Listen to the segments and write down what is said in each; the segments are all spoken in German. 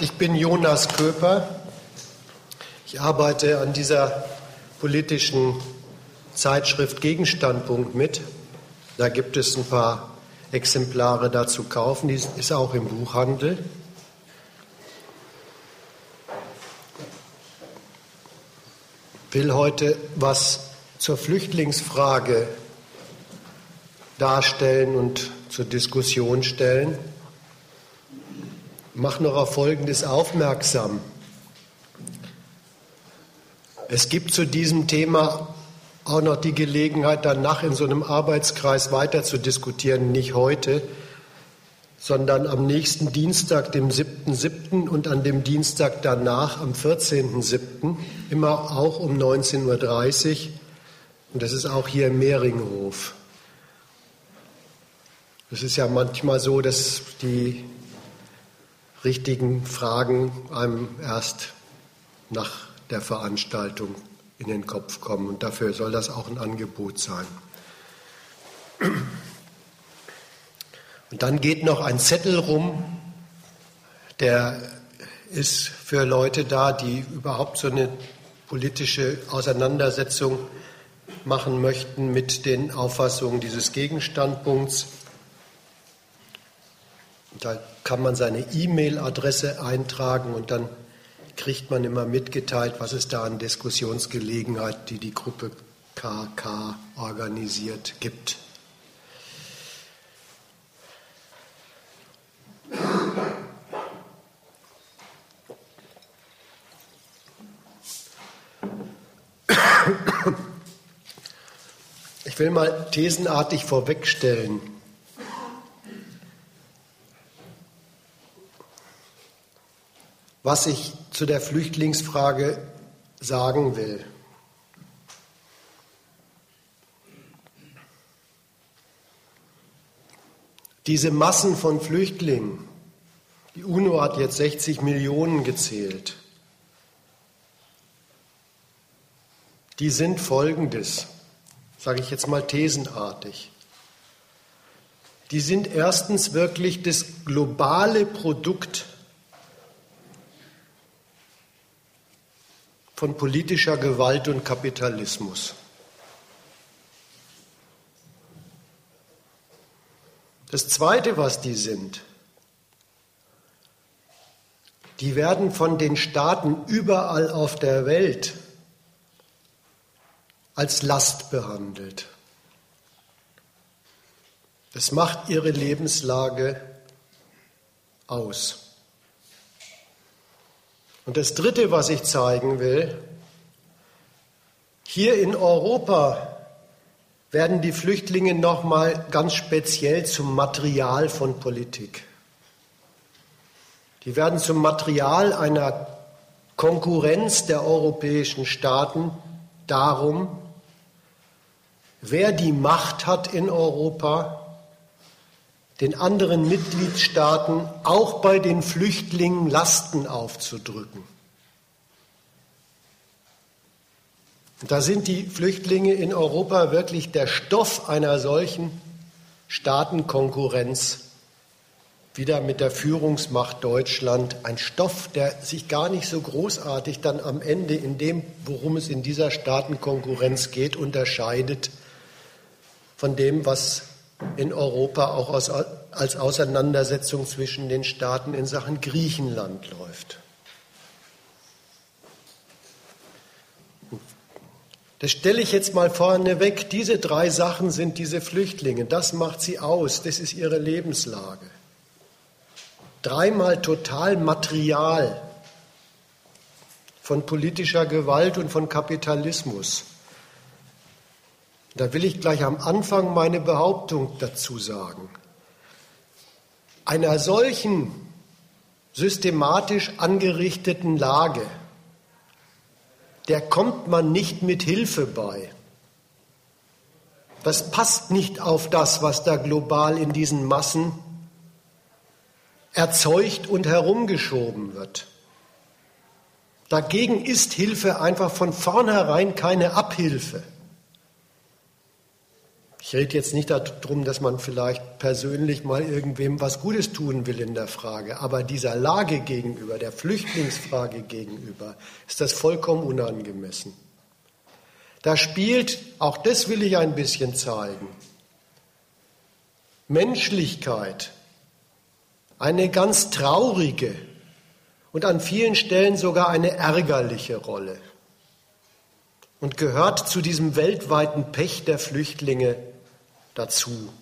Ich bin Jonas Köper. Ich arbeite an dieser politischen Zeitschrift Gegenstandpunkt mit. Da gibt es ein paar Exemplare dazu kaufen. Die ist auch im Buchhandel. Ich will heute was zur Flüchtlingsfrage darstellen und zur Diskussion stellen. Mache noch auf Folgendes aufmerksam. Es gibt zu diesem Thema auch noch die Gelegenheit, danach in so einem Arbeitskreis weiter zu diskutieren, nicht heute, sondern am nächsten Dienstag, dem 7.7. und an dem Dienstag danach, am 14.7., immer auch um 19.30 Uhr. Und das ist auch hier im Mehringhof. Es ist ja manchmal so, dass die richtigen Fragen einem erst nach der Veranstaltung in den Kopf kommen. Und dafür soll das auch ein Angebot sein. Und dann geht noch ein Zettel rum, der ist für Leute da, die überhaupt so eine politische Auseinandersetzung machen möchten mit den Auffassungen dieses Gegenstandpunkts. Da kann man seine E-Mail-Adresse eintragen und dann kriegt man immer mitgeteilt, was es da an Diskussionsgelegenheit, die die Gruppe KK organisiert, gibt. Ich will mal thesenartig vorwegstellen, was ich zu der Flüchtlingsfrage sagen will. Diese Massen von Flüchtlingen, die UNO hat jetzt 60 Millionen gezählt, die sind folgendes, sage ich jetzt mal thesenartig. Die sind erstens wirklich das globale Produkt von politischer Gewalt und Kapitalismus. Das Zweite, was die sind, die werden von den Staaten überall auf der Welt als Last behandelt. Das macht ihre Lebenslage aus. Und das Dritte, was ich zeigen will, hier in Europa werden die Flüchtlinge nochmal ganz speziell zum Material von Politik. Die werden zum Material einer Konkurrenz der europäischen Staaten darum, wer die Macht hat in Europa, den anderen Mitgliedstaaten auch bei den Flüchtlingen Lasten aufzudrücken. Da sind die Flüchtlinge in Europa wirklich der Stoff einer solchen Staatenkonkurrenz, wieder mit der Führungsmacht Deutschland, ein Stoff, der sich gar nicht so großartig dann am Ende in dem, worum es in dieser Staatenkonkurrenz geht, unterscheidet von dem, was in Europa auch als Auseinandersetzung zwischen den Staaten in Sachen Griechenland läuft. Das stelle ich jetzt mal vorne weg. Diese drei Sachen sind diese Flüchtlinge. Das macht sie aus. Das ist ihre Lebenslage. Dreimal total Material von politischer Gewalt und von Kapitalismus. Da will ich gleich am Anfang meine Behauptung dazu sagen. Einer solchen systematisch angerichteten Lage, der kommt man nicht mit Hilfe bei. Das passt nicht auf das, was da global in diesen Massen erzeugt und herumgeschoben wird. Dagegen ist Hilfe einfach von vornherein keine Abhilfe. Ich rede jetzt nicht darum, dass man vielleicht persönlich mal irgendwem was Gutes tun will in der Frage, aber dieser Lage gegenüber, der Flüchtlingsfrage gegenüber, ist das vollkommen unangemessen. Da spielt, auch das will ich ein bisschen zeigen, Menschlichkeit eine ganz traurige und an vielen Stellen sogar eine ärgerliche Rolle und gehört zu diesem weltweiten Pech der Flüchtlinge dazu.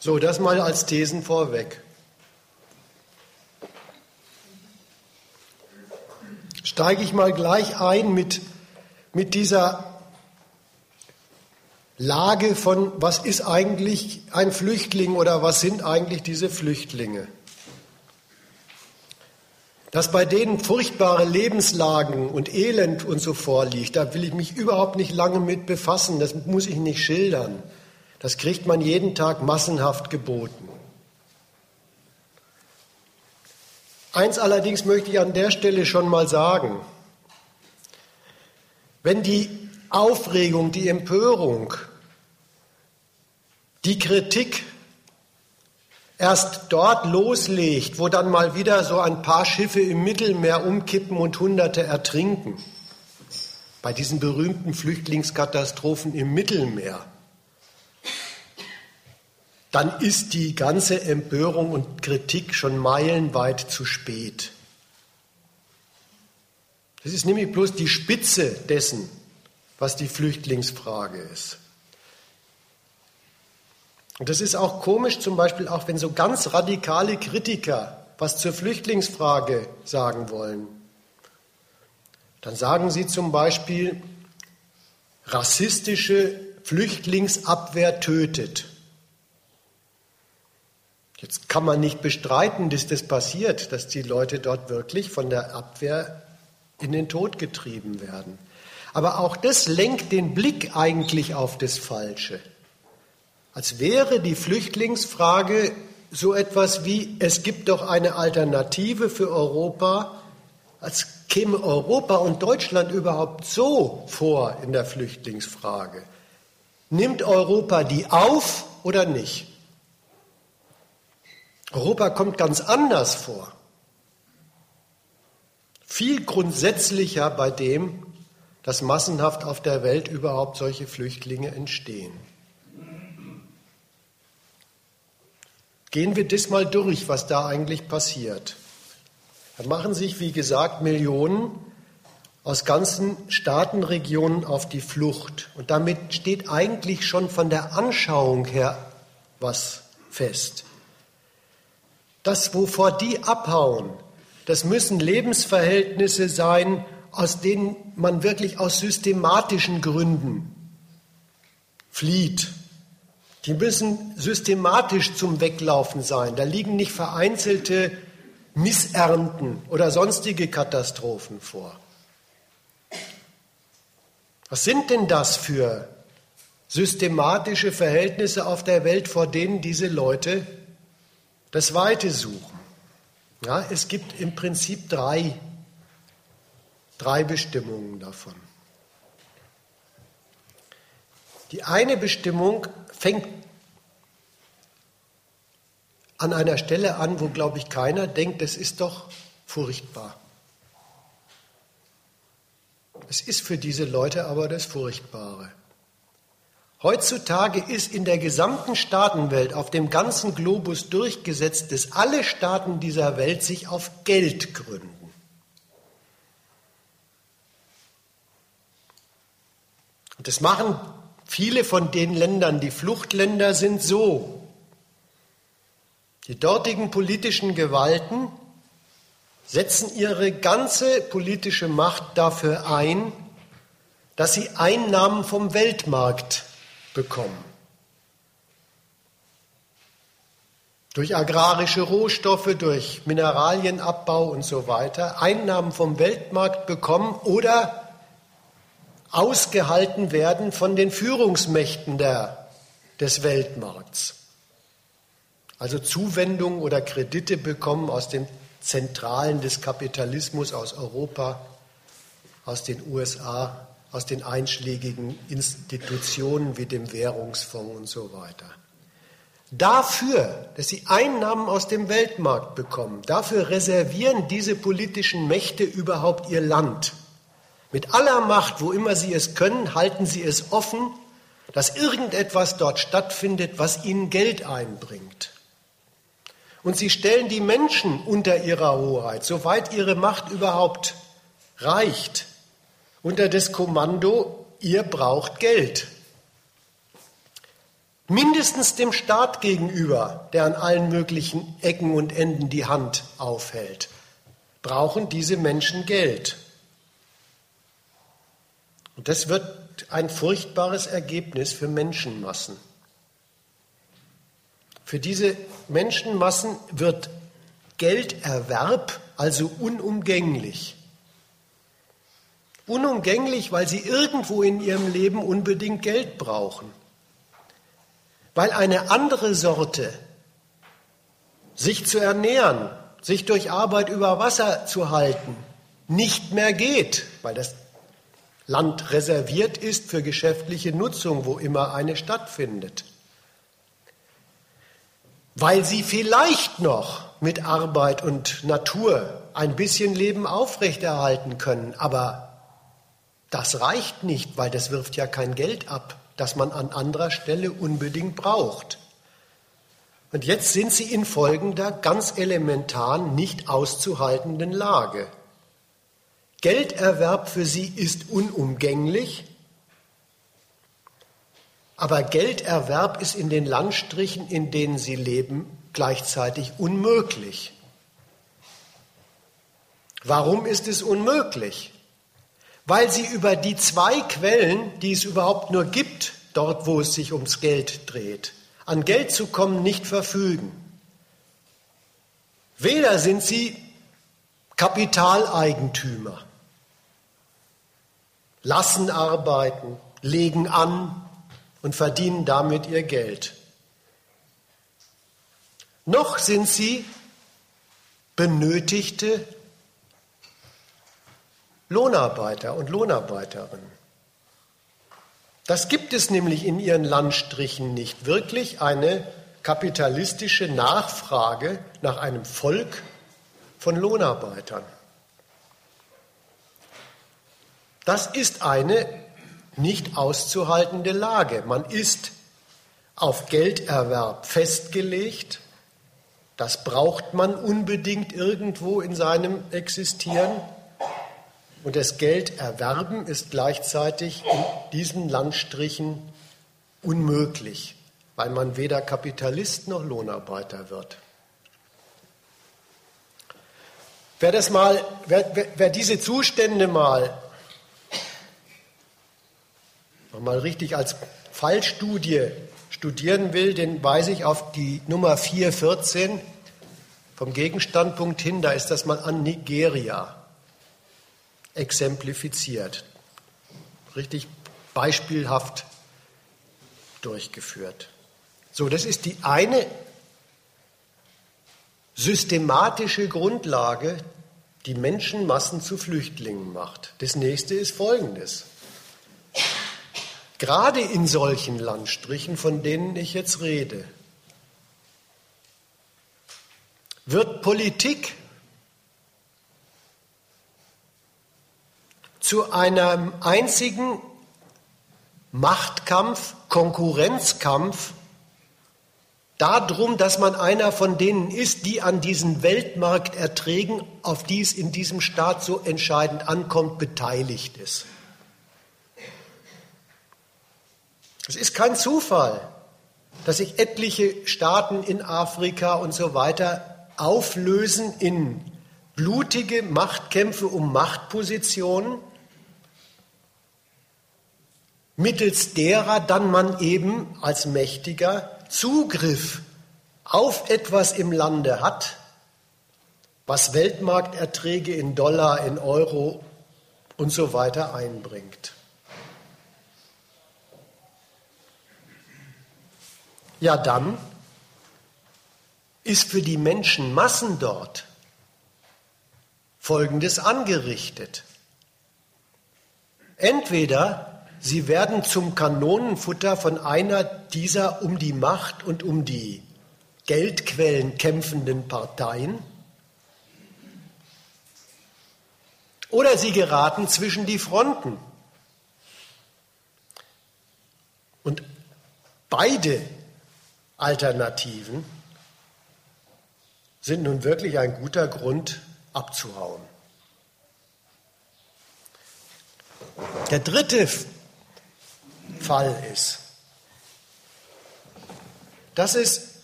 So, das mal als Thesen vorweg. Steige ich mal gleich ein mit, mit dieser Lage von, was ist eigentlich ein Flüchtling oder was sind eigentlich diese Flüchtlinge. Dass bei denen furchtbare Lebenslagen und Elend und so vorliegt, da will ich mich überhaupt nicht lange mit befassen, das muss ich nicht schildern. Das kriegt man jeden Tag massenhaft geboten. Eins allerdings möchte ich an der Stelle schon mal sagen. Wenn die Aufregung, die Empörung, die Kritik erst dort loslegt, wo dann mal wieder so ein paar Schiffe im Mittelmeer umkippen und Hunderte ertrinken, bei diesen berühmten Flüchtlingskatastrophen im Mittelmeer, dann ist die ganze Empörung und Kritik schon meilenweit zu spät. Das ist nämlich bloß die Spitze dessen, was die Flüchtlingsfrage ist. Und das ist auch komisch, zum Beispiel auch wenn so ganz radikale Kritiker was zur Flüchtlingsfrage sagen wollen. Dann sagen sie zum Beispiel, rassistische Flüchtlingsabwehr tötet. Jetzt kann man nicht bestreiten, dass das passiert, dass die Leute dort wirklich von der Abwehr in den Tod getrieben werden. Aber auch das lenkt den Blick eigentlich auf das Falsche. Als wäre die Flüchtlingsfrage so etwas wie, es gibt doch eine Alternative für Europa, als käme Europa und Deutschland überhaupt so vor in der Flüchtlingsfrage. Nimmt Europa die auf oder nicht? Europa kommt ganz anders vor. Viel grundsätzlicher bei dem, dass massenhaft auf der Welt überhaupt solche Flüchtlinge entstehen. Gehen wir das mal durch, was da eigentlich passiert. Da machen sich, wie gesagt, Millionen aus ganzen Staatenregionen auf die Flucht. Und damit steht eigentlich schon von der Anschauung her was fest. Das, wovor die abhauen, das müssen Lebensverhältnisse sein, aus denen man wirklich aus systematischen Gründen flieht. Die müssen systematisch zum Weglaufen sein. Da liegen nicht vereinzelte Missernten oder sonstige Katastrophen vor. Was sind denn das für systematische Verhältnisse auf der Welt, vor denen diese Leute das Weite suchen? Ja, es gibt im Prinzip drei drei Bestimmungen davon. Die eine Bestimmung fängt an einer Stelle an, wo, glaube ich, keiner denkt, das ist doch furchtbar. Es ist für diese Leute aber das Furchtbare. Heutzutage ist in der gesamten Staatenwelt, auf dem ganzen Globus durchgesetzt, dass alle Staaten dieser Welt sich auf Geld gründen. Und das machen viele von den Ländern, die Fluchtländer sind, so. Die dortigen politischen Gewalten setzen ihre ganze politische Macht dafür ein, dass sie Einnahmen vom Weltmarkt bekommen. Durch agrarische Rohstoffe, durch Mineralienabbau und so weiter Einnahmen vom Weltmarkt bekommen oder ausgehalten werden von den Führungsmächten der, des Weltmarkts. Also Zuwendungen oder Kredite bekommen aus den Zentralen des Kapitalismus, aus Europa, aus den USA, aus den einschlägigen Institutionen wie dem Währungsfonds und so weiter. Dafür, dass sie Einnahmen aus dem Weltmarkt bekommen, dafür reservieren diese politischen Mächte überhaupt ihr Land. Mit aller Macht, wo immer sie es können, halten sie es offen, dass irgendetwas dort stattfindet, was ihnen Geld einbringt. Und sie stellen die Menschen unter ihrer Hoheit, soweit ihre Macht überhaupt reicht, unter das Kommando, ihr braucht Geld. Mindestens dem Staat gegenüber, der an allen möglichen Ecken und Enden die Hand aufhält, brauchen diese Menschen Geld. Und das wird ein furchtbares Ergebnis für Menschenmassen. Für diese Menschenmassen wird Gelderwerb also unumgänglich. Unumgänglich, weil sie irgendwo in ihrem Leben unbedingt Geld brauchen. Weil eine andere Sorte, sich zu ernähren, sich durch Arbeit über Wasser zu halten, nicht mehr geht, weil das Land reserviert ist für geschäftliche Nutzung, wo immer eine stattfindet. Weil sie vielleicht noch mit Arbeit und Natur ein bisschen Leben aufrechterhalten können, aber das reicht nicht, weil das wirft ja kein Geld ab, das man an anderer Stelle unbedingt braucht. Und jetzt sind sie in folgender ganz elementar nicht auszuhaltenden Lage. Gelderwerb für sie ist unumgänglich, aber Gelderwerb ist in den Landstrichen, in denen sie leben, gleichzeitig unmöglich. Warum ist es unmöglich? weil sie über die zwei Quellen, die es überhaupt nur gibt, dort wo es sich ums Geld dreht, an Geld zu kommen nicht verfügen. Weder sind sie Kapitaleigentümer, lassen arbeiten, legen an und verdienen damit ihr Geld. Noch sind sie benötigte Lohnarbeiter und Lohnarbeiterinnen. Das gibt es nämlich in ihren Landstrichen nicht wirklich eine kapitalistische Nachfrage nach einem Volk von Lohnarbeitern. Das ist eine nicht auszuhaltende Lage. Man ist auf Gelderwerb festgelegt. Das braucht man unbedingt irgendwo in seinem Existieren. Und das Geld erwerben ist gleichzeitig in diesen Landstrichen unmöglich, weil man weder Kapitalist noch Lohnarbeiter wird. Wer, das mal, wer, wer, wer diese Zustände mal, mal richtig als Fallstudie studieren will, den weise ich auf die Nummer 414 vom Gegenstandpunkt hin, da ist das mal an Nigeria exemplifiziert, richtig beispielhaft durchgeführt. So, das ist die eine systematische Grundlage, die Menschenmassen zu Flüchtlingen macht. Das nächste ist folgendes. Gerade in solchen Landstrichen, von denen ich jetzt rede, wird Politik zu einem einzigen Machtkampf, Konkurrenzkampf darum, dass man einer von denen ist, die an diesen Weltmarkterträgen, auf die es in diesem Staat so entscheidend ankommt, beteiligt ist. Es ist kein Zufall, dass sich etliche Staaten in Afrika und so weiter auflösen in blutige Machtkämpfe um Machtpositionen, mittels derer dann man eben als Mächtiger Zugriff auf etwas im Lande hat, was Weltmarkterträge in Dollar, in Euro und so weiter einbringt. Ja, dann ist für die Menschenmassen dort Folgendes angerichtet. Entweder sie werden zum Kanonenfutter von einer dieser um die Macht und um die Geldquellen kämpfenden Parteien, oder sie geraten zwischen die Fronten. Und beide Alternativen sind nun wirklich ein guter Grund abzuhauen. Der dritte Fall ist, dass es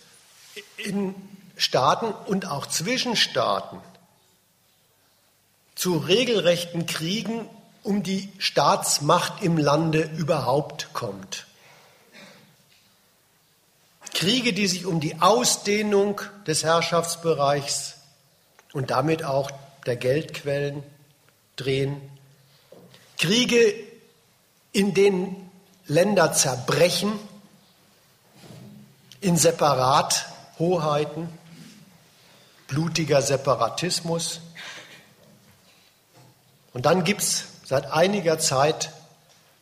in Staaten und auch zwischen Staaten zu regelrechten Kriegen um die Staatsmacht im Lande überhaupt kommt. Kriege, die sich um die Ausdehnung des Herrschaftsbereichs und damit auch der Geldquellen drehen. Kriege, in denen Länder zerbrechen in Separathoheiten, blutiger Separatismus. Und dann gibt es seit einiger Zeit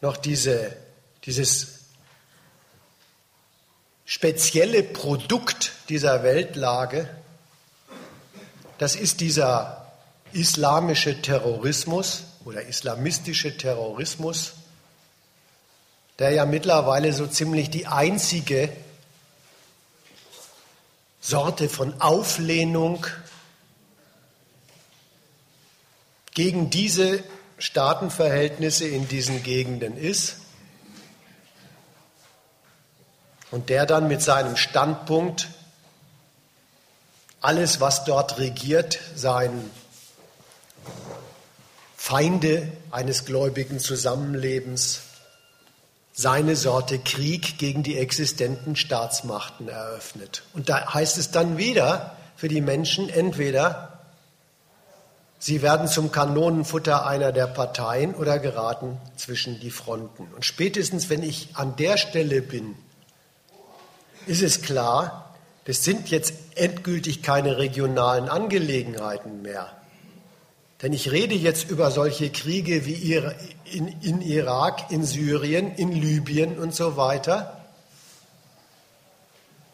noch diese, dieses spezielle Produkt dieser Weltlage, das ist dieser islamische Terrorismus oder islamistische Terrorismus, der ja mittlerweile so ziemlich die einzige Sorte von Auflehnung gegen diese Staatenverhältnisse in diesen Gegenden ist und der dann mit seinem Standpunkt alles, was dort regiert, seien Feinde eines gläubigen Zusammenlebens, seine Sorte Krieg gegen die existenten Staatsmachten eröffnet. Und da heißt es dann wieder für die Menschen entweder, sie werden zum Kanonenfutter einer der Parteien oder geraten zwischen die Fronten. Und spätestens, wenn ich an der Stelle bin, ist es klar, das sind jetzt endgültig keine regionalen Angelegenheiten mehr. Denn ich rede jetzt über solche Kriege wie in, in Irak, in Syrien, in Libyen und so weiter.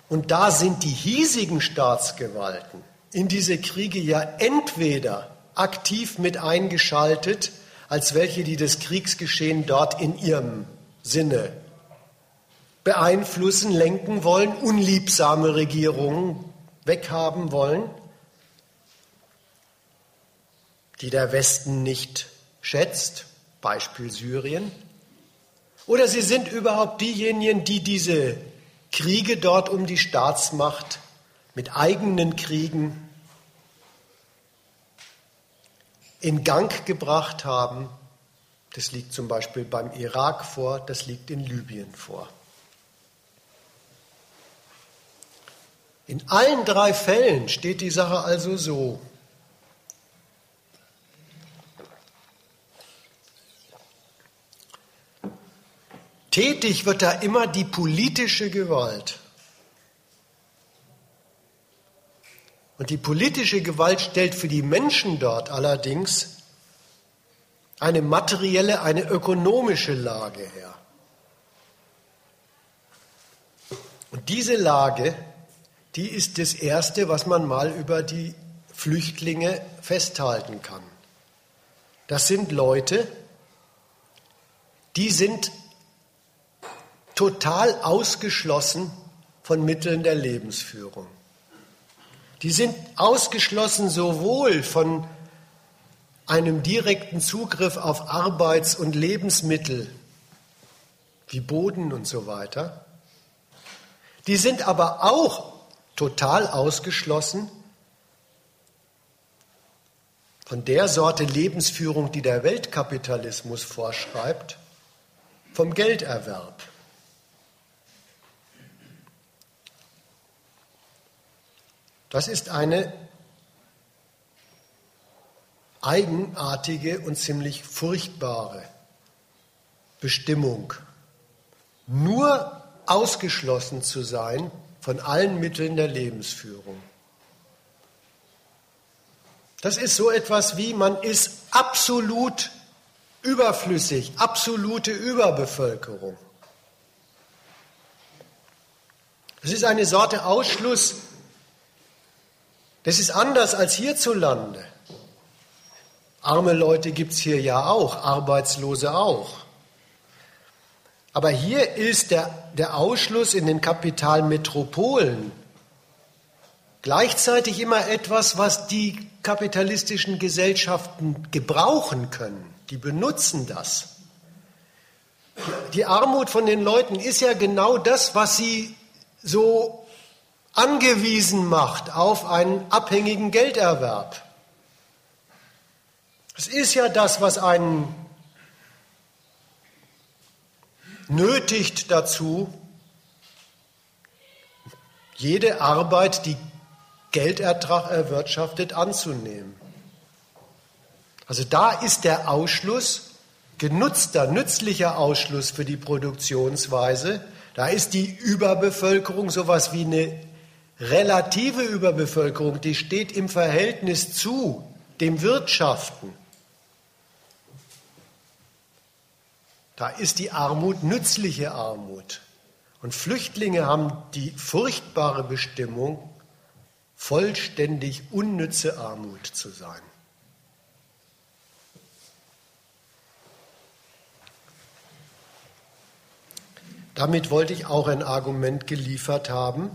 Und da sind die hiesigen Staatsgewalten in diese Kriege ja entweder aktiv mit eingeschaltet, als welche, die das Kriegsgeschehen dort in ihrem Sinne beeinflussen, lenken wollen, unliebsame Regierungen weghaben wollen, die der Westen nicht schätzt, Beispiel Syrien. Oder sie sind überhaupt diejenigen, die diese Kriege dort um die Staatsmacht mit eigenen Kriegen in Gang gebracht haben. Das liegt zum Beispiel beim Irak vor, das liegt in Libyen vor. In allen drei Fällen steht die Sache also so. Tätig wird da immer die politische Gewalt. Und die politische Gewalt stellt für die Menschen dort allerdings eine materielle, eine ökonomische Lage her. Und diese Lage die ist das Erste, was man mal über die Flüchtlinge festhalten kann. Das sind Leute, die sind total ausgeschlossen von Mitteln der Lebensführung. Die sind ausgeschlossen sowohl von einem direkten Zugriff auf Arbeits- und Lebensmittel wie Boden und so weiter. Die sind aber auch total ausgeschlossen von der Sorte Lebensführung, die der Weltkapitalismus vorschreibt, vom Gelderwerb. Das ist eine eigenartige und ziemlich furchtbare Bestimmung. Nur ausgeschlossen zu sein von allen Mitteln der Lebensführung. Das ist so etwas wie, man ist absolut überflüssig, absolute Überbevölkerung. Es ist eine Sorte Ausschluss, das ist anders als hierzulande. Arme Leute gibt es hier ja auch, Arbeitslose auch. Aber hier ist der, der Ausschluss in den Kapitalmetropolen gleichzeitig immer etwas, was die kapitalistischen Gesellschaften gebrauchen können. Die benutzen das. Die Armut von den Leuten ist ja genau das, was sie so angewiesen macht auf einen abhängigen Gelderwerb. Es ist ja das, was einen nötigt dazu, jede Arbeit, die Geldertrag erwirtschaftet, anzunehmen. Also da ist der Ausschluss, genutzter, nützlicher Ausschluss für die Produktionsweise, da ist die Überbevölkerung sowas wie eine relative Überbevölkerung, die steht im Verhältnis zu dem Wirtschaften. Da ist die Armut nützliche Armut. Und Flüchtlinge haben die furchtbare Bestimmung, vollständig unnütze Armut zu sein. Damit wollte ich auch ein Argument geliefert haben,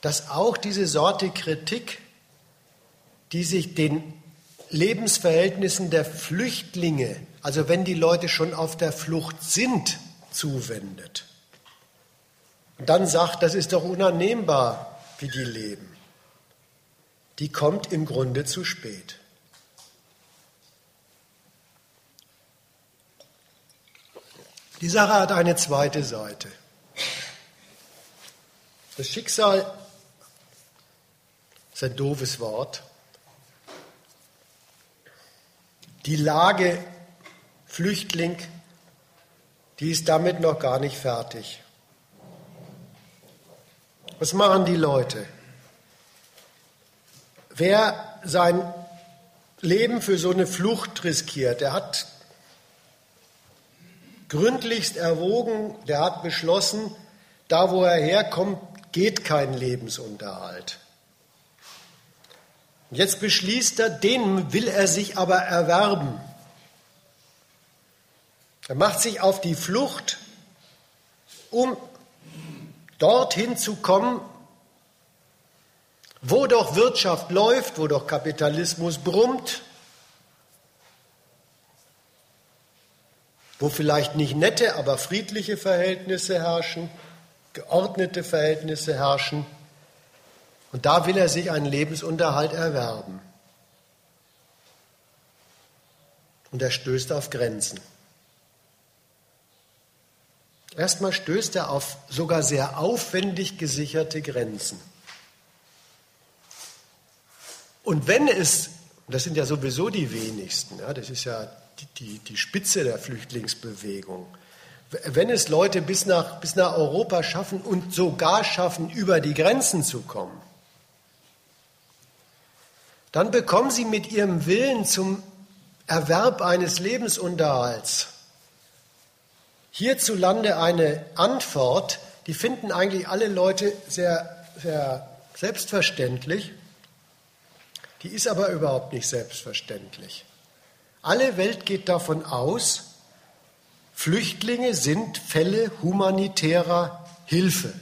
dass auch diese Sorte Kritik, die sich den Lebensverhältnissen der Flüchtlinge, also wenn die Leute schon auf der Flucht sind, zuwendet. Und dann sagt, das ist doch unannehmbar, wie die leben. Die kommt im Grunde zu spät. Die Sache hat eine zweite Seite. Das Schicksal ist ein doofes Wort. Die Lage Flüchtling, die ist damit noch gar nicht fertig. Was machen die Leute? Wer sein Leben für so eine Flucht riskiert, der hat gründlichst erwogen, der hat beschlossen, da wo er herkommt, geht kein Lebensunterhalt. Jetzt beschließt er, den will er sich aber erwerben. Er macht sich auf die Flucht, um dorthin zu kommen, wo doch Wirtschaft läuft, wo doch Kapitalismus brummt, wo vielleicht nicht nette, aber friedliche Verhältnisse herrschen, geordnete Verhältnisse herrschen. Und da will er sich einen Lebensunterhalt erwerben. Und er stößt auf Grenzen. Erstmal stößt er auf sogar sehr aufwendig gesicherte Grenzen. Und wenn es, das sind ja sowieso die wenigsten, ja, das ist ja die, die, die Spitze der Flüchtlingsbewegung, wenn es Leute bis nach, bis nach Europa schaffen und sogar schaffen, über die Grenzen zu kommen, dann bekommen sie mit ihrem Willen zum Erwerb eines Lebensunterhalts hierzulande eine Antwort, die finden eigentlich alle Leute sehr, sehr selbstverständlich. Die ist aber überhaupt nicht selbstverständlich. Alle Welt geht davon aus, Flüchtlinge sind Fälle humanitärer Hilfe.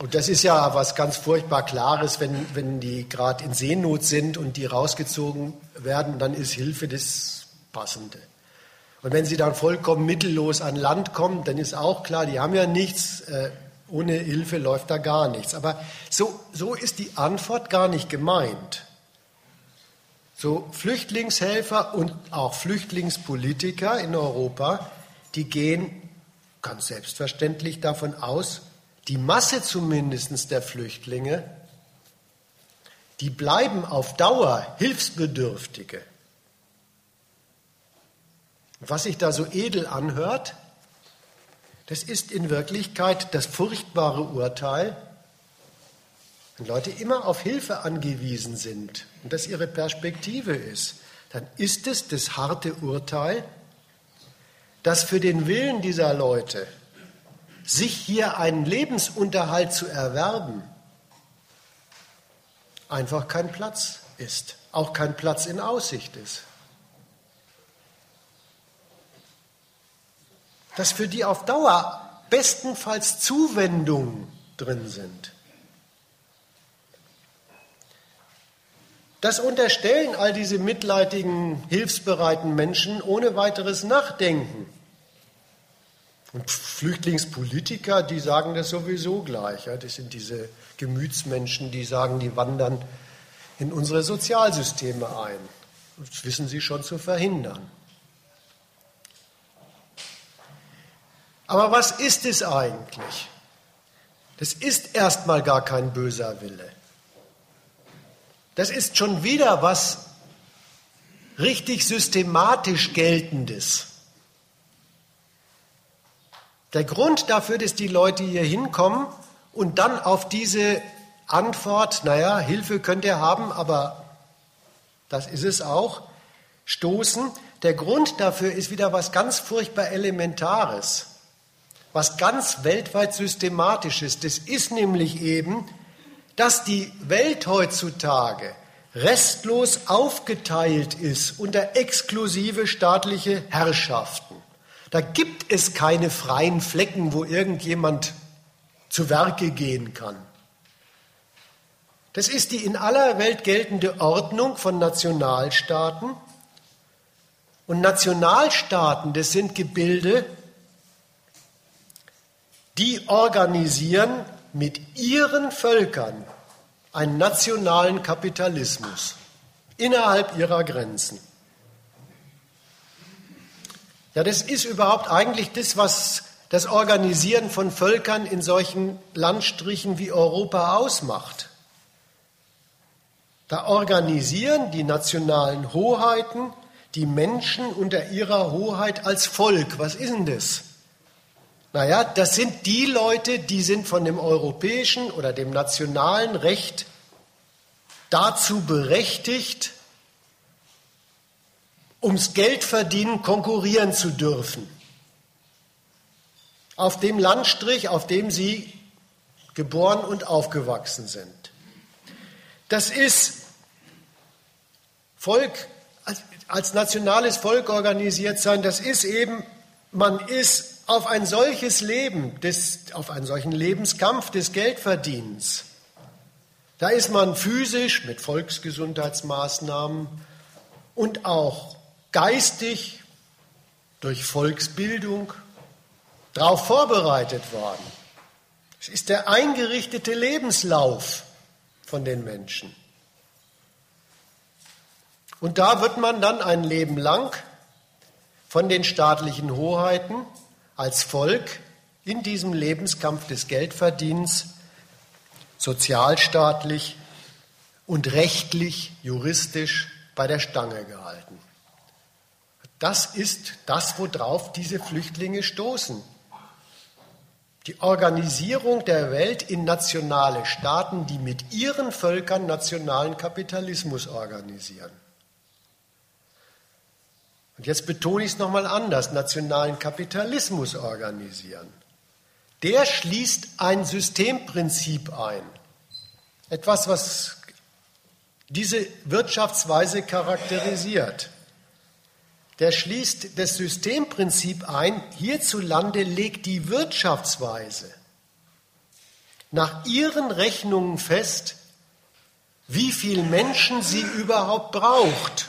Und das ist ja was ganz furchtbar Klares, wenn, wenn die gerade in Seenot sind und die rausgezogen werden, dann ist Hilfe das Passende. Und wenn sie dann vollkommen mittellos an Land kommen, dann ist auch klar, die haben ja nichts, äh, ohne Hilfe läuft da gar nichts. Aber so, so ist die Antwort gar nicht gemeint. So Flüchtlingshelfer und auch Flüchtlingspolitiker in Europa, die gehen ganz selbstverständlich davon aus, die Masse zumindest der Flüchtlinge, die bleiben auf Dauer Hilfsbedürftige. Was sich da so edel anhört, das ist in Wirklichkeit das furchtbare Urteil, wenn Leute immer auf Hilfe angewiesen sind und das ihre Perspektive ist, dann ist es das harte Urteil, dass für den Willen dieser Leute, sich hier einen Lebensunterhalt zu erwerben, einfach kein Platz ist, auch kein Platz in Aussicht ist. Dass für die auf Dauer bestenfalls Zuwendungen drin sind. Das unterstellen all diese mitleidigen, hilfsbereiten Menschen ohne weiteres Nachdenken. Und Flüchtlingspolitiker, die sagen das sowieso gleich. Das sind diese Gemütsmenschen, die sagen, die wandern in unsere Sozialsysteme ein. Das wissen sie schon zu verhindern. Aber was ist es eigentlich? Das ist erstmal gar kein böser Wille. Das ist schon wieder was richtig systematisch geltendes. Der Grund dafür, dass die Leute hier hinkommen und dann auf diese Antwort, naja, Hilfe könnt ihr haben, aber das ist es auch, stoßen. Der Grund dafür ist wieder was ganz furchtbar Elementares, was ganz weltweit Systematisches. Das ist nämlich eben, dass die Welt heutzutage restlos aufgeteilt ist unter exklusive staatliche Herrschaften. Da gibt es keine freien Flecken, wo irgendjemand zu Werke gehen kann. Das ist die in aller Welt geltende Ordnung von Nationalstaaten. Und Nationalstaaten, das sind Gebilde, die organisieren mit ihren Völkern einen nationalen Kapitalismus innerhalb ihrer Grenzen. Ja, das ist überhaupt eigentlich das, was das Organisieren von Völkern in solchen Landstrichen wie Europa ausmacht. Da organisieren die nationalen Hoheiten die Menschen unter ihrer Hoheit als Volk. Was ist denn das? Naja, das sind die Leute, die sind von dem europäischen oder dem nationalen Recht dazu berechtigt, ums Geldverdienen konkurrieren zu dürfen. Auf dem Landstrich, auf dem sie geboren und aufgewachsen sind. Das ist Volk, als, als nationales Volk organisiert sein, das ist eben, man ist auf ein solches Leben, des, auf einen solchen Lebenskampf des Geldverdienens, da ist man physisch mit Volksgesundheitsmaßnahmen und auch geistig durch Volksbildung darauf vorbereitet worden. Es ist der eingerichtete Lebenslauf von den Menschen. Und da wird man dann ein Leben lang von den staatlichen Hoheiten als Volk in diesem Lebenskampf des Geldverdienens sozialstaatlich und rechtlich, juristisch bei der Stange gehalten. Das ist das, worauf diese Flüchtlinge stoßen. Die Organisierung der Welt in nationale Staaten, die mit ihren Völkern nationalen Kapitalismus organisieren. Und jetzt betone ich es nochmal anders, nationalen Kapitalismus organisieren. Der schließt ein Systemprinzip ein. Etwas, was diese Wirtschaftsweise charakterisiert. Der schließt das Systemprinzip ein, hierzulande legt die Wirtschaftsweise nach ihren Rechnungen fest, wie viele Menschen sie überhaupt braucht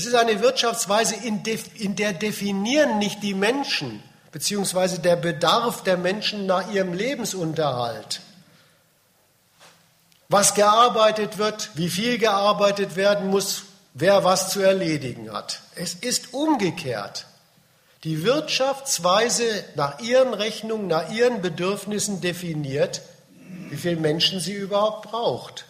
Es ist eine Wirtschaftsweise, in, der definieren nicht die Menschen beziehungsweise der Bedarf der Menschen nach ihrem Lebensunterhalt. Was gearbeitet wird, wie viel gearbeitet werden muss, wer was zu erledigen hat. Es ist umgekehrt. Die Wirtschaftsweise nach ihren Rechnungen, nach ihren Bedürfnissen definiert, wie viele Menschen sie überhaupt braucht.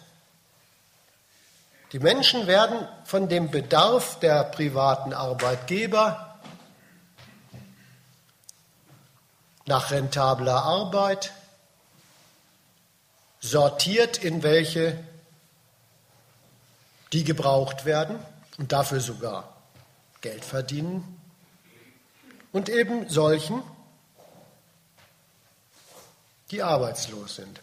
Die Menschen werden von dem Bedarf der privaten Arbeitgeber nach rentabler Arbeit, sortiert in welche, die gebraucht werden und dafür sogar Geld verdienen, und eben solchen, die arbeitslos sind.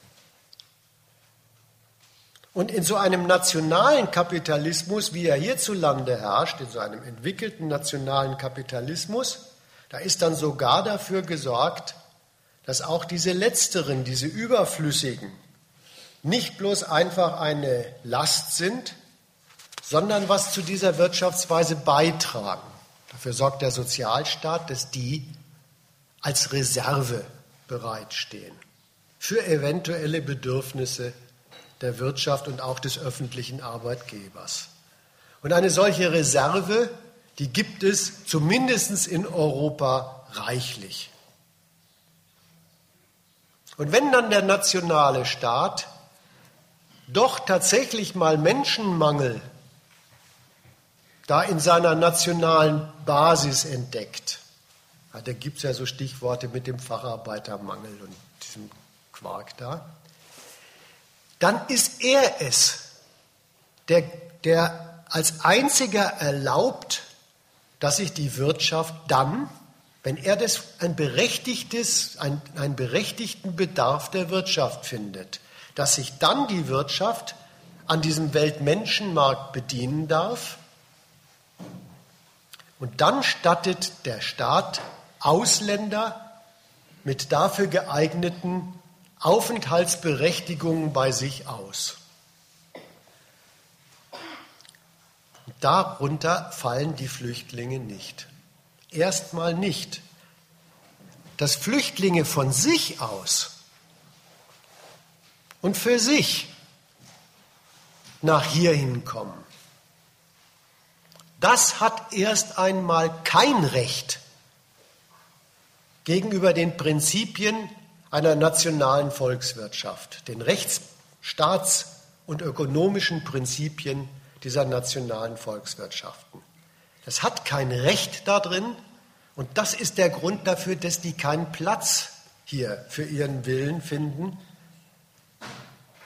Und in so einem nationalen Kapitalismus, wie er hierzulande herrscht, in so einem entwickelten nationalen Kapitalismus, da ist dann sogar dafür gesorgt, dass auch diese letzteren, diese überflüssigen, nicht bloß einfach eine Last sind, sondern was zu dieser Wirtschaftsweise beitragen. Dafür sorgt der Sozialstaat, dass die als Reserve bereitstehen für eventuelle Bedürfnisse der Wirtschaft und auch des öffentlichen Arbeitgebers. Und eine solche Reserve, die gibt es zumindest in Europa reichlich. Und wenn dann der nationale Staat doch tatsächlich mal Menschenmangel da in seiner nationalen Basis entdeckt, da gibt es ja so Stichworte mit dem Facharbeitermangel und diesem Quark da, dann ist er es, der, der als einziger erlaubt, dass sich die Wirtschaft dann, wenn er das ein berechtigtes, ein, einen berechtigten Bedarf der Wirtschaft findet, dass sich dann die Wirtschaft an diesem Weltmenschenmarkt bedienen darf. Und dann stattet der Staat Ausländer mit dafür geeigneten Aufenthaltsberechtigungen bei sich aus. Darunter fallen die Flüchtlinge nicht. Erstmal nicht. Dass Flüchtlinge von sich aus und für sich nach hierhin kommen, das hat erst einmal kein Recht gegenüber den Prinzipien einer nationalen Volkswirtschaft, den Rechtsstaats- und ökonomischen Prinzipien dieser nationalen Volkswirtschaften. Das hat kein Recht darin und das ist der Grund dafür, dass die keinen Platz hier für ihren Willen finden,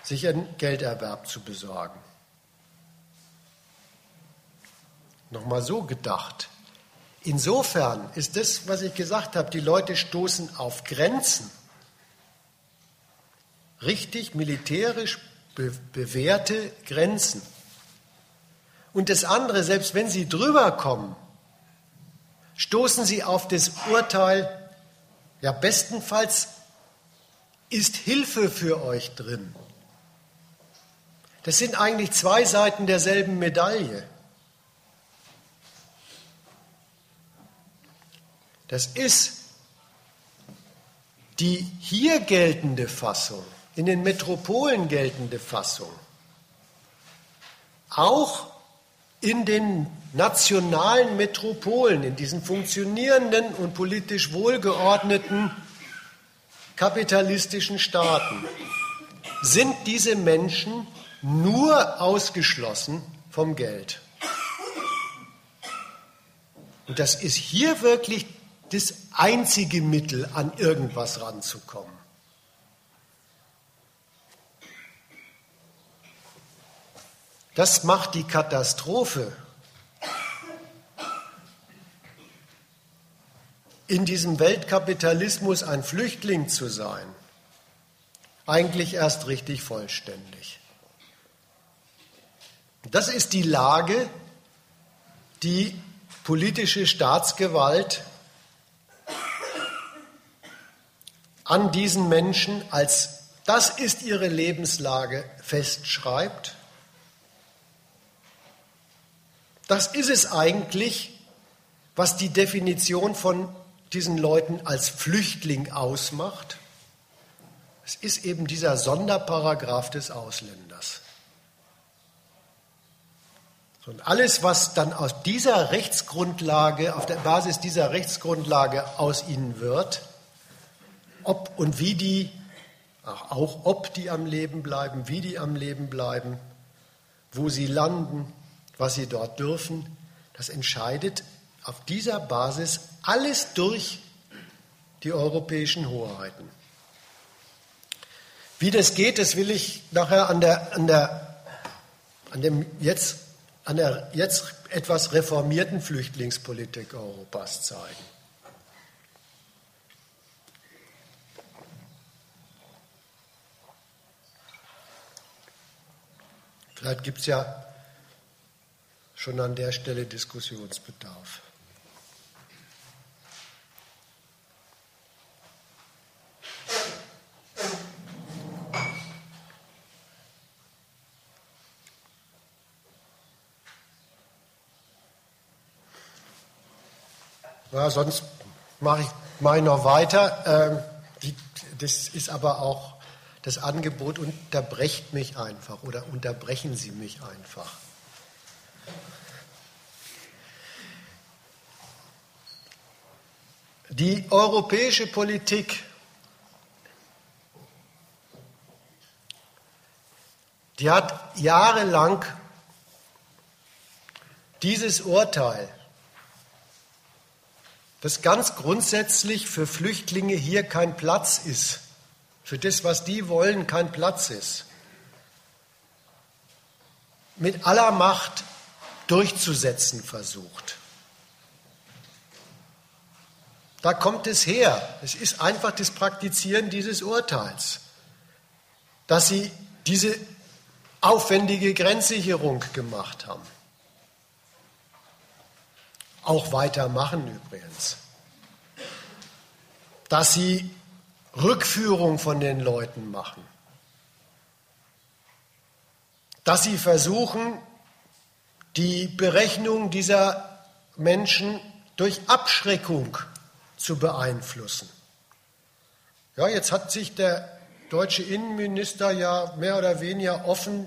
sich einen Gelderwerb zu besorgen. Nochmal so gedacht. Insofern ist das, was ich gesagt habe, die Leute stoßen auf Grenzen richtig militärisch be bewährte Grenzen. Und das andere, selbst wenn sie drüber kommen, stoßen sie auf das Urteil, ja bestenfalls ist Hilfe für euch drin. Das sind eigentlich zwei Seiten derselben Medaille. Das ist die hier geltende Fassung in den Metropolen geltende Fassung, auch in den nationalen Metropolen, in diesen funktionierenden und politisch wohlgeordneten kapitalistischen Staaten, sind diese Menschen nur ausgeschlossen vom Geld. Und das ist hier wirklich das einzige Mittel, an irgendwas ranzukommen. Das macht die Katastrophe in diesem Weltkapitalismus ein Flüchtling zu sein, eigentlich erst richtig vollständig. Das ist die Lage, die politische Staatsgewalt an diesen Menschen als das ist ihre Lebenslage festschreibt Das ist es eigentlich, was die Definition von diesen Leuten als Flüchtling ausmacht. Es ist eben dieser Sonderparagraph des Ausländers. Und alles, was dann aus dieser Rechtsgrundlage, auf der Basis dieser Rechtsgrundlage aus ihnen wird, ob und wie die, auch ob die am Leben bleiben, wie die am Leben bleiben, wo sie landen, was sie dort dürfen, das entscheidet auf dieser Basis alles durch die europäischen Hoheiten. Wie das geht, das will ich nachher an der, an der, an dem jetzt, an der jetzt etwas reformierten Flüchtlingspolitik Europas zeigen. Vielleicht gibt es ja schon an der Stelle Diskussionsbedarf. Ja, sonst mache ich, ich noch weiter. Ähm, das ist aber auch das Angebot unterbrecht mich einfach oder unterbrechen Sie mich einfach. Die europäische Politik, die hat jahrelang dieses Urteil, dass ganz grundsätzlich für Flüchtlinge hier kein Platz ist, für das, was die wollen, kein Platz ist, mit aller Macht durchzusetzen versucht. Da kommt es her. Es ist einfach das Praktizieren dieses Urteils, dass sie diese aufwendige Grenzsicherung gemacht haben. Auch weitermachen übrigens. Dass sie Rückführung von den Leuten machen. Dass sie versuchen, die Berechnung dieser Menschen durch Abschreckung zu beeinflussen. Ja, jetzt hat sich der deutsche Innenminister ja mehr oder weniger offen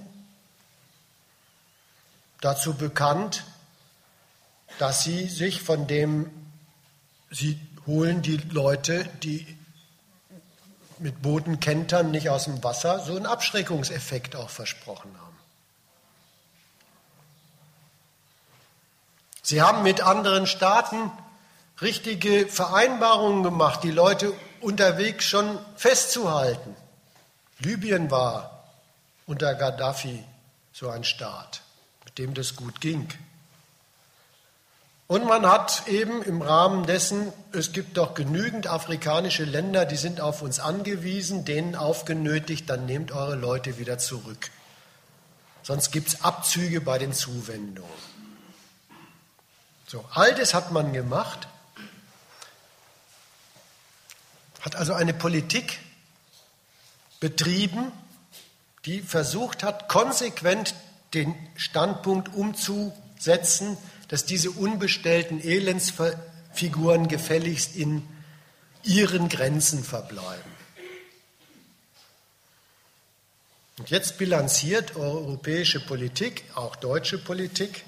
dazu bekannt, dass sie sich von dem, sie holen die Leute, die mit Bodenkentern nicht aus dem Wasser, so einen Abschreckungseffekt auch versprochen haben. Sie haben mit anderen Staaten richtige Vereinbarungen gemacht, die Leute unterwegs schon festzuhalten. Libyen war unter Gaddafi so ein Staat, mit dem das gut ging. Und man hat eben im Rahmen dessen, es gibt doch genügend afrikanische Länder, die sind auf uns angewiesen, denen aufgenötigt, dann nehmt eure Leute wieder zurück. Sonst gibt es Abzüge bei den Zuwendungen. So, all das hat man gemacht, hat also eine Politik betrieben, die versucht hat, konsequent den Standpunkt umzusetzen, dass diese unbestellten Elendsfiguren gefälligst in ihren Grenzen verbleiben. Und jetzt bilanziert europäische Politik, auch deutsche Politik,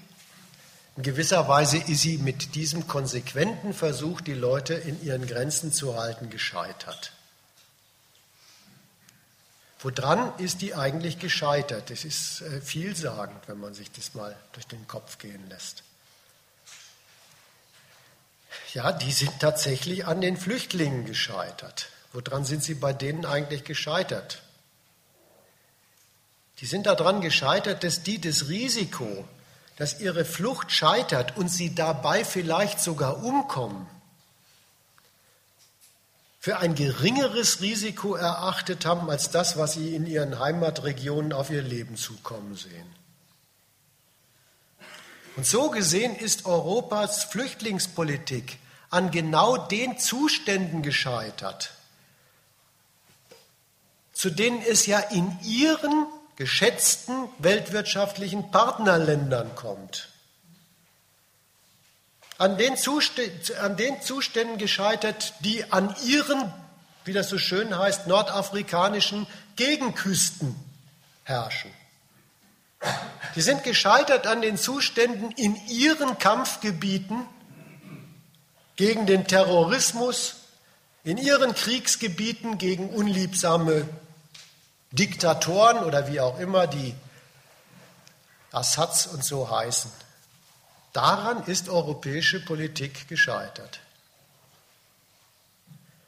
in gewisser Weise ist sie mit diesem konsequenten Versuch, die Leute in ihren Grenzen zu halten, gescheitert. Woran ist die eigentlich gescheitert? Das ist äh, vielsagend, wenn man sich das mal durch den Kopf gehen lässt. Ja, die sind tatsächlich an den Flüchtlingen gescheitert. Woran sind sie bei denen eigentlich gescheitert? Die sind daran gescheitert, dass die das Risiko, dass ihre Flucht scheitert und sie dabei vielleicht sogar umkommen, für ein geringeres Risiko erachtet haben als das, was sie in ihren Heimatregionen auf ihr Leben zukommen sehen. Und so gesehen ist Europas Flüchtlingspolitik an genau den Zuständen gescheitert, zu denen es ja in ihren geschätzten weltwirtschaftlichen Partnerländern kommt. An den, an den Zuständen gescheitert, die an ihren, wie das so schön heißt, nordafrikanischen Gegenküsten herrschen. Die sind gescheitert an den Zuständen in ihren Kampfgebieten gegen den Terrorismus, in ihren Kriegsgebieten gegen unliebsame Diktatoren oder wie auch immer die Assads und so heißen. Daran ist europäische Politik gescheitert.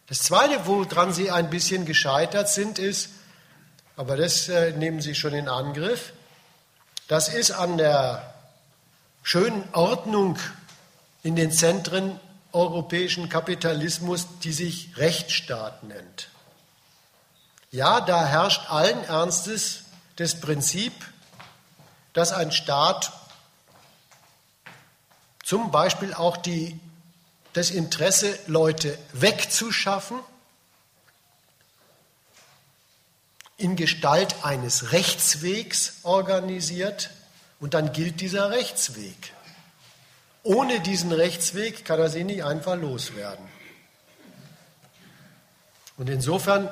Das Zweite, woran sie ein bisschen gescheitert sind, ist, aber das äh, nehmen Sie schon in Angriff. Das ist an der schönen Ordnung in den Zentren europäischen Kapitalismus, die sich Rechtsstaat nennt. Ja, da herrscht allen Ernstes das Prinzip, dass ein Staat zum Beispiel auch die, das Interesse, Leute wegzuschaffen, in Gestalt eines Rechtswegs organisiert und dann gilt dieser Rechtsweg. Ohne diesen Rechtsweg kann er sie nicht einfach loswerden. Und insofern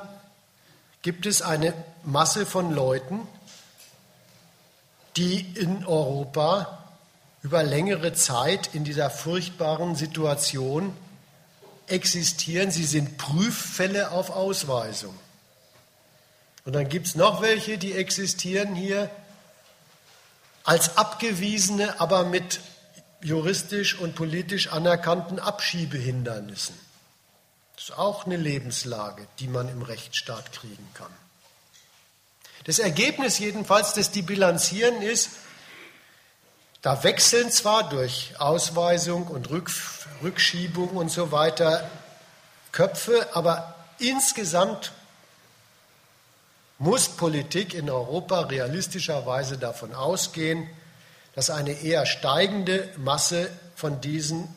gibt es eine Masse von Leuten, die in Europa über längere Zeit in dieser furchtbaren Situation existieren. Sie sind Prüffälle auf Ausweisung. Und dann gibt es noch welche, die existieren hier als abgewiesene, aber mit juristisch und politisch anerkannten Abschiebehindernissen. Das ist auch eine Lebenslage, die man im Rechtsstaat kriegen kann. Das Ergebnis jedenfalls, das die bilanzieren, ist, da wechseln zwar durch Ausweisung und Rückschiebung und so weiter Köpfe, aber insgesamt muss Politik in Europa realistischerweise davon ausgehen, dass eine eher steigende Masse von diesen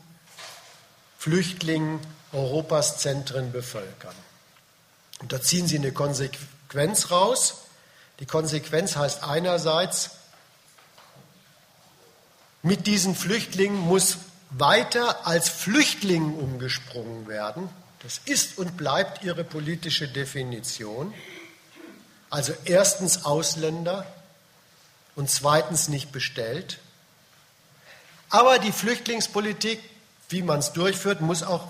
Flüchtlingen Europas Zentren bevölkern. Und da ziehen sie eine Konsequenz raus. Die Konsequenz heißt einerseits, mit diesen Flüchtlingen muss weiter als Flüchtlingen umgesprungen werden. Das ist und bleibt ihre politische Definition. Also erstens Ausländer und zweitens nicht bestellt. Aber die Flüchtlingspolitik, wie man es durchführt, muss auch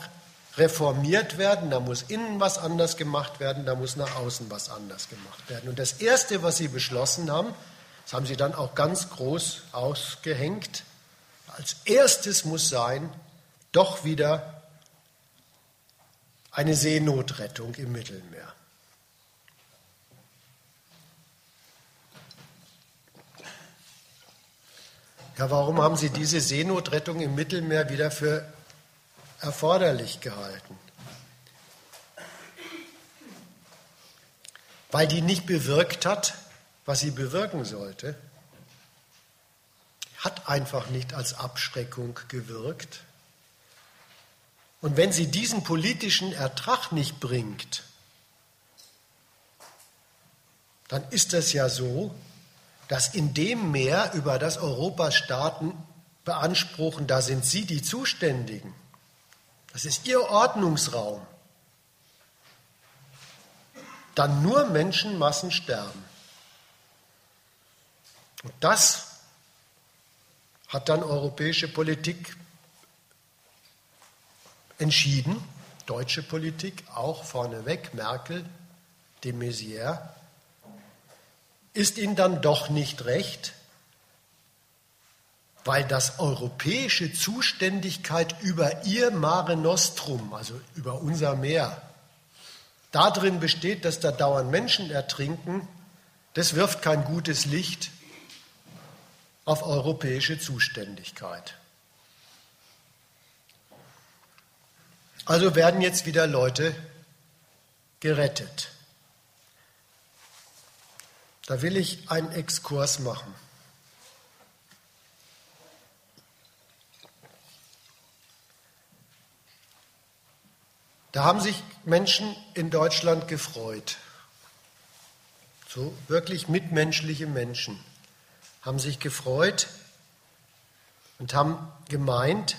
reformiert werden. Da muss innen was anders gemacht werden, da muss nach außen was anders gemacht werden. Und das Erste, was Sie beschlossen haben, das haben Sie dann auch ganz groß ausgehängt, als erstes muss sein, doch wieder eine Seenotrettung im Mittelmeer. Ja, warum haben Sie diese Seenotrettung im Mittelmeer wieder für erforderlich gehalten? Weil die nicht bewirkt hat, was sie bewirken sollte. Hat einfach nicht als Abschreckung gewirkt. Und wenn sie diesen politischen Ertrag nicht bringt, dann ist das ja so, dass in dem Meer, über das Europas Staaten beanspruchen, da sind sie die Zuständigen. Das ist ihr Ordnungsraum. Dann nur Menschenmassen sterben. Und das hat dann europäische Politik entschieden, deutsche Politik auch vorneweg, Merkel, de Maizière, ist ihnen dann doch nicht recht, weil das europäische Zuständigkeit über ihr Mare Nostrum, also über unser Meer, darin besteht, dass da dauernd Menschen ertrinken, das wirft kein gutes Licht auf europäische Zuständigkeit. Also werden jetzt wieder Leute gerettet. Da will ich einen Exkurs machen. Da haben sich Menschen in Deutschland gefreut. So wirklich mitmenschliche Menschen haben sich gefreut und haben gemeint,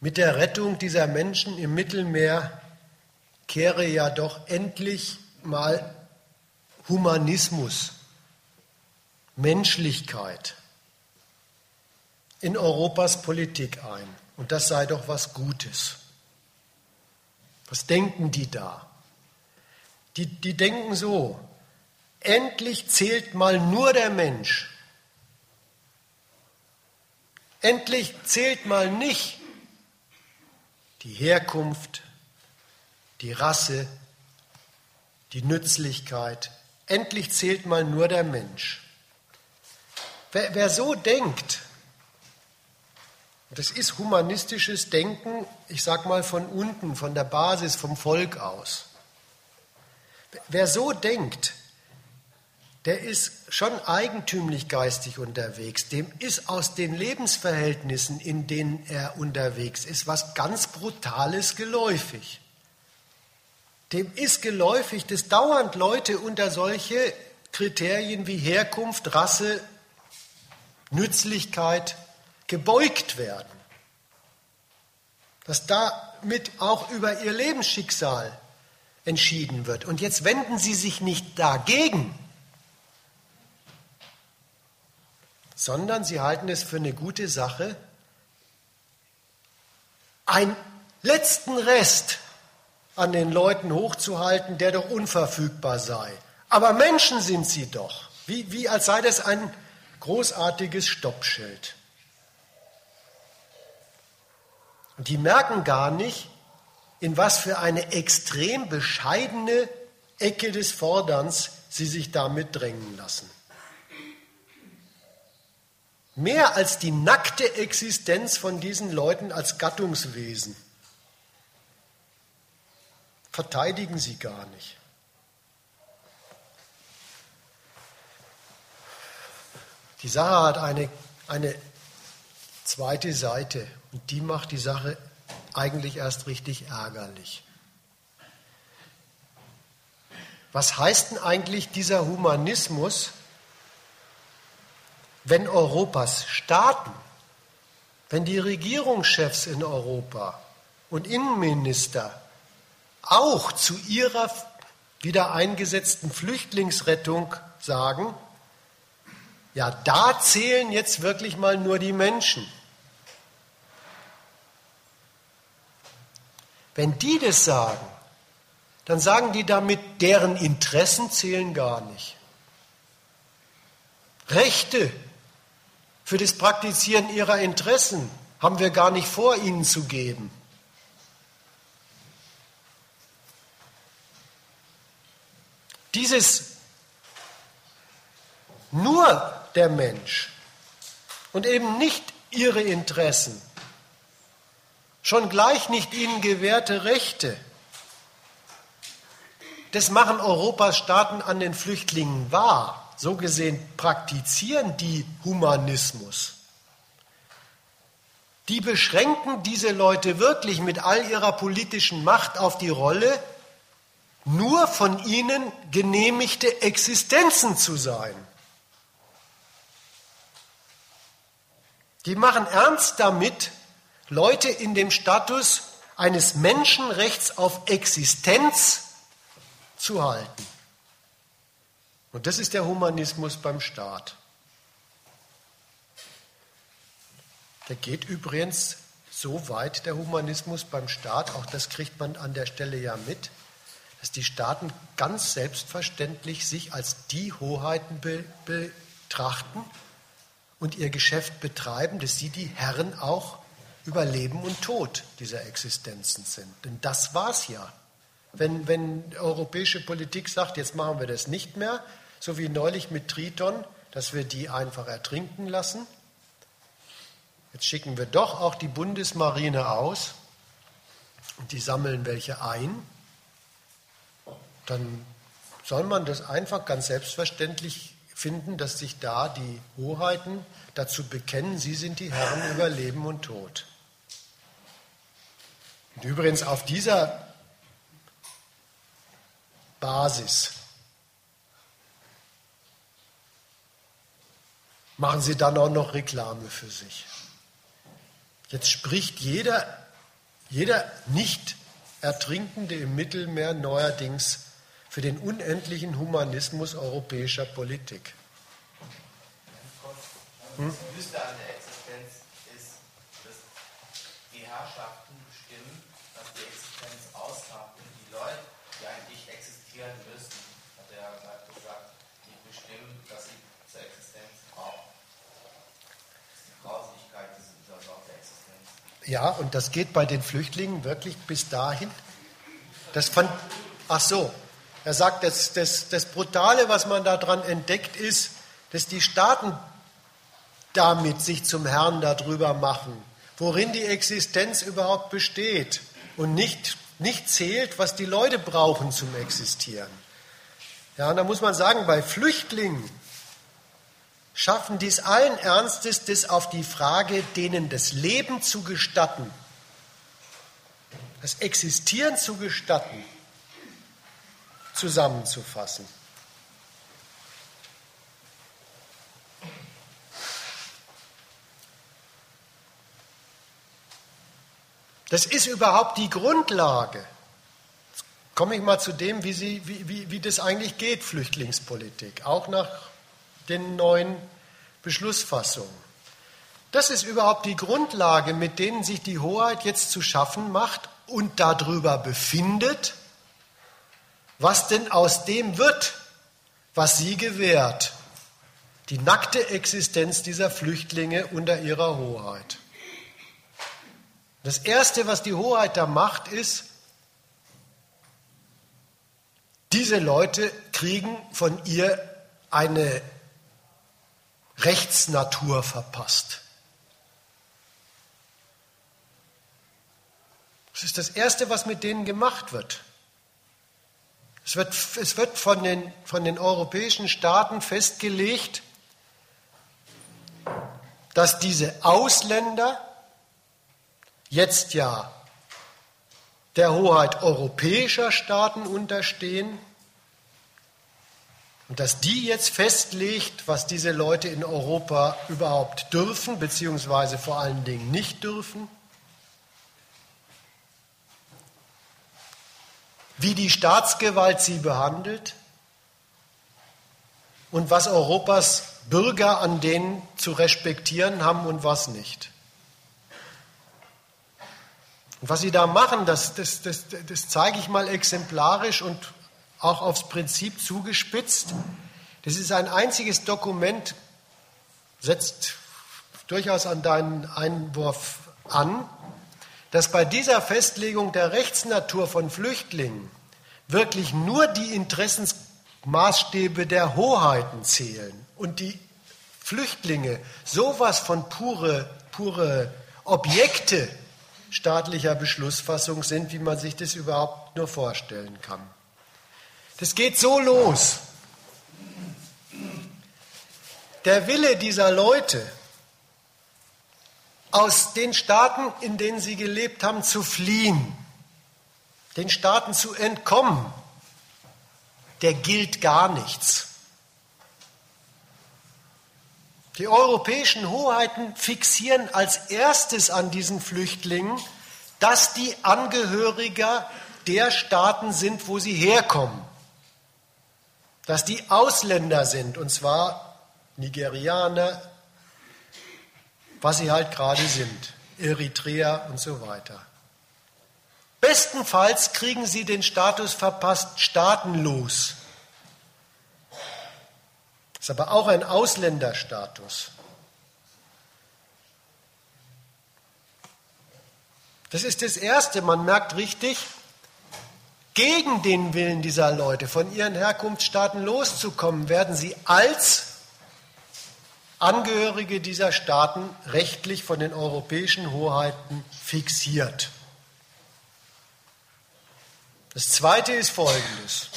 mit der Rettung dieser Menschen im Mittelmeer kehre ja doch endlich mal Humanismus, Menschlichkeit in Europas Politik ein. Und das sei doch was Gutes. Was denken die da? Die, die denken so, endlich zählt mal nur der Mensch. Endlich zählt mal nicht die Herkunft, die Rasse, die Nützlichkeit, endlich zählt mal nur der Mensch. Wer, wer so denkt, das ist humanistisches Denken, ich sage mal von unten, von der Basis, vom Volk aus. Wer so denkt, der ist schon eigentümlich geistig unterwegs. Dem ist aus den Lebensverhältnissen, in denen er unterwegs ist, was ganz Brutales geläufig. Dem ist geläufig, dass dauernd Leute unter solche Kriterien wie Herkunft, Rasse, Nützlichkeit gebeugt werden. Dass damit auch über ihr Lebensschicksal entschieden wird. Und jetzt wenden Sie sich nicht dagegen, sondern Sie halten es für eine gute Sache, einen letzten Rest an den Leuten hochzuhalten, der doch unverfügbar sei. Aber Menschen sind sie doch, wie, wie als sei das ein großartiges Stoppschild. Und die merken gar nicht, in was für eine extrem bescheidene Ecke des Forderns sie sich damit drängen lassen. Mehr als die nackte Existenz von diesen Leuten als Gattungswesen verteidigen sie gar nicht. Die Sache hat eine, eine zweite Seite und die macht die Sache eigentlich erst richtig ärgerlich. Was heißt denn eigentlich dieser Humanismus, wenn Europas Staaten, wenn die Regierungschefs in Europa und Innenminister auch zu ihrer wieder eingesetzten Flüchtlingsrettung sagen, ja, da zählen jetzt wirklich mal nur die Menschen. Wenn die das sagen, dann sagen die damit, deren Interessen zählen gar nicht. Rechte für das Praktizieren ihrer Interessen haben wir gar nicht vor, ihnen zu geben. Dieses nur der Mensch und eben nicht ihre Interessen, schon gleich nicht ihnen gewährte Rechte, das machen Europas Staaten an den Flüchtlingen wahr. So gesehen praktizieren die Humanismus. Die beschränken diese Leute wirklich mit all ihrer politischen Macht auf die Rolle, nur von ihnen genehmigte Existenzen zu sein. Die machen ernst damit, Leute in dem Status eines Menschenrechts auf Existenz zu halten. Und das ist der Humanismus beim Staat. Der geht übrigens so weit, der Humanismus beim Staat, auch das kriegt man an der Stelle ja mit, dass die Staaten ganz selbstverständlich sich als die Hoheiten be betrachten und ihr Geschäft betreiben, dass sie die Herren auch über Leben und Tod dieser Existenzen sind. Denn das war es ja. Wenn, wenn europäische Politik sagt, jetzt machen wir das nicht mehr, so wie neulich mit Triton, dass wir die einfach ertrinken lassen, jetzt schicken wir doch auch die Bundesmarine aus und die sammeln welche ein, dann soll man das einfach ganz selbstverständlich finden, dass sich da die Hoheiten dazu bekennen, sie sind die Herren über Leben und Tod. Und übrigens auf dieser Basis machen sie dann auch noch Reklame für sich. Jetzt spricht jeder, jeder nicht Ertrinkende im Mittelmeer neuerdings für den unendlichen Humanismus europäischer Politik. Hm? Das Wüste an der Existenz ist, dass die Herrschaften bestimmen, dass die Existenz ausmacht. Und die Leute, die eigentlich existieren müssen, hat er ja gerade gesagt, die bestimmen, dass sie zur Existenz brauchen. Das ist die Grausigkeit dieser Sorte der Existenz. Ja, und das geht bei den Flüchtlingen wirklich bis dahin. Das fand, ach so, Er sagt, das, das, das Brutale, was man daran entdeckt, ist, dass die Staaten damit sich zum Herrn darüber machen, worin die Existenz überhaupt besteht und nicht, nicht zählt, was die Leute brauchen zum Existieren. Ja, und da muss man sagen, bei Flüchtlingen schaffen dies allen Ernstes, das auf die Frage, denen das Leben zu gestatten, das Existieren zu gestatten, zusammenzufassen. Das ist überhaupt die Grundlage. Jetzt komme ich mal zu dem, wie, sie, wie, wie, wie das eigentlich geht, Flüchtlingspolitik, auch nach den neuen Beschlussfassungen. Das ist überhaupt die Grundlage, mit denen sich die Hoheit jetzt zu schaffen macht und darüber befindet, was denn aus dem wird, was sie gewährt. Die nackte Existenz dieser Flüchtlinge unter ihrer Hoheit. Das Erste, was die Hoheit da macht, ist, diese Leute kriegen von ihr eine Rechtsnatur verpasst. Das ist das Erste, was mit denen gemacht wird. Es wird, es wird von, den, von den europäischen Staaten festgelegt, dass diese Ausländer jetzt ja der Hoheit europäischer Staaten unterstehen und dass die jetzt festlegt, was diese Leute in Europa überhaupt dürfen, beziehungsweise vor allen Dingen nicht dürfen, wie die Staatsgewalt sie behandelt und was Europas Bürger an denen zu respektieren haben und was nicht. Und was Sie da machen, das, das, das, das zeige ich mal exemplarisch und auch aufs Prinzip zugespitzt. Das ist ein einziges Dokument, setzt durchaus an deinen Einwurf an, dass bei dieser Festlegung der Rechtsnatur von Flüchtlingen wirklich nur die Interessensmaßstäbe der Hoheiten zählen und die Flüchtlinge sowas von pure, pure Objekte staatlicher Beschlussfassung sind, wie man sich das überhaupt nur vorstellen kann. Das geht so los. Der Wille dieser Leute, aus den Staaten, in denen sie gelebt haben, zu fliehen, den Staaten zu entkommen, der gilt gar nichts. Die europäischen Hoheiten fixieren als erstes an diesen Flüchtlingen, dass die Angehöriger der Staaten sind, wo sie herkommen. Dass die Ausländer sind, und zwar Nigerianer, was sie halt gerade sind, Eritrea und so weiter. Bestenfalls kriegen sie den Status verpasst, staatenlos ist aber auch ein Ausländerstatus. Das ist das Erste, man merkt richtig, gegen den Willen dieser Leute, von ihren Herkunftsstaaten loszukommen, werden sie als Angehörige dieser Staaten rechtlich von den europäischen Hoheiten fixiert. Das Zweite ist Folgendes.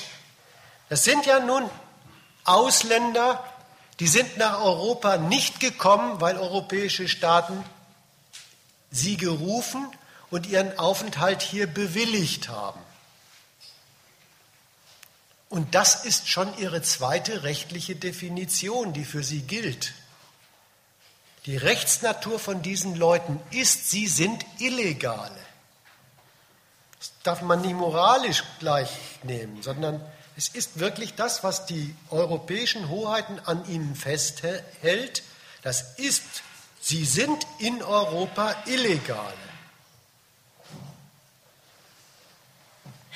Das sind ja nun Ausländer, die sind nach Europa nicht gekommen, weil europäische Staaten sie gerufen und ihren Aufenthalt hier bewilligt haben. Und das ist schon ihre zweite rechtliche Definition, die für sie gilt. Die Rechtsnatur von diesen Leuten ist, sie sind Illegale. Das darf man nicht moralisch gleich nehmen, sondern es ist wirklich das, was die europäischen Hoheiten an ihnen festhält. Das ist, sie sind in Europa illegal.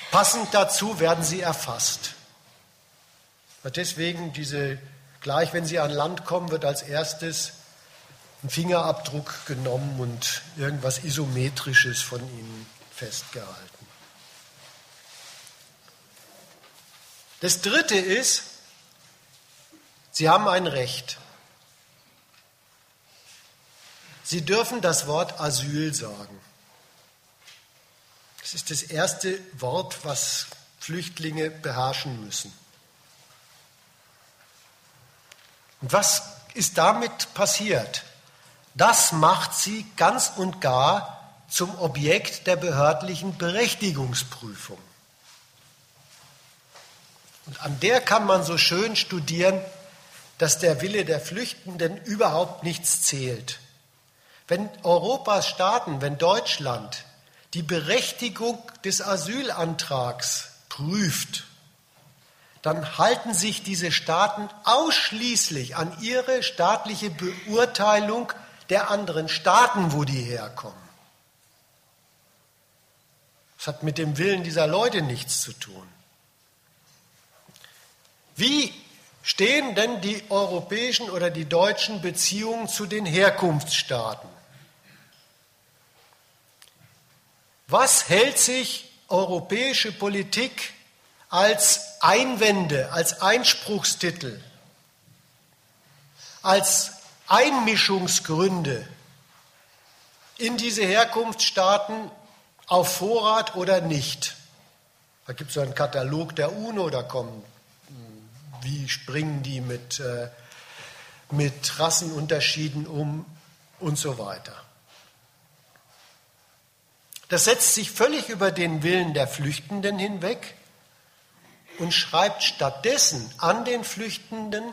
Passend dazu werden sie erfasst. Deswegen diese, gleich wenn sie an Land kommen, wird als erstes ein Fingerabdruck genommen und irgendwas Isometrisches von ihnen festgehalten. Das Dritte ist, Sie haben ein Recht. Sie dürfen das Wort Asyl sagen. Das ist das erste Wort, was Flüchtlinge beherrschen müssen. Und was ist damit passiert? Das macht sie ganz und gar zum Objekt der behördlichen Berechtigungsprüfung. Und an der kann man so schön studieren, dass der Wille der Flüchtenden überhaupt nichts zählt. Wenn Europas Staaten, wenn Deutschland die Berechtigung des Asylantrags prüft, dann halten sich diese Staaten ausschließlich an ihre staatliche Beurteilung der anderen Staaten, wo die herkommen. Das hat mit dem Willen dieser Leute nichts zu tun. Wie stehen denn die europäischen oder die deutschen Beziehungen zu den Herkunftsstaaten? Was hält sich europäische Politik als Einwände, als Einspruchstitel, als Einmischungsgründe in diese Herkunftsstaaten auf Vorrat oder nicht? Da gibt es so einen Katalog der UNO, da kommen, wie springen die mit, äh, mit Rassenunterschieden um und so weiter. Das setzt sich völlig über den Willen der Flüchtenden hinweg und schreibt stattdessen an den Flüchtenden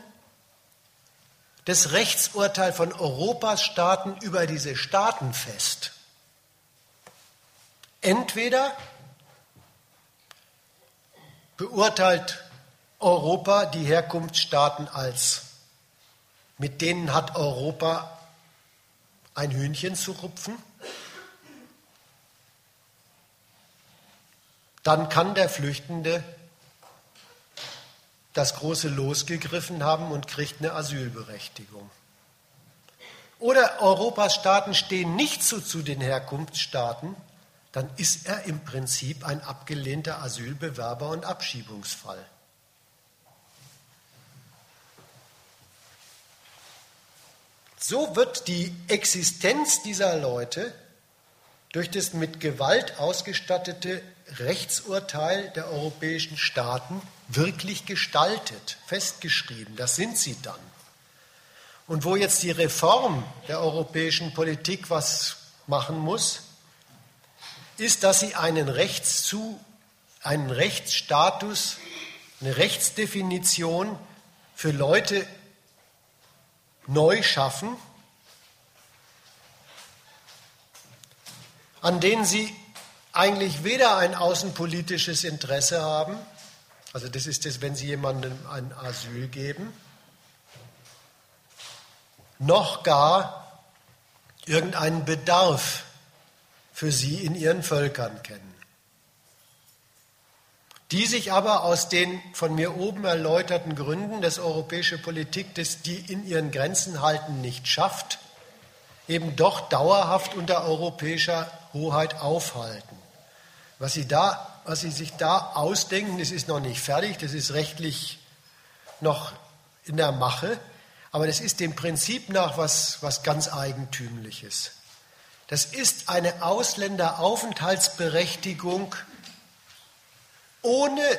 das Rechtsurteil von Europas Staaten über diese Staaten fest. Entweder beurteilt Europa die Herkunftsstaaten als, mit denen hat Europa ein Hühnchen zu rupfen, dann kann der Flüchtende das große Los gegriffen haben und kriegt eine Asylberechtigung. Oder Europas Staaten stehen nicht so zu den Herkunftsstaaten, dann ist er im Prinzip ein abgelehnter Asylbewerber und Abschiebungsfall. So wird die Existenz dieser Leute durch das mit Gewalt ausgestattete Rechtsurteil der europäischen Staaten wirklich gestaltet, festgeschrieben. Das sind sie dann. Und wo jetzt die Reform der europäischen Politik was machen muss, ist, dass sie einen, Rechtszu, einen Rechtsstatus, eine Rechtsdefinition für Leute neu schaffen, an denen sie eigentlich weder ein außenpolitisches Interesse haben, also das ist es, wenn sie jemandem ein Asyl geben, noch gar irgendeinen Bedarf für sie in ihren Völkern kennen. Die sich aber aus den von mir oben erläuterten Gründen, dass europäische Politik das die in ihren Grenzen halten nicht schafft, eben doch dauerhaft unter europäischer Hoheit aufhalten. Was Sie, da, was Sie sich da ausdenken, das ist noch nicht fertig, das ist rechtlich noch in der Mache, aber das ist dem Prinzip nach was, was ganz Eigentümliches. Das ist eine Ausländeraufenthaltsberechtigung ohne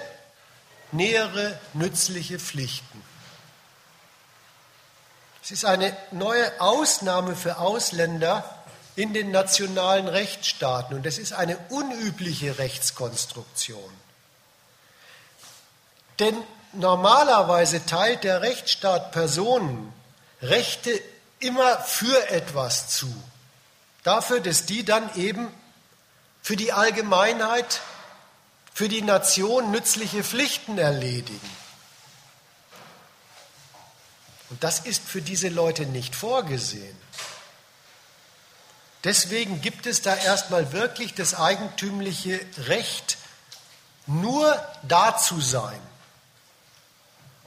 nähere nützliche Pflichten. Es ist eine neue Ausnahme für Ausländer, in den nationalen Rechtsstaaten. Und das ist eine unübliche Rechtskonstruktion. Denn normalerweise teilt der Rechtsstaat Personen Rechte immer für etwas zu. Dafür, dass die dann eben für die Allgemeinheit, für die Nation nützliche Pflichten erledigen. Und das ist für diese Leute nicht vorgesehen. Deswegen gibt es da erstmal wirklich das eigentümliche Recht, nur da zu sein,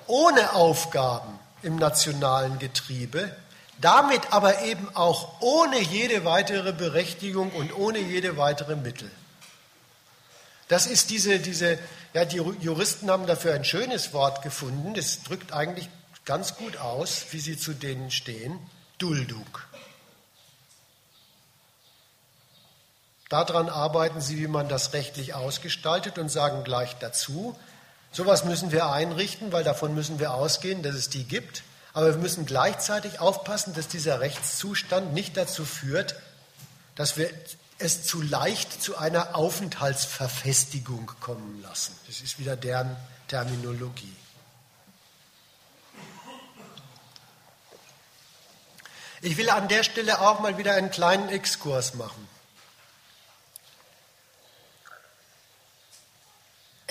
ohne Aufgaben im nationalen Getriebe, damit aber eben auch ohne jede weitere Berechtigung und ohne jede weitere Mittel. Das ist diese, diese, ja, die Juristen haben dafür ein schönes Wort gefunden. Das drückt eigentlich ganz gut aus, wie sie zu denen stehen. Duldung. Daran arbeiten sie, wie man das rechtlich ausgestaltet und sagen gleich dazu, sowas müssen wir einrichten, weil davon müssen wir ausgehen, dass es die gibt. Aber wir müssen gleichzeitig aufpassen, dass dieser Rechtszustand nicht dazu führt, dass wir es zu leicht zu einer Aufenthaltsverfestigung kommen lassen. Das ist wieder deren Terminologie. Ich will an der Stelle auch mal wieder einen kleinen Exkurs machen.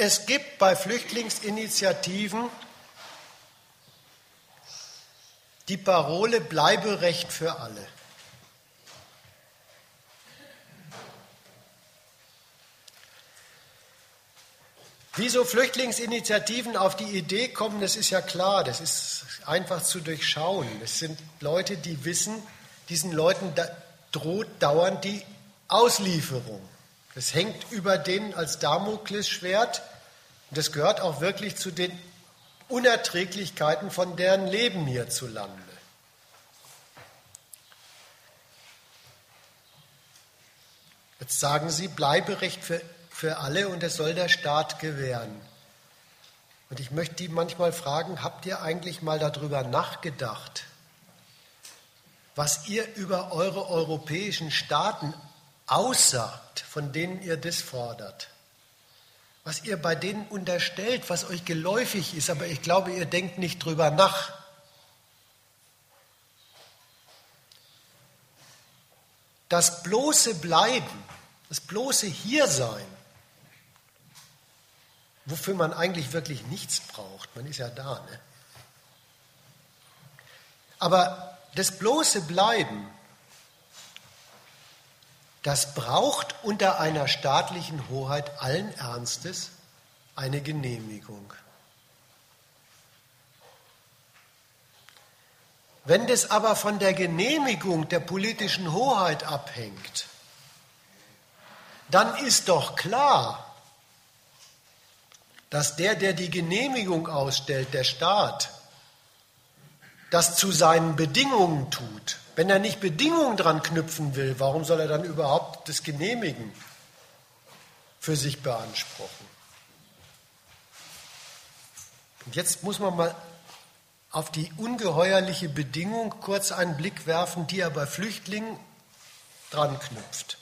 Es gibt bei Flüchtlingsinitiativen die Parole Bleiberecht für alle. Wieso Flüchtlingsinitiativen auf die Idee kommen, das ist ja klar, das ist einfach zu durchschauen. Es sind Leute, die wissen, diesen Leuten droht dauernd die Auslieferung. Das hängt über denen als Damoklesschwert und das gehört auch wirklich zu den Unerträglichkeiten von deren Leben hierzulande. Jetzt sagen Sie, Bleiberecht für, für alle und es soll der Staat gewähren. Und ich möchte die manchmal fragen, habt ihr eigentlich mal darüber nachgedacht, was ihr über eure europäischen Staaten aussagt, von denen ihr das fordert? Was ihr bei denen unterstellt, was euch geläufig ist, aber ich glaube, ihr denkt nicht drüber nach. Das bloße Bleiben, das bloße Hiersein, wofür man eigentlich wirklich nichts braucht, man ist ja da, ne? Aber das bloße Bleiben, das braucht unter einer staatlichen Hoheit allen Ernstes eine Genehmigung. Wenn das aber von der Genehmigung der politischen Hoheit abhängt, dann ist doch klar, dass der, der die Genehmigung ausstellt, der Staat, das zu seinen Bedingungen tut. Wenn er nicht Bedingungen dran knüpfen will, warum soll er dann überhaupt das Genehmigen für sich beanspruchen? Und jetzt muss man mal auf die ungeheuerliche Bedingung kurz einen Blick werfen, die er bei Flüchtlingen dran knüpft.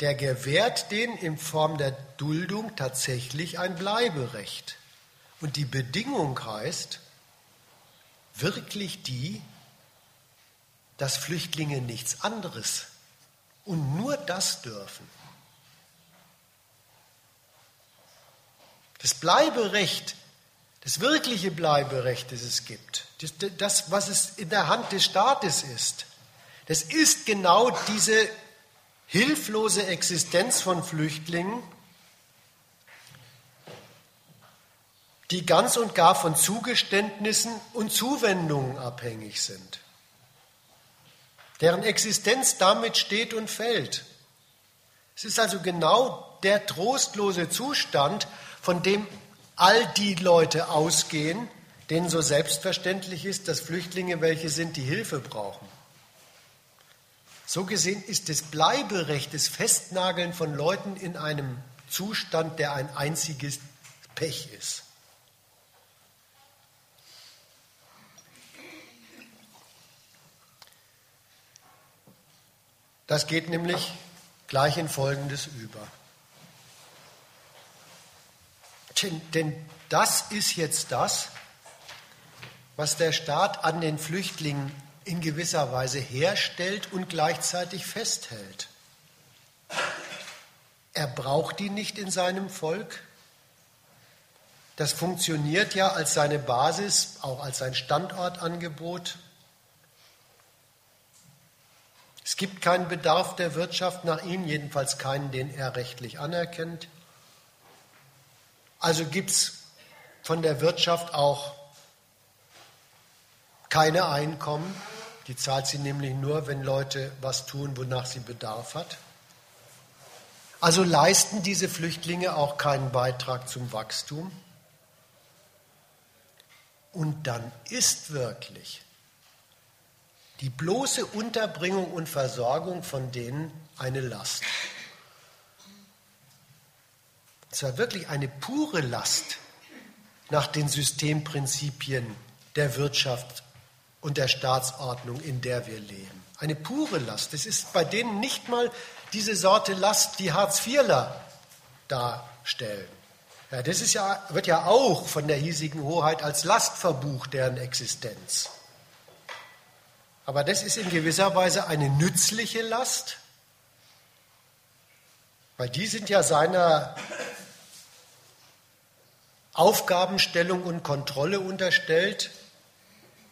Der gewährt denen in Form der Duldung tatsächlich ein Bleiberecht. Und die Bedingung heißt, wirklich die, dass Flüchtlinge nichts anderes und nur das dürfen. Das Bleiberecht, das wirkliche Bleiberecht, das es gibt, das, was es in der Hand des Staates ist, das ist genau diese hilflose Existenz von Flüchtlingen, die ganz und gar von Zugeständnissen und Zuwendungen abhängig sind, deren Existenz damit steht und fällt. Es ist also genau der trostlose Zustand, von dem all die Leute ausgehen, denen so selbstverständlich ist, dass Flüchtlinge welche sind, die Hilfe brauchen. So gesehen ist das Bleiberecht, das Festnageln von Leuten in einem Zustand, der ein einziges Pech ist. Das geht nämlich gleich in Folgendes über. Denn das ist jetzt das, was der Staat an den Flüchtlingen in gewisser Weise herstellt und gleichzeitig festhält. Er braucht die nicht in seinem Volk. Das funktioniert ja als seine Basis, auch als sein Standortangebot. Es gibt keinen Bedarf der Wirtschaft nach ihm, jedenfalls keinen, den er rechtlich anerkennt. Also gibt es von der Wirtschaft auch keine Einkommen. Die zahlt sie nämlich nur, wenn Leute was tun, wonach sie Bedarf hat. Also leisten diese Flüchtlinge auch keinen Beitrag zum Wachstum? Und dann ist wirklich die bloße Unterbringung und Versorgung von denen eine Last. Und zwar wirklich eine pure Last nach den Systemprinzipien der Wirtschaft und der Staatsordnung, in der wir leben. Eine pure Last. Es ist bei denen nicht mal diese Sorte Last, die Hartz-IVler darstellen. Ja, das ja, wird ja auch von der hiesigen Hoheit als Last verbucht, deren Existenz. Aber das ist in gewisser Weise eine nützliche Last, weil die sind ja seiner Aufgabenstellung und Kontrolle unterstellt,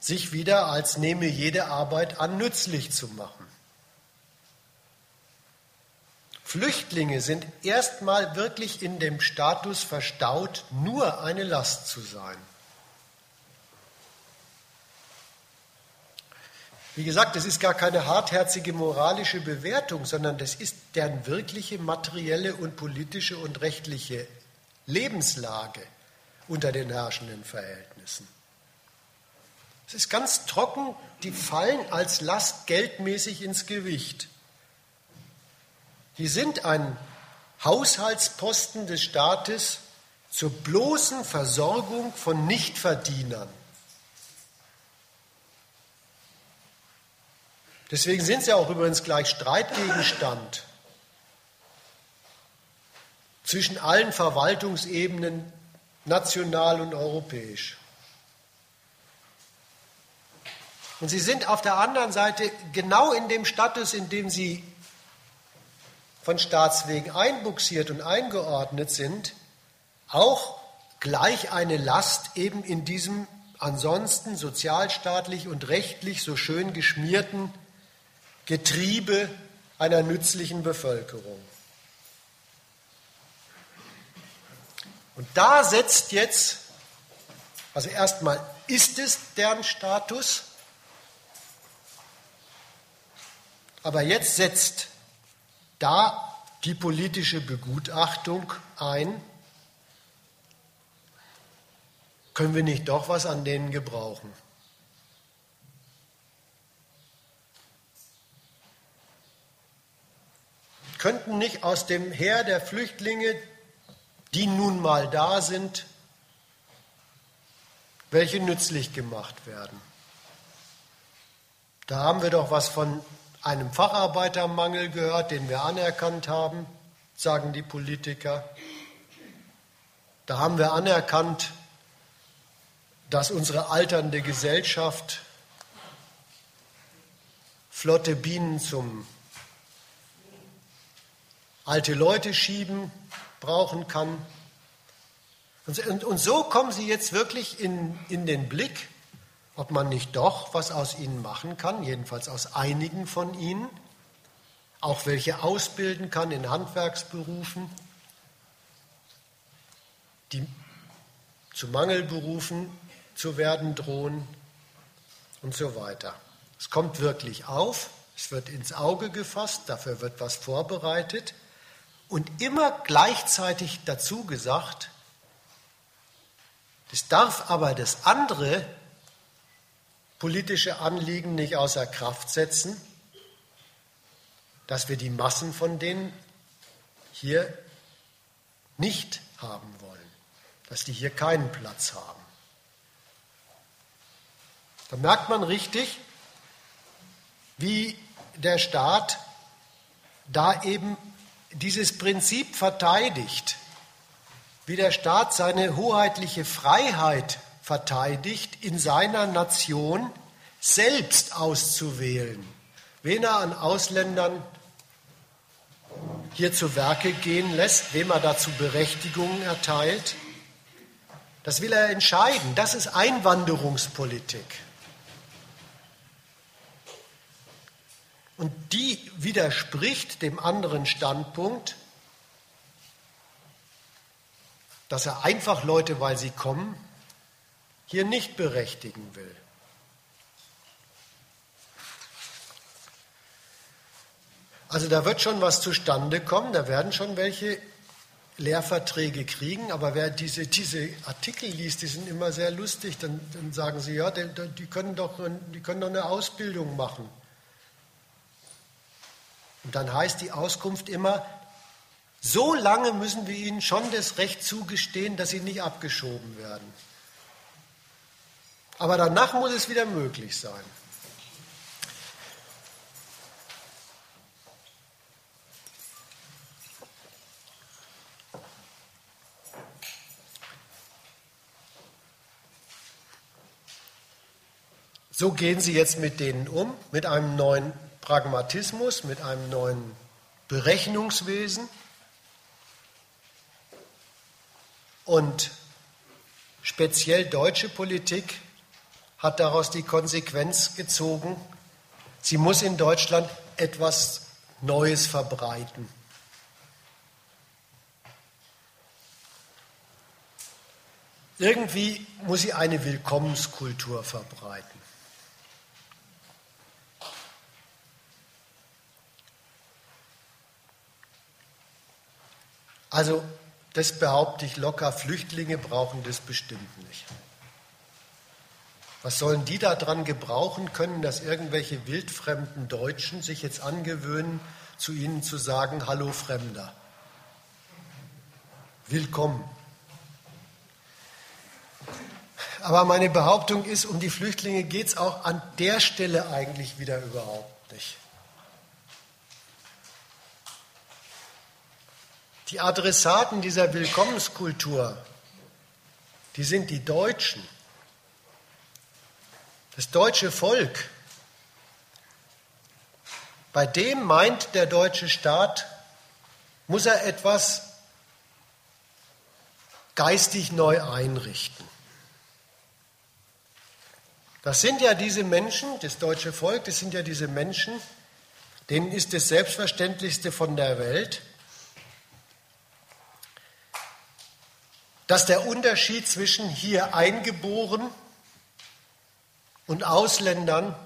sich wieder als nehme jede Arbeit an nützlich zu machen. Flüchtlinge sind erstmal wirklich in dem Status verstaut, nur eine Last zu sein. Wie gesagt, das ist gar keine hartherzige moralische Bewertung, sondern das ist deren wirkliche materielle und politische und rechtliche Lebenslage unter den herrschenden Verhältnissen. Es ist ganz trocken, die fallen als Last geldmäßig ins Gewicht. Die sind ein Haushaltsposten des Staates zur bloßen Versorgung von Nichtverdienern. Deswegen sind sie auch übrigens gleich Streitgegenstand zwischen allen Verwaltungsebenen, national und europäisch. Und sie sind auf der anderen Seite genau in dem Status, in dem sie von Staatswegen einbuxiert und eingeordnet sind, auch gleich eine Last eben in diesem ansonsten sozialstaatlich und rechtlich so schön geschmierten Getriebe einer nützlichen Bevölkerung. Und da setzt jetzt, also erstmal ist es deren Status, Aber jetzt setzt da die politische Begutachtung ein. Können wir nicht doch was an denen gebrauchen? Könnten nicht aus dem Heer der Flüchtlinge, die nun mal da sind, welche nützlich gemacht werden? Da haben wir doch was von einem Facharbeitermangel gehört, den wir anerkannt haben, sagen die Politiker. Da haben wir anerkannt, dass unsere alternde Gesellschaft flotte Bienen zum alte Leute schieben brauchen kann. Und, und, so kommen sie jetzt wirklich in, in den Blick ob man nicht doch was aus ihnen machen kann, jedenfalls aus einigen von ihnen, auch welche ausbilden kann in Handwerksberufen, die zu Mangelberufen zu werden drohen und so weiter. Es kommt wirklich auf, es wird ins Auge gefasst, dafür wird was vorbereitet und immer gleichzeitig dazu gesagt, das darf aber das andere politische Anliegen nicht außer Kraft setzen, dass wir die Massen von denen hier nicht haben wollen, dass die hier keinen Platz haben. Da merkt man richtig, wie der Staat da eben dieses Prinzip verteidigt, wie der Staat seine hoheitliche Freiheit verteidigt, in seiner Nation selbst auszuwählen, wen er an Ausländern hier zu Werke gehen lässt, wem er dazu Berechtigungen erteilt. Das will er entscheiden. Das ist Einwanderungspolitik. Und die widerspricht dem anderen Standpunkt, dass er einfach Leute, weil sie kommen, hier nicht berechtigen will. Also da wird schon was zustande kommen, da werden schon welche Lehrverträge kriegen, aber wer diese, diese Artikel liest, die sind immer sehr lustig, dann, dann sagen sie, ja, die, die, können doch, die können doch eine Ausbildung machen. Und dann heißt die Auskunft immer, so lange müssen wir ihnen schon das Recht zugestehen, dass sie nicht abgeschoben werden. Aber danach muss es wieder möglich sein. So gehen Sie jetzt mit denen um, mit einem neuen Pragmatismus, mit einem neuen Berechnungswesen. Und speziell deutsche Politik hat daraus die Konsequenz gezogen, sie muss in Deutschland etwas Neues verbreiten. Irgendwie muss sie eine Willkommenskultur verbreiten. Also, das behaupte ich locker, Flüchtlinge brauchen das bestimmt nicht. Was sollen die daran gebrauchen können, dass irgendwelche wildfremden Deutschen sich jetzt angewöhnen, zu ihnen zu sagen, hallo Fremder, willkommen. Aber meine Behauptung ist, um die Flüchtlinge geht es auch an der Stelle eigentlich wieder überhaupt nicht. Die Adressaten dieser Willkommenskultur, die sind die Deutschen. Das deutsche Volk. Bei dem meint der deutsche Staat, muss er etwas geistig neu einrichten. Das sind ja diese Menschen, das deutsche Volk, das sind ja diese Menschen, denen ist das Selbstverständlichste von der Welt, dass der Unterschied zwischen hier eingeboren und Ausländern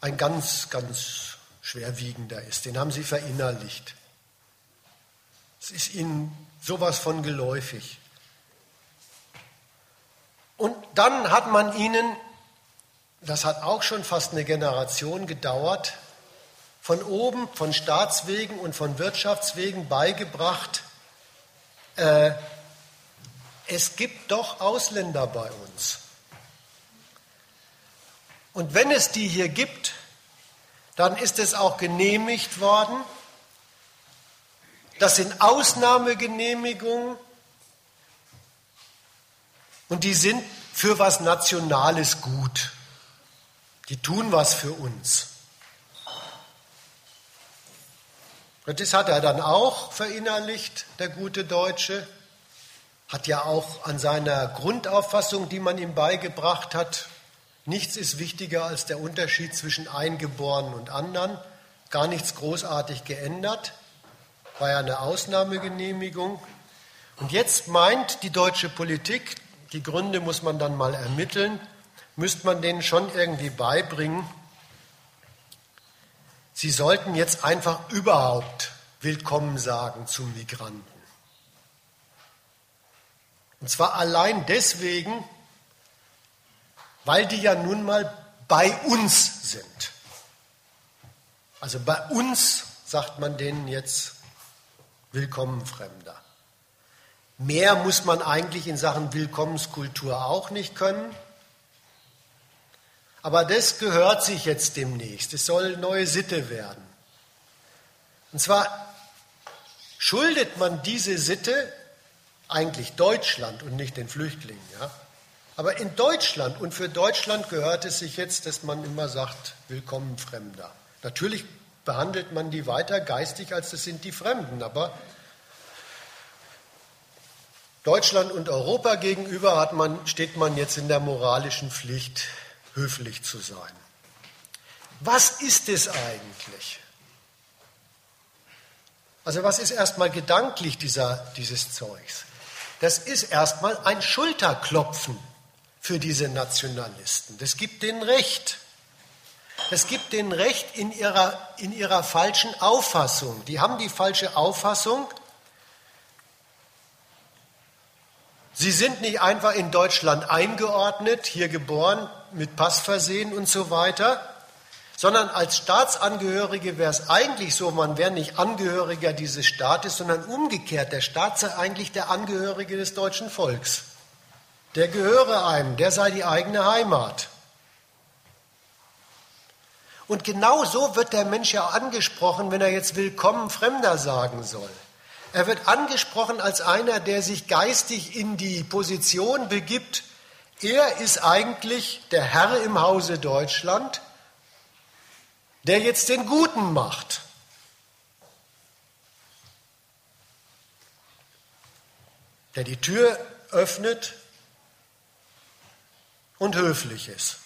ein ganz, ganz schwerwiegender ist. Den haben sie verinnerlicht. Es ist ihnen sowas von geläufig. Und dann hat man ihnen, das hat auch schon fast eine Generation gedauert, von oben, von Staatswegen und von Wirtschaftswegen beigebracht, äh, es gibt doch Ausländer bei uns. Und wenn es die hier gibt, dann ist es auch genehmigt worden. Das sind Ausnahmegenehmigungen und die sind für was Nationales gut. Die tun was für uns. Und das hat er dann auch verinnerlicht, der gute Deutsche hat ja auch an seiner Grundauffassung, die man ihm beigebracht hat, nichts ist wichtiger als der Unterschied zwischen Eingeborenen und anderen, gar nichts großartig geändert, war ja eine Ausnahmegenehmigung. Und jetzt meint die deutsche Politik, die Gründe muss man dann mal ermitteln, müsste man denen schon irgendwie beibringen, sie sollten jetzt einfach überhaupt willkommen sagen zum Migranten. Und zwar allein deswegen, weil die ja nun mal bei uns sind. Also bei uns sagt man denen jetzt Willkommen Fremder. Mehr muss man eigentlich in Sachen Willkommenskultur auch nicht können. Aber das gehört sich jetzt demnächst. Es soll neue Sitte werden. Und zwar schuldet man diese Sitte eigentlich Deutschland und nicht den Flüchtlingen. Ja? Aber in Deutschland und für Deutschland gehört es sich jetzt, dass man immer sagt, willkommen Fremder. Natürlich behandelt man die weiter geistig, als das sind die Fremden, aber Deutschland und Europa gegenüber man, steht man jetzt in der moralischen Pflicht, höflich zu sein. Was ist es eigentlich? Also was ist erstmal gedanklich dieser, dieses Zeugs? Das ist erstmal ein Schulterklopfen für diese Nationalisten. Das gibt denen recht. es gibt denen Recht in ihrer, in ihrer falschen Auffassung. Die haben die falsche Auffassung. Sie sind nicht einfach in Deutschland eingeordnet, hier geboren, mit Pass versehen und so weiter, sondern als Staatsangehörige wäre es eigentlich so, man wäre nicht Angehöriger dieses Staates, sondern umgekehrt, der Staat sei eigentlich der Angehörige des deutschen Volks. Der gehöre einem, der sei die eigene Heimat. Und genau so wird der Mensch ja angesprochen, wenn er jetzt willkommen Fremder sagen soll. Er wird angesprochen als einer, der sich geistig in die Position begibt, er ist eigentlich der Herr im Hause Deutschland, der jetzt den Guten macht. Der die Tür öffnet und höflich ist.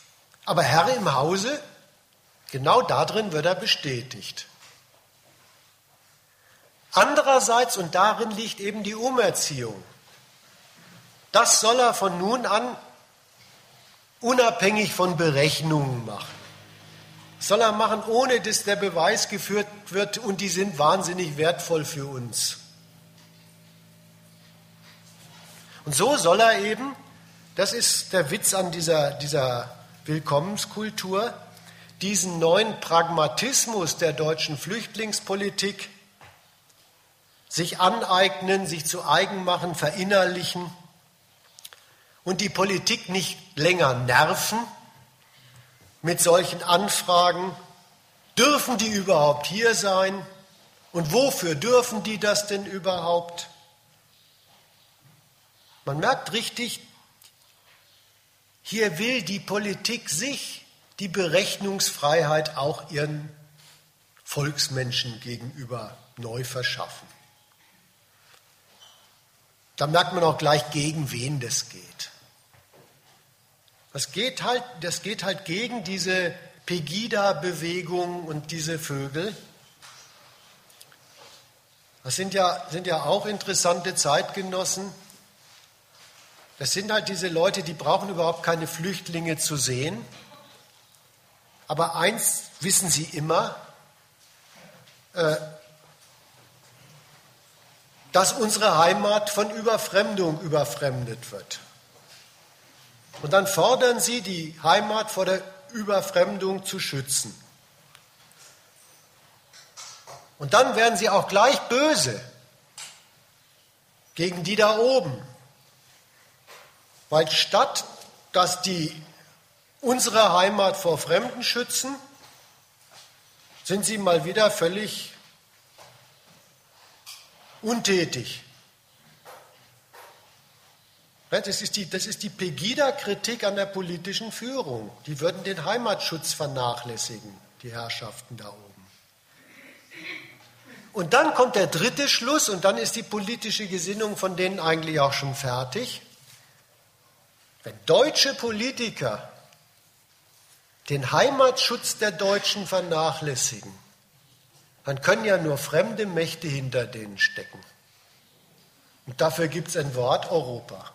Aber Herr im Hause Genau darin wird er bestätigt. Andererseits, und darin liegt eben die Umerziehung, das soll er von nun an unabhängig von Berechnungen machen. Soll er machen, ohne dass der Beweis geführt wird und die sind wahnsinnig wertvoll für uns. Und so soll er eben, das ist der Witz an dieser, dieser Willkommenskultur, diesen neuen Pragmatismus der deutschen Flüchtlingspolitik sich aneignen, sich zu eigen machen, verinnerlichen und die Politik nicht länger nerven mit solchen Anfragen. Dürfen die überhaupt hier sein? Und wofür dürfen die das denn überhaupt? Man merkt richtig, hier will die Politik sich die Berechnungsfreiheit auch ihren Volksmenschen gegenüber neu verschaffen. Da merkt man auch gleich, gegen wen das geht. Das geht halt, das geht halt gegen diese Pegida-Bewegung und diese Vögel. Das sind ja, sind ja auch interessante Zeitgenossen. Das sind halt diese Leute, die brauchen überhaupt keine Flüchtlinge zu sehen. Aber eins wissen Sie immer, äh, dass unsere Heimat von Überfremdung überfremdet wird. Und dann fordern sie, die Heimat vor der Überfremdung zu schützen. Und dann werden sie auch gleich böse gegen die da oben. Weil statt dass die unsere Heimat vor Fremden schützen, sind sie mal wieder völlig untätig. Das ist die, die Pegida-Kritik an der politischen Führung. Die würden den Heimatschutz vernachlässigen, die Herrschaften da oben. Und dann kommt der dritte Schluss und dann ist die politische Gesinnung von denen eigentlich auch schon fertig. Wenn deutsche Politiker den Heimatschutz der Deutschen vernachlässigen, dann können ja nur fremde Mächte hinter denen stecken. Und dafür gibt es ein Wort Europa.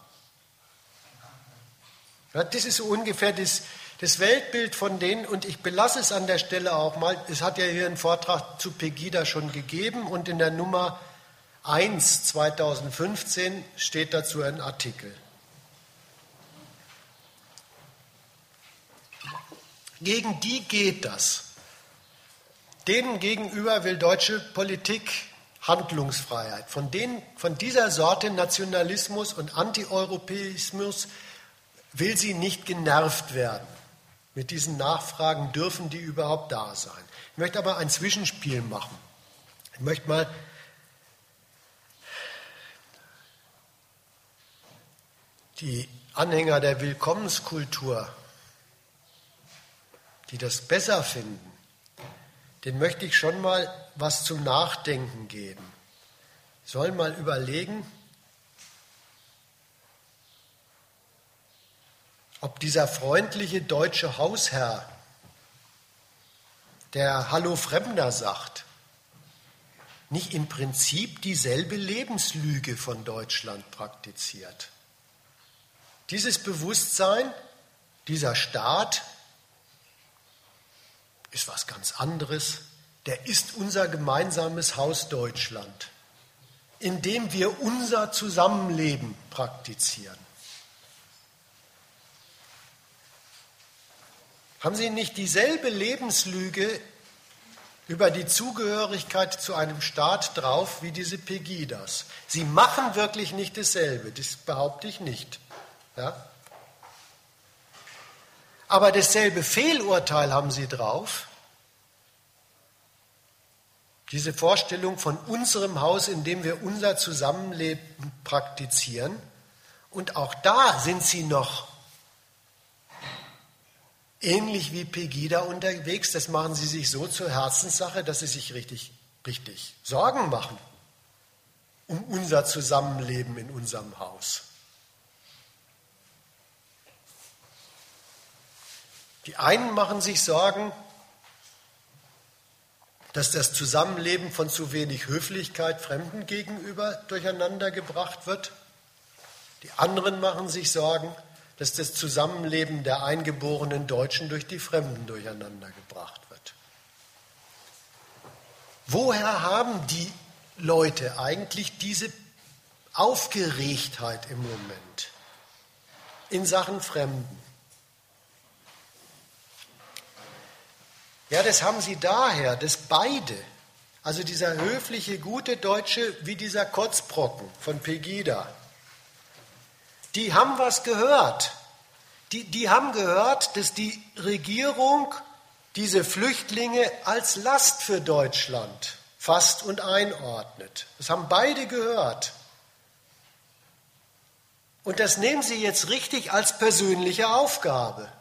Ja, das ist so ungefähr das, das Weltbild von denen, und ich belasse es an der Stelle auch mal. Es hat ja hier einen Vortrag zu Pegida schon gegeben und in der Nummer 1 2015 steht dazu ein Artikel. Gegen die geht das. Denen gegenüber will deutsche Politik Handlungsfreiheit. Von, denen, von dieser Sorte Nationalismus und Antieuropäismus will sie nicht genervt werden. Mit diesen Nachfragen dürfen die überhaupt da sein. Ich möchte aber ein Zwischenspiel machen. Ich möchte mal die Anhänger der Willkommenskultur die das besser finden, den möchte ich schon mal was zum Nachdenken geben. Sollen mal überlegen, ob dieser freundliche deutsche Hausherr, der Hallo Fremder sagt, nicht im Prinzip dieselbe Lebenslüge von Deutschland praktiziert. Dieses Bewusstsein, dieser Staat ist was ganz anderes. Der ist unser gemeinsames Haus Deutschland, in dem wir unser Zusammenleben praktizieren. Haben Sie nicht dieselbe Lebenslüge über die Zugehörigkeit zu einem Staat drauf wie diese Pegidas? Sie machen wirklich nicht dasselbe, das behaupte ich nicht. Ja? Aber dasselbe Fehlurteil haben Sie drauf. Diese Vorstellung von unserem Haus, in dem wir unser Zusammenleben praktizieren. Und auch da sind Sie noch ähnlich wie Pegida unterwegs. Das machen Sie sich so zur Herzenssache, dass Sie sich richtig, richtig Sorgen machen um unser Zusammenleben in unserem Haus. Die einen machen sich Sorgen, dass das Zusammenleben von zu wenig Höflichkeit Fremden gegenüber durcheinandergebracht wird. Die anderen machen sich Sorgen, dass das Zusammenleben der eingeborenen Deutschen durch die Fremden durcheinandergebracht wird. Woher haben die Leute eigentlich diese Aufgeregtheit im Moment in Sachen Fremden? Ja, das haben sie daher, dass beide, also dieser höfliche, gute Deutsche wie dieser Kotzbrocken von Pegida, die haben was gehört. Die, die haben gehört, dass die Regierung diese Flüchtlinge als Last für Deutschland fasst und einordnet. Das haben beide gehört. Und das nehmen sie jetzt richtig als persönliche Aufgabe.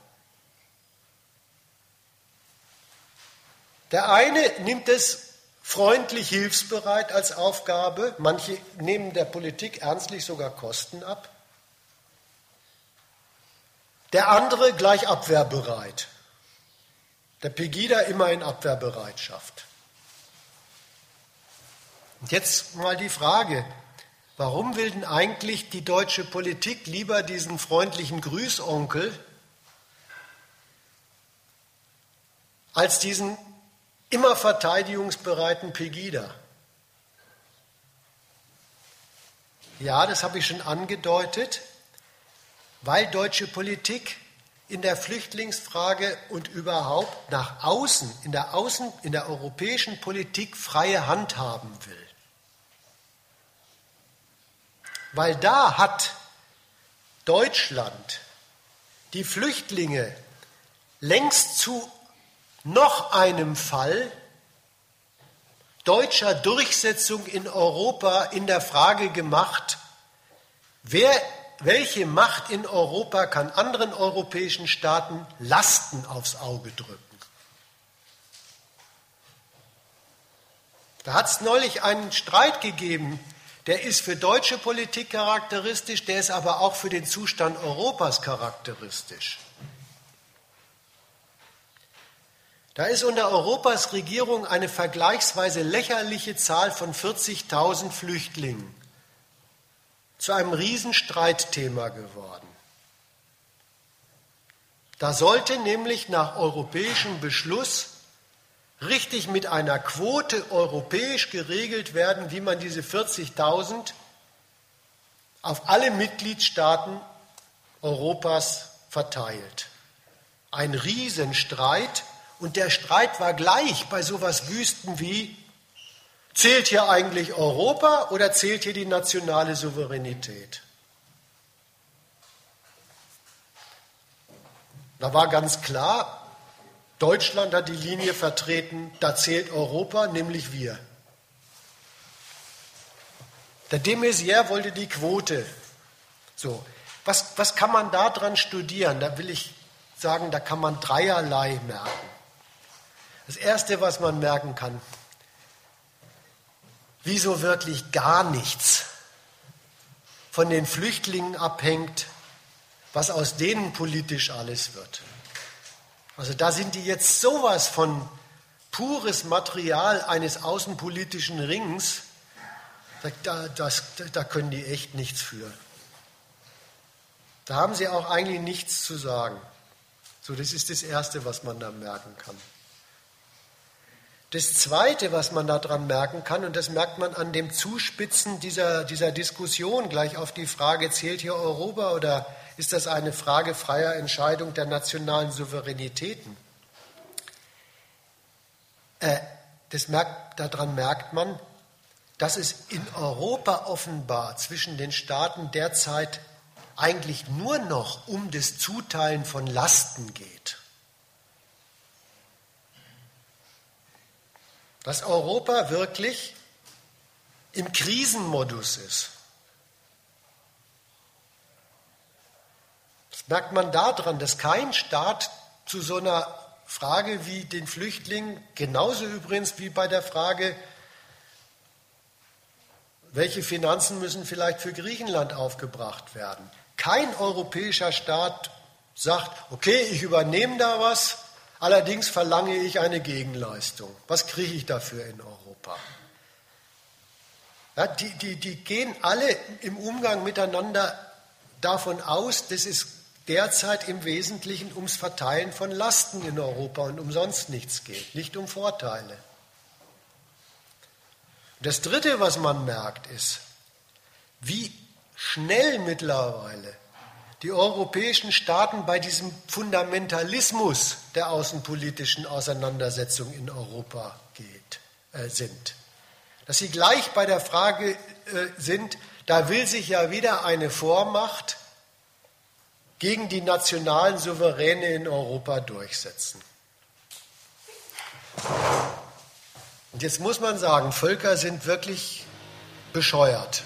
Der eine nimmt es freundlich hilfsbereit als Aufgabe, manche nehmen der Politik ernstlich sogar Kosten ab. Der andere gleich abwehrbereit. Der Pegida immer in Abwehrbereitschaft. Und jetzt mal die Frage, warum will denn eigentlich die deutsche Politik lieber diesen freundlichen Grüßonkel als diesen immer verteidigungsbereiten Pegida. Ja, das habe ich schon angedeutet, weil deutsche Politik in der Flüchtlingsfrage und überhaupt nach außen, in der, Außen, in der europäischen Politik freie Hand haben will. Weil da hat Deutschland die Flüchtlinge längst zu noch einem Fall deutscher Durchsetzung in Europa in der Frage gemacht, wer, welche Macht in Europa kann anderen europäischen Staaten Lasten aufs Auge drücken. Da hat es neulich einen Streit gegeben, der ist für deutsche Politik charakteristisch, der ist aber auch für den Zustand Europas charakteristisch. Da ist unter Europas Regierung eine vergleichsweise lächerliche Zahl von 40.000 Flüchtlingen zu einem Riesenstreitthema geworden. Da sollte nämlich nach europäischem Beschluss richtig mit einer Quote europäisch geregelt werden, wie man diese 40.000 auf alle Mitgliedstaaten Europas verteilt. Ein Riesenstreit, und der Streit war gleich bei sowas Wüsten wie, zählt hier eigentlich Europa oder zählt hier die nationale Souveränität? Da war ganz klar, Deutschland hat die Linie vertreten, da zählt Europa, nämlich wir. Der de Maizière wollte die Quote. So, was, was kann man da dran studieren? Da will ich sagen, da kann man dreierlei merken. Das Erste, was man merken kann, wieso wirklich gar nichts von den Flüchtlingen abhängt, was aus denen politisch alles wird. Also da sind die jetzt sowas von pures Material eines außenpolitischen Rings, da, das, da können die echt nichts für. Da haben sie auch eigentlich nichts zu sagen. So, das ist das Erste, was man da merken kann. Das Zweite, was man daran merken kann, und das merkt man an dem Zuspitzen dieser, dieser Diskussion gleich auf die Frage, zählt hier Europa oder ist das eine Frage freier Entscheidung der nationalen Souveränitäten? Äh, das merkt, daran merkt man, dass es in Europa offenbar zwischen den Staaten derzeit eigentlich nur noch um das Zuteilen von Lasten geht. Dass Europa wirklich im Krisenmodus ist. Das merkt man daran, dass kein Staat zu so einer Frage wie den Flüchtlingen, genauso übrigens wie bei der Frage, welche Finanzen müssen vielleicht für Griechenland aufgebracht werden. Kein europäischer Staat sagt, okay, ich übernehme da was, allerdings verlange ich eine Gegenleistung. Was kriege ich dafür in Europa? Ja, die, die, die gehen alle im Umgang miteinander davon aus, dass es derzeit im Wesentlichen ums Verteilen von Lasten in Europa und um sonst nichts geht, nicht um Vorteile. Das Dritte, was man merkt, ist, wie schnell mittlerweile die europäischen Staaten bei diesem Fundamentalismus der außenpolitischen Auseinandersetzung in Europa geht, äh, sind. Dass sie gleich bei der Frage äh, sind, da will sich ja wieder eine Vormacht gegen die nationalen Souveräne in Europa durchsetzen. Und jetzt muss man sagen, Völker sind wirklich bescheuert,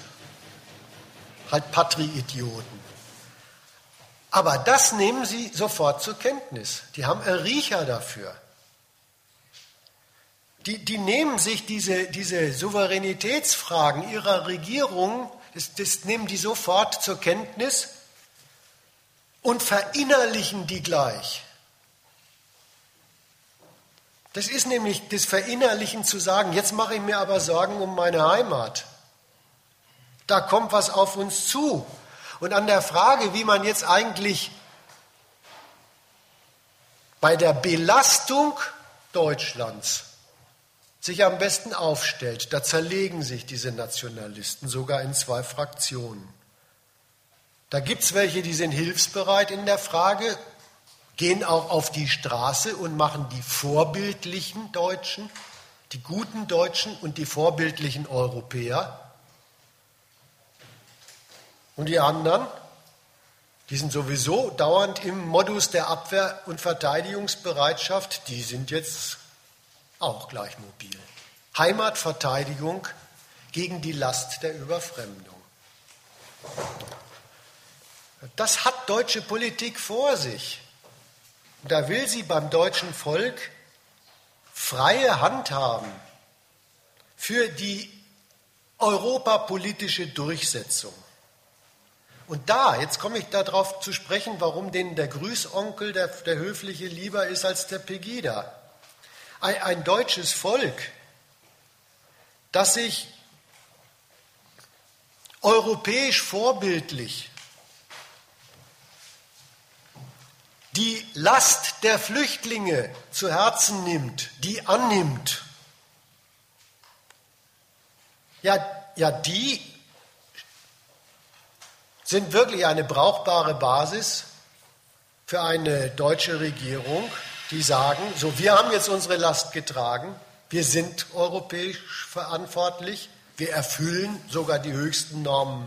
halt Patri-Idioten. Aber das nehmen sie sofort zur Kenntnis. Die haben einen Riecher dafür. Die, die nehmen sich diese, diese Souveränitätsfragen ihrer Regierung, das, das nehmen die sofort zur Kenntnis und verinnerlichen die gleich. Das ist nämlich das Verinnerlichen zu sagen, jetzt mache ich mir aber Sorgen um meine Heimat. Da kommt was auf uns zu. Und an der Frage, wie man jetzt eigentlich bei der Belastung Deutschlands sich am besten aufstellt, da zerlegen sich diese Nationalisten sogar in zwei Fraktionen. Da gibt es welche, die sind hilfsbereit in der Frage, gehen auch auf die Straße und machen die vorbildlichen Deutschen, die guten Deutschen und die vorbildlichen Europäer. Und die anderen, die sind sowieso dauernd im Modus der Abwehr- und Verteidigungsbereitschaft, die sind jetzt auch gleich mobil. Heimatverteidigung gegen die Last der Überfremdung. Das hat deutsche Politik vor sich. Da will sie beim deutschen Volk freie Hand haben für die europapolitische Durchsetzung. Und da, jetzt komme ich darauf zu sprechen, warum denen der Grüßonkel, der, der höfliche, lieber ist als der Pegida. Ein, ein deutsches Volk, das sich europäisch vorbildlich die Last der Flüchtlinge zu Herzen nimmt, die annimmt, ja, ja, die sind wirklich eine brauchbare Basis für eine deutsche Regierung, die sagen, so wir haben jetzt unsere Last getragen, wir sind europäisch verantwortlich, wir erfüllen sogar die höchsten Normen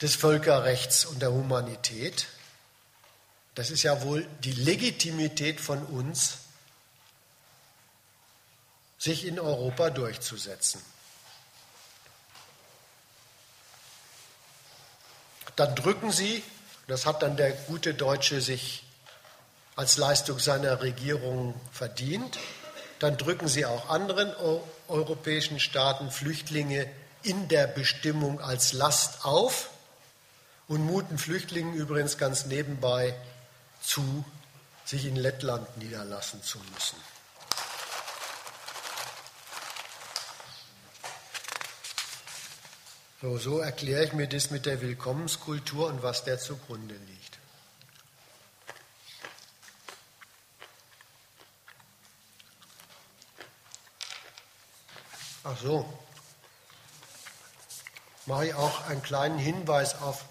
des Völkerrechts und der Humanität. Das ist ja wohl die Legitimität von uns, sich in Europa durchzusetzen. Dann drücken sie, das hat dann der gute Deutsche sich als Leistung seiner Regierung verdient, dann drücken sie auch anderen europäischen Staaten Flüchtlinge in der Bestimmung als Last auf und muten Flüchtlingen übrigens ganz nebenbei zu, sich in Lettland niederlassen zu müssen. So, so erkläre ich mir das mit der Willkommenskultur und was der zugrunde liegt. Ach so, mache ich auch einen kleinen Hinweis auf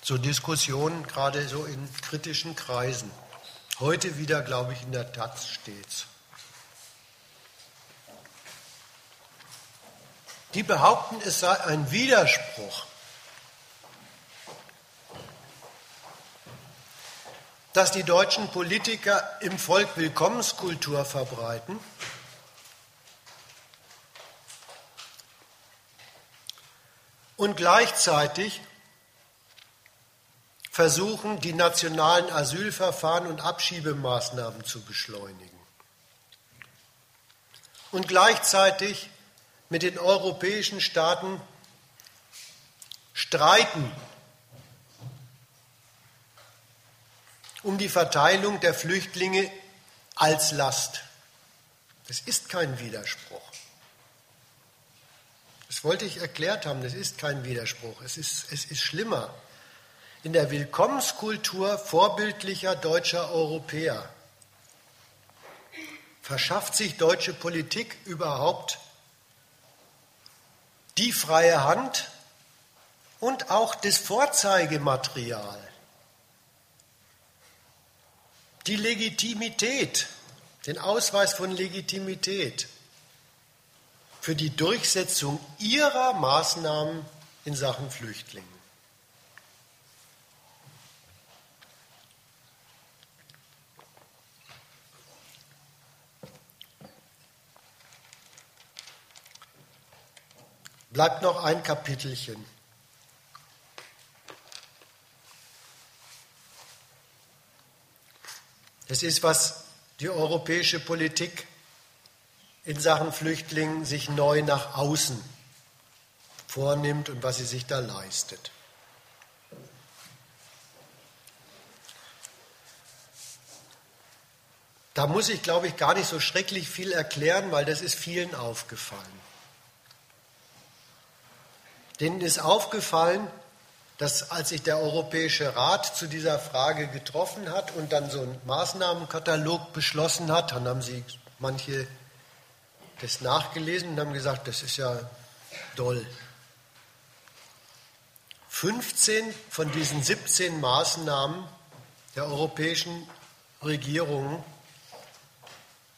so Diskussionen, gerade so in kritischen Kreisen. Heute wieder, glaube ich, in der Taz steht's. Die behaupten, es sei ein Widerspruch, dass die deutschen Politiker im Volk Willkommenskultur verbreiten und gleichzeitig versuchen, die nationalen Asylverfahren und Abschiebemaßnahmen zu beschleunigen. Und gleichzeitig mit den europäischen Staaten streiten um die Verteilung der Flüchtlinge als Last. Das ist kein Widerspruch. Das wollte ich erklärt haben, das ist kein Widerspruch. Es ist, es ist schlimmer. In der Willkommenskultur vorbildlicher deutscher Europäer verschafft sich deutsche Politik überhaupt die freie Hand und auch das Vorzeigematerial, die Legitimität, den Ausweis von Legitimität für die Durchsetzung ihrer Maßnahmen in Sachen Flüchtlinge. Bleibt noch ein Kapitelchen. Es ist, was die europäische Politik in Sachen Flüchtlingen sich neu nach außen vornimmt und was sie sich da leistet. Da muss ich, glaube ich, gar nicht so schrecklich viel erklären, weil das ist vielen aufgefallen. Denen ist aufgefallen, dass als sich der Europäische Rat zu dieser Frage getroffen hat und dann so einen Maßnahmenkatalog beschlossen hat, dann haben sie manche das nachgelesen und haben gesagt, das ist ja doll. 15 von diesen 17 Maßnahmen der europäischen Regierungen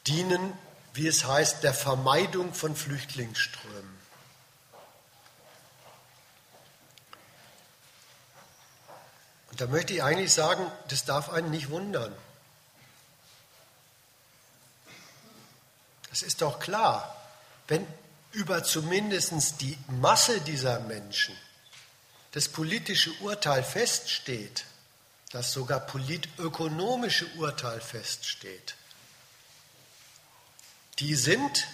dienen, wie es heißt, der Vermeidung von Flüchtlingsströmen. Da möchte ich eigentlich sagen, das darf einen nicht wundern. Das ist doch klar, wenn über zumindest die Masse dieser Menschen das politische Urteil feststeht, das sogar politökonomische Urteil feststeht, die sind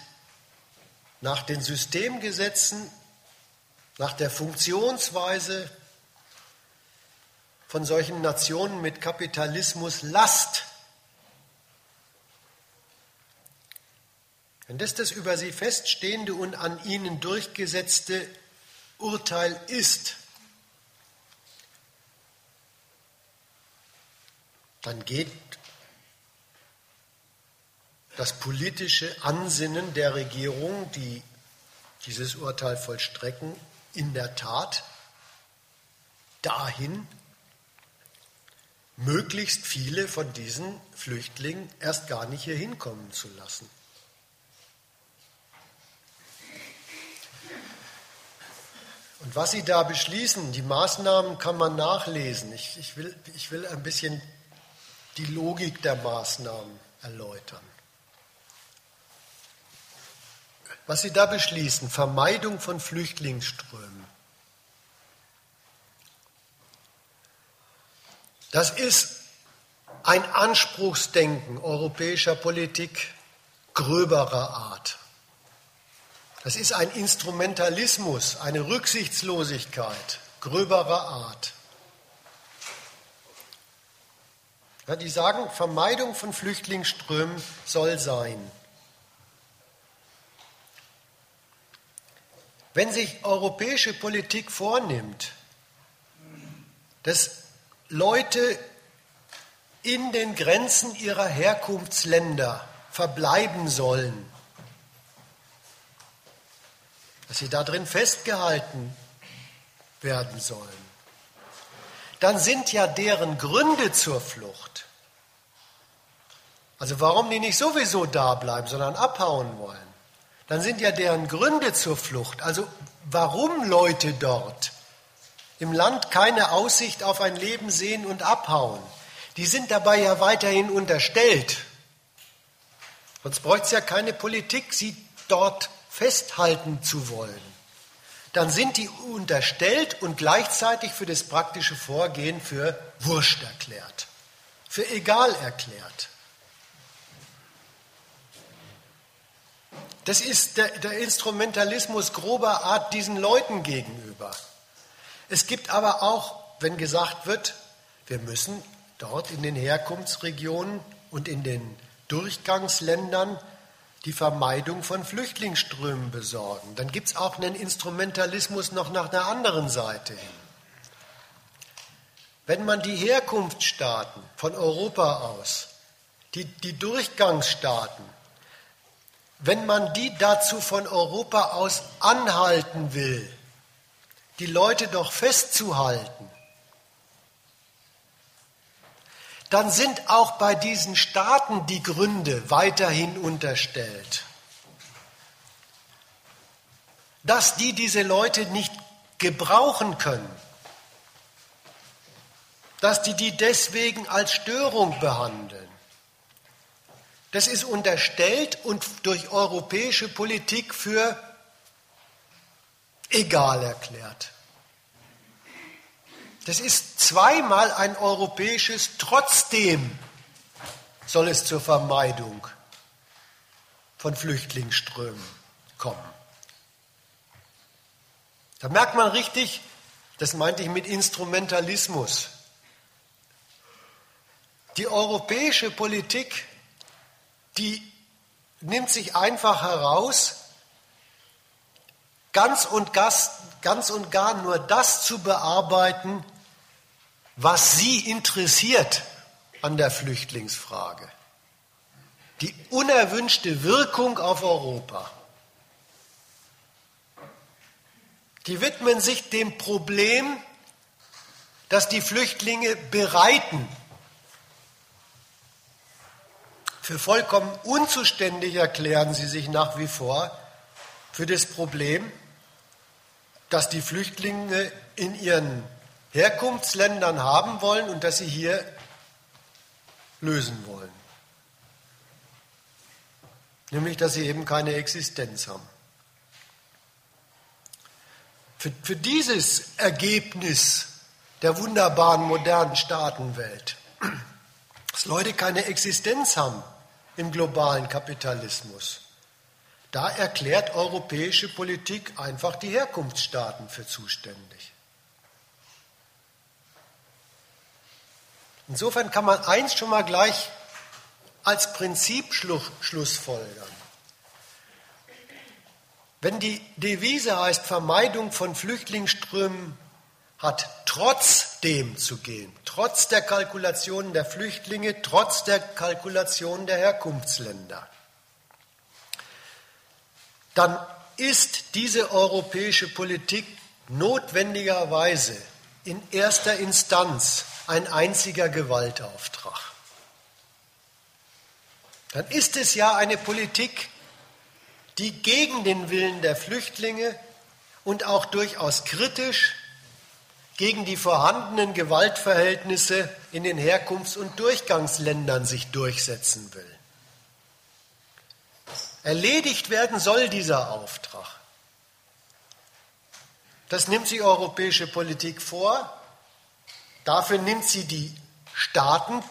nach den Systemgesetzen, nach der Funktionsweise von solchen Nationen mit Kapitalismus Last. Wenn das das über sie feststehende und an ihnen durchgesetzte Urteil ist, dann geht das politische Ansinnen der Regierung, die dieses Urteil vollstrecken, in der Tat dahin, möglichst viele von diesen Flüchtlingen erst gar nicht hier hinkommen zu lassen. Und was Sie da beschließen, die Maßnahmen kann man nachlesen. Ich, ich, will, ich will ein bisschen die Logik der Maßnahmen erläutern. Was Sie da beschließen, Vermeidung von Flüchtlingsströmen. Das ist ein Anspruchsdenken europäischer Politik gröberer Art. Das ist ein Instrumentalismus, eine Rücksichtslosigkeit gröberer Art. Ja, die sagen, Vermeidung von Flüchtlingsströmen soll sein. Wenn sich europäische Politik vornimmt, das Leute in den Grenzen ihrer Herkunftsländer verbleiben sollen, dass sie darin festgehalten werden sollen, dann sind ja deren Gründe zur Flucht, also warum die nicht sowieso da bleiben, sondern abhauen wollen, dann sind ja deren Gründe zur Flucht, also warum Leute dort im Land keine Aussicht auf ein Leben sehen und abhauen, die sind dabei ja weiterhin unterstellt. Sonst bräuchte es ja keine Politik, sie dort festhalten zu wollen. Dann sind die unterstellt und gleichzeitig für das praktische Vorgehen für wurscht erklärt, für egal erklärt. Das ist der, der, Instrumentalismus grober Art diesen Leuten gegenüber. Es gibt aber auch, wenn gesagt wird, wir müssen dort in den Herkunftsregionen und in den Durchgangsländern die Vermeidung von Flüchtlingsströmen besorgen. Dann gibt es auch einen Instrumentalismus noch nach einer anderen Seite hin. Wenn man die Herkunftsstaaten von Europa aus, die, die Durchgangsstaaten, wenn man die dazu von Europa aus anhalten will, die Leute doch festzuhalten, dann sind auch bei diesen Staaten die Gründe weiterhin unterstellt. Dass die diese Leute nicht gebrauchen können, dass die die deswegen als Störung behandeln. Das ist unterstellt und durch europäische Politik für egal erklärt. Das ist zweimal ein europäisches trotzdem soll es zur Vermeidung von Flüchtlingsströmen kommen. Da merkt man richtig, das meinte ich mit Instrumentalismus. Die europäische Politik, die nimmt sich einfach heraus, ganz und, ganz und gar nur das zu bearbeiten, was Sie interessiert an der Flüchtlingsfrage. Die unerwünschte Wirkung auf Europa. Die widmen sich dem Problem, das die Flüchtlinge bereiten. Für vollkommen unzuständig erklären sie sich nach wie vor für das Problem, dass die Flüchtlinge in ihren Herkunftsländern haben wollen und dass sie hier lösen wollen. Nämlich, dass sie eben keine Existenz haben. Für, für dieses Ergebnis der wunderbaren modernen Staatenwelt, dass Leute keine Existenz haben im globalen Kapitalismus, da erklärt europäische Politik einfach die Herkunftsstaaten für zuständig. Insofern kann man eins schon mal gleich als Prinzip schlussfolgern. Wenn die Devise heißt Vermeidung von Flüchtlingsströmen hat trotzdem zu gehen, trotz der Kalkulationen der Flüchtlinge, trotz der Kalkulationen der Herkunftsländer, dann ist diese europäische Politik notwendigerweise in erster Instanz ein einziger Gewaltauftrag. Dann ist es ja eine Politik, die gegen den Willen der Flüchtlinge und auch durchaus kritisch gegen die vorhandenen Gewaltverhältnisse in den Herkunfts- und Durchgangsländern sich durchsetzen will. Erledigt werden soll dieser Auftrag. Das nimmt sich europäische Politik vor Dafür nimmt sie die Staaten,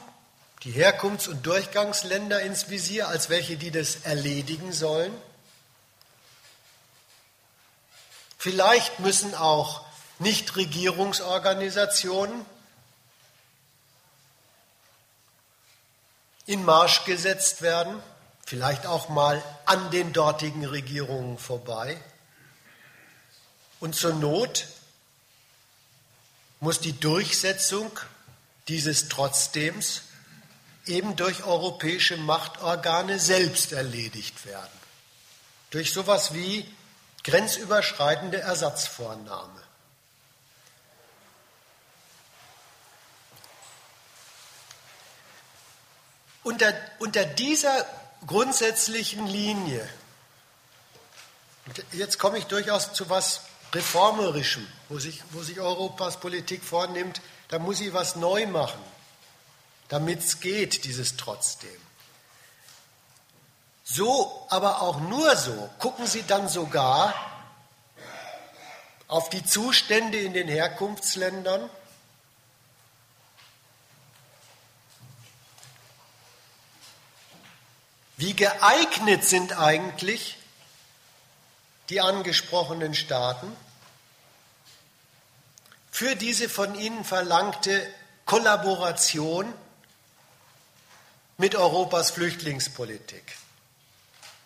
die Herkunfts- und Durchgangsländer ins Visier, als welche die das erledigen sollen. Vielleicht müssen auch Nichtregierungsorganisationen in Marsch gesetzt werden, vielleicht auch mal an den dortigen Regierungen vorbei. Und zur Not muss die Durchsetzung dieses Trotzdems eben durch europäische Machtorgane selbst erledigt werden. Durch sowas wie grenzüberschreitende Ersatzvornahme. Unter, unter dieser grundsätzlichen Linie, jetzt komme ich durchaus zu was Reformerischem, wo sich, wo sich Europas Politik vornimmt, da muss sie was neu machen, damit es geht, dieses trotzdem. So, aber auch nur so, gucken Sie dann sogar auf die Zustände in den Herkunftsländern Wie geeignet sind eigentlich die angesprochenen Staaten für diese von ihnen verlangte Kollaboration mit Europas Flüchtlingspolitik?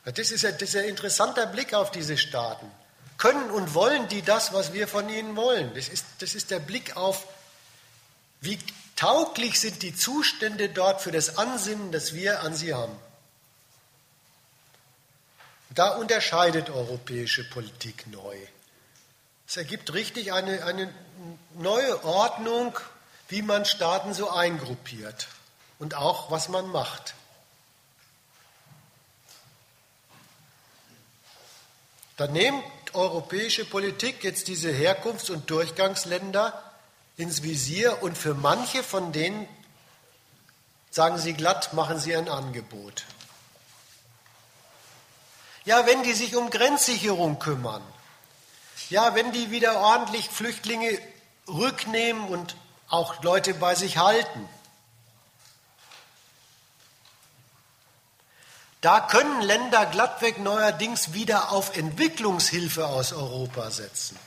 Das ist, ja, das ist ein interessanter Blick auf diese Staaten. Können und wollen die das, was wir von ihnen wollen? Das ist, das ist der Blick auf, wie tauglich sind die Zustände dort für das Ansinnen, das wir an sie haben. Da unterscheidet europäische Politik neu. Es ergibt richtig eine, eine neue Ordnung, wie man Staaten so eingruppiert und auch was man macht. Da nimmt europäische Politik jetzt diese Herkunfts- und Durchgangsländer ins Visier und für manche von denen, sagen sie glatt, machen sie ein Angebot. Ja, wenn die sich um Grenzsicherung kümmern. Ja, wenn die wieder ordentlich Flüchtlinge rücknehmen und auch Leute bei sich halten. Da können Länder glattweg neuerdings wieder auf Entwicklungshilfe aus Europa setzen.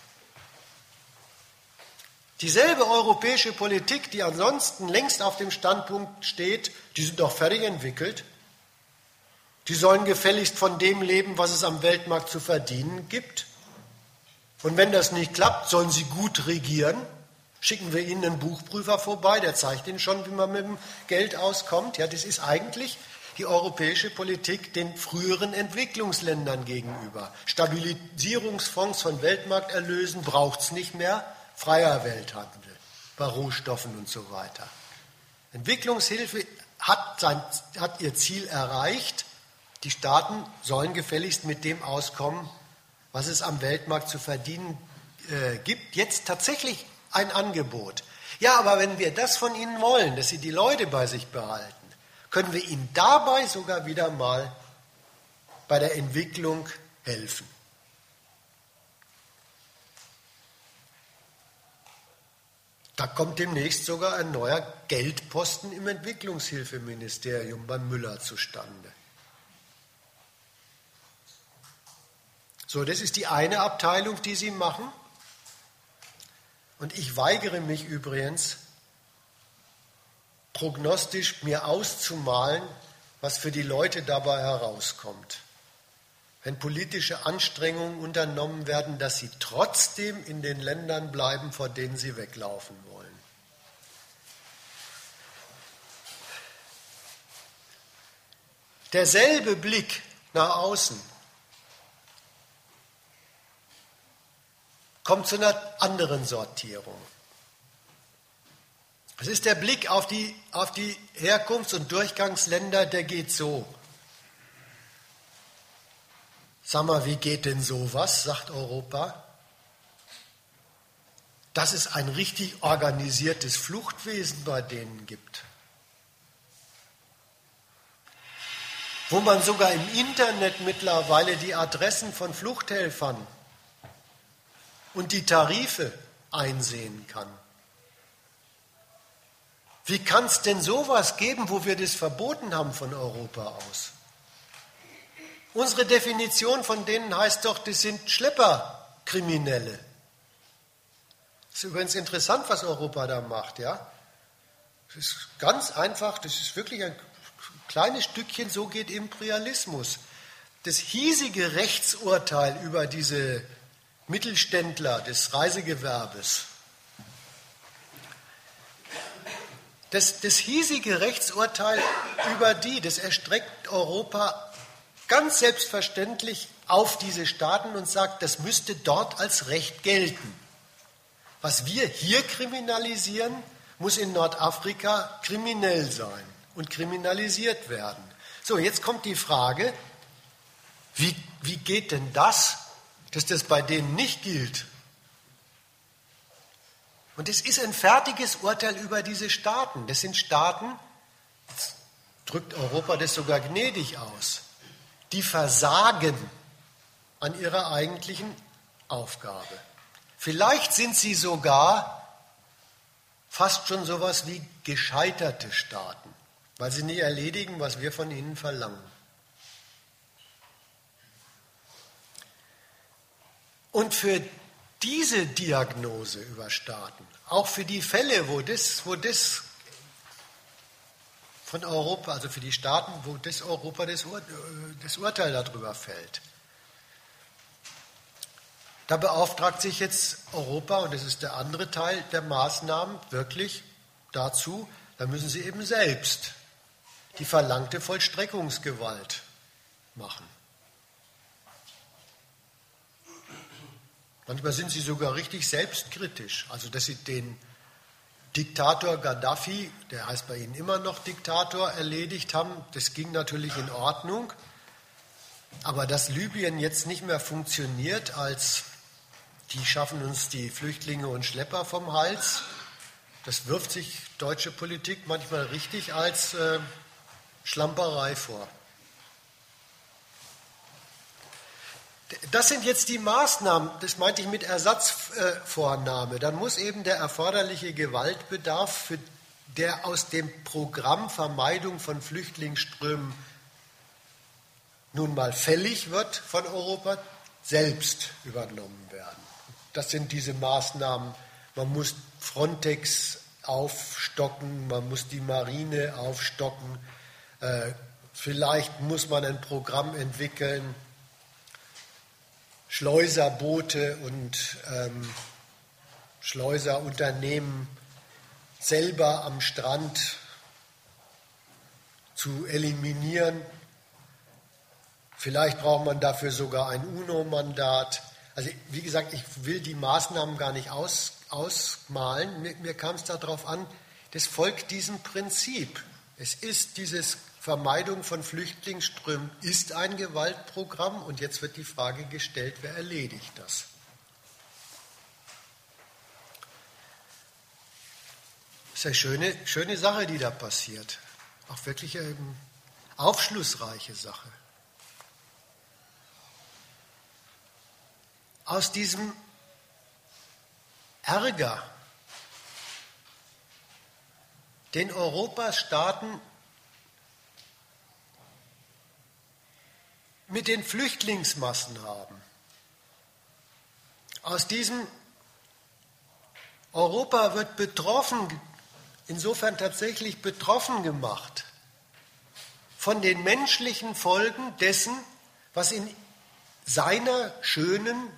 Dieselbe europäische Politik, die ansonsten längst auf dem Standpunkt steht, die sind doch fertig entwickelt, die sollen gefälligst von dem leben, was es am Weltmarkt zu verdienen gibt. Und wenn das nicht klappt, sollen sie gut regieren. Schicken wir ihnen einen Buchprüfer vorbei, der zeigt ihnen schon, wie man mit dem Geld auskommt. Ja, das ist eigentlich die europäische Politik den früheren Entwicklungsländern gegenüber. Stabilisierungsfonds von Weltmarkterlösen braucht es nicht mehr, freier Welthandel bei Rohstoffen und so weiter. Entwicklungshilfe hat, sein, hat ihr Ziel erreicht, die Staaten sollen gefälligst mit dem auskommen, was es am Weltmarkt zu verdienen äh, gibt. Jetzt tatsächlich ein Angebot. Ja, aber wenn wir das von ihnen wollen, dass sie die Leute bei sich behalten, können wir ihnen dabei sogar wieder mal bei der Entwicklung helfen. Da kommt demnächst sogar ein neuer Geldposten im Entwicklungshilfeministerium beim Müller zustande. So, das ist die eine Abteilung, die Sie machen. Und ich weigere mich übrigens, prognostisch mir auszumalen, was für die Leute dabei herauskommt. Wenn politische Anstrengungen unternommen werden, dass sie trotzdem in den Ländern bleiben, vor denen sie weglaufen wollen. Derselbe Blick nach außen kommt zu einer anderen Sortierung. Es ist der Blick auf die, auf die Herkunfts- und Durchgangsländer, der geht so. Sag mal, wie geht denn sowas, sagt Europa? Dass es ein richtig organisiertes Fluchtwesen bei denen gibt. Wo man sogar im Internet mittlerweile die Adressen von Fluchthelfern und die Tarife einsehen kann. Wie kann es denn sowas geben, wo wir das verboten haben von Europa aus? Unsere Definition von denen heißt doch, das sind Schlepperkriminelle. Das ist übrigens interessant, was Europa da macht, ja? Das ist ganz einfach, das ist wirklich ein kleines Stückchen, so geht Imperialismus. Das hiesige Rechtsurteil über diese Mittelständler des Reisegewerbes. Das, das hiesige Rechtsurteil über die, das erstreckt Europa ganz selbstverständlich auf diese Staaten und sagt, das müsste dort als Recht gelten. Was wir hier kriminalisieren, muss in Nordafrika kriminell sein und kriminalisiert werden. So, jetzt kommt die Frage, wie, wie geht denn das, dass das bei denen nicht gilt? Und es ist ein fertiges Urteil über diese Staaten. Das sind Staaten, drückt Europa das sogar gnädig aus, die versagen an ihrer eigentlichen Aufgabe. Vielleicht sind sie sogar fast schon sowas wie gescheiterte Staaten, weil sie nicht erledigen, was wir von ihnen verlangen. Und für diese Diagnose über Staaten, auch für die Fälle, wo das, wo das von Europa, also für die Staaten, wo das Europa das, Ur, das Urteil darüber fällt, da beauftragt sich jetzt Europa, und das ist der andere Teil der Maßnahmen, wirklich dazu, da müssen sie eben selbst die verlangte Vollstreckungsgewalt machen. Manchmal sind sie sogar richtig selbstkritisch, also dass sie den Diktator Gaddafi, der heißt bei ihnen immer noch Diktator, erledigt haben, das ging natürlich in Ordnung. Aber dass Libyen jetzt nicht mehr funktioniert als die schaffen uns die Flüchtlinge und Schlepper vom Hals. Das wirft sich deutsche Politik manchmal richtig als äh, Schlamperei vor. Das sind jetzt die Maßnahmen, das meinte ich mit Ersatzvornahme. Dann muss eben der erforderliche Gewaltbedarf, für der aus dem Programm Vermeidung von Flüchtlingsströmen nun mal fällig wird von Europa, selbst übernommen werden. Das sind diese Maßnahmen. Man muss Frontex aufstocken, man muss die Marine aufstocken. Äh, vielleicht muss man ein Programm entwickeln, Schleuserboote und ähm, Schleuserunternehmen selber am Strand zu eliminieren. Vielleicht braucht man dafür sogar ein UNO-Mandat. Also wie gesagt, ich will die Maßnahmen gar nicht aus, ausmalen. Mir, mir kam es darauf an, das folgt diesem Prinzip. Es ist dieses Vermeidung von Flüchtlingsströmen ist ein Gewaltprogramm und jetzt wird die Frage gestellt, wer erledigt das? Das ist eine schöne, schöne Sache, die da passiert. Auch wirklich eine aufschlussreiche Sache. aus diesem Ärger, den Europas Staaten mit den Flüchtlingsmassen haben. Aus diesem Europa wird betroffen, insofern tatsächlich betroffen gemacht von den menschlichen Folgen dessen, was in seiner schönen,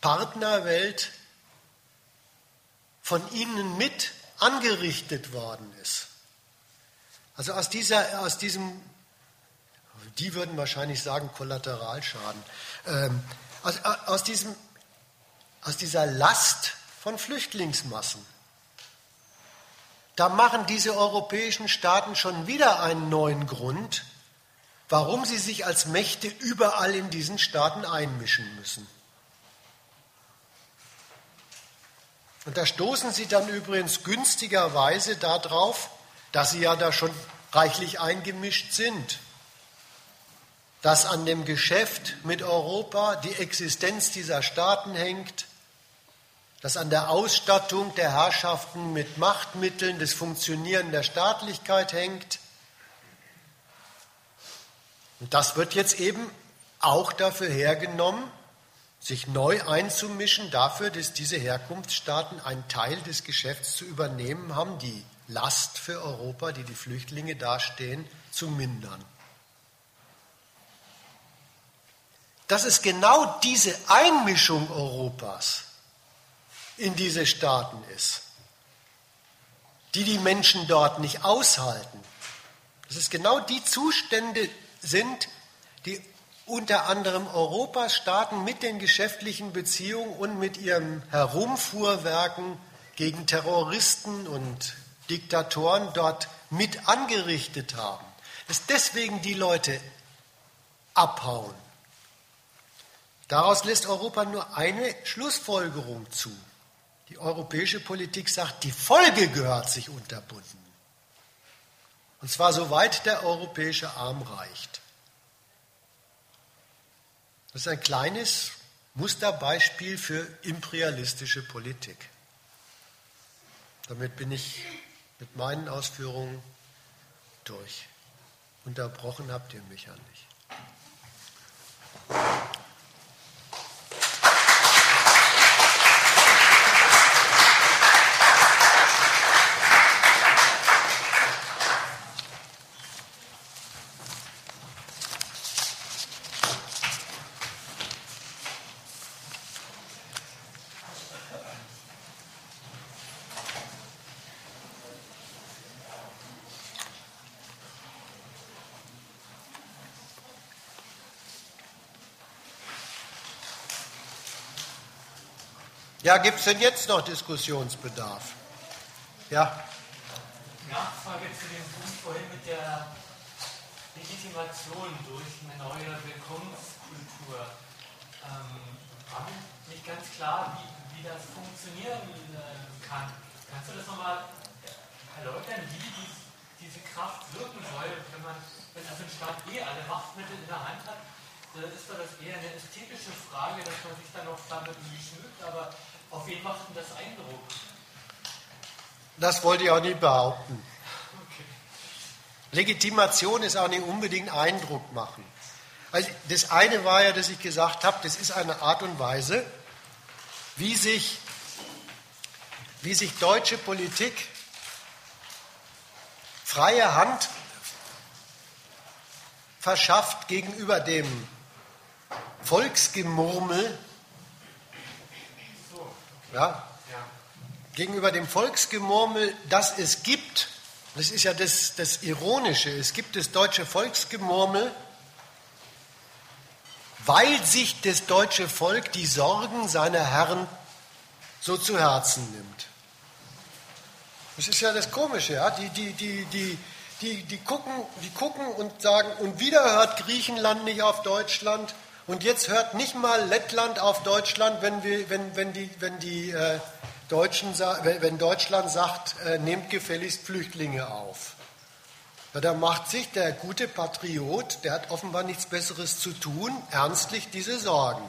Partnerwelt von ihnen mit angerichtet worden ist. Also aus, dieser, aus diesem, die würden wahrscheinlich sagen Kollateralschaden, ähm, aus, aus, diesem, aus dieser Last von Flüchtlingsmassen. Da machen diese europäischen Staaten schon wieder einen neuen Grund, warum sie sich als Mächte überall in diesen Staaten einmischen müssen. Und da stoßen Sie dann übrigens günstigerweise darauf, dass Sie ja da schon reichlich eingemischt sind, dass an dem Geschäft mit Europa die Existenz dieser Staaten hängt, dass an der Ausstattung der Herrschaften mit Machtmitteln das Funktionieren der Staatlichkeit hängt. Und das wird jetzt eben auch dafür hergenommen, sich neu einzumischen dafür, dass diese Herkunftsstaaten einen Teil des Geschäfts zu übernehmen haben, die Last für Europa, die die Flüchtlinge dastehen, zu mindern. Dass es genau diese Einmischung Europas in diese Staaten ist, die die Menschen dort nicht aushalten. Dass es genau die Zustände sind, die unter anderem Europas Staaten mit den geschäftlichen Beziehungen und mit ihrem Herumfuhrwerken gegen Terroristen und Diktatoren dort mit angerichtet haben, dass deswegen die Leute abhauen. Daraus lässt Europa nur eine Schlussfolgerung zu. Die europäische Politik sagt, die Folge gehört sich unterbunden. Und zwar soweit der europäische Arm reicht. Das ist ein kleines Musterbeispiel für imperialistische Politik. Damit bin ich mit meinen Ausführungen durch. Unterbrochen habt ihr mich ja nicht. Ja, gibt es denn jetzt noch Diskussionsbedarf? Ja. Nachfrage zu dem Punkt vorhin mit der Legitimation durch eine neue Willkommenskultur. Ähm, war mir nicht ganz klar, wie, wie das funktionieren äh, kann. Kannst du das nochmal erläutern, wie die, diese Kraft wirken soll, wenn man, wenn also ein Staat eh alle Machtmittel in der Hand hat? Dann ist doch das eher eine ästhetische Frage, dass man sich dann noch damit schmückt, aber auf wen macht denn das Eindruck? Das wollte ich auch nicht behaupten. Legitimation ist auch nicht unbedingt Eindruck machen. Also das eine war ja, dass ich gesagt habe, das ist eine Art und Weise, wie sich, wie sich deutsche Politik freie Hand verschafft gegenüber dem Volksgemurmel ja? Gegenüber dem Volksgemurmel, das es gibt, das ist ja das, das Ironische, es gibt das deutsche Volksgemurmel, weil sich das deutsche Volk die Sorgen seiner Herren so zu Herzen nimmt. Das ist ja das Komische, ja? Die, die, die, die, die, die, gucken, die gucken und sagen, und wieder hört Griechenland nicht auf Deutschland und jetzt hört nicht mal Lettland auf Deutschland, wenn, wir, wenn, wenn die, wenn die äh, Deutschen, wenn Deutschland sagt, äh, nehmt gefälligst Flüchtlinge auf. Ja, da macht sich der gute Patriot, der hat offenbar nichts Besseres zu tun, ernstlich diese Sorgen.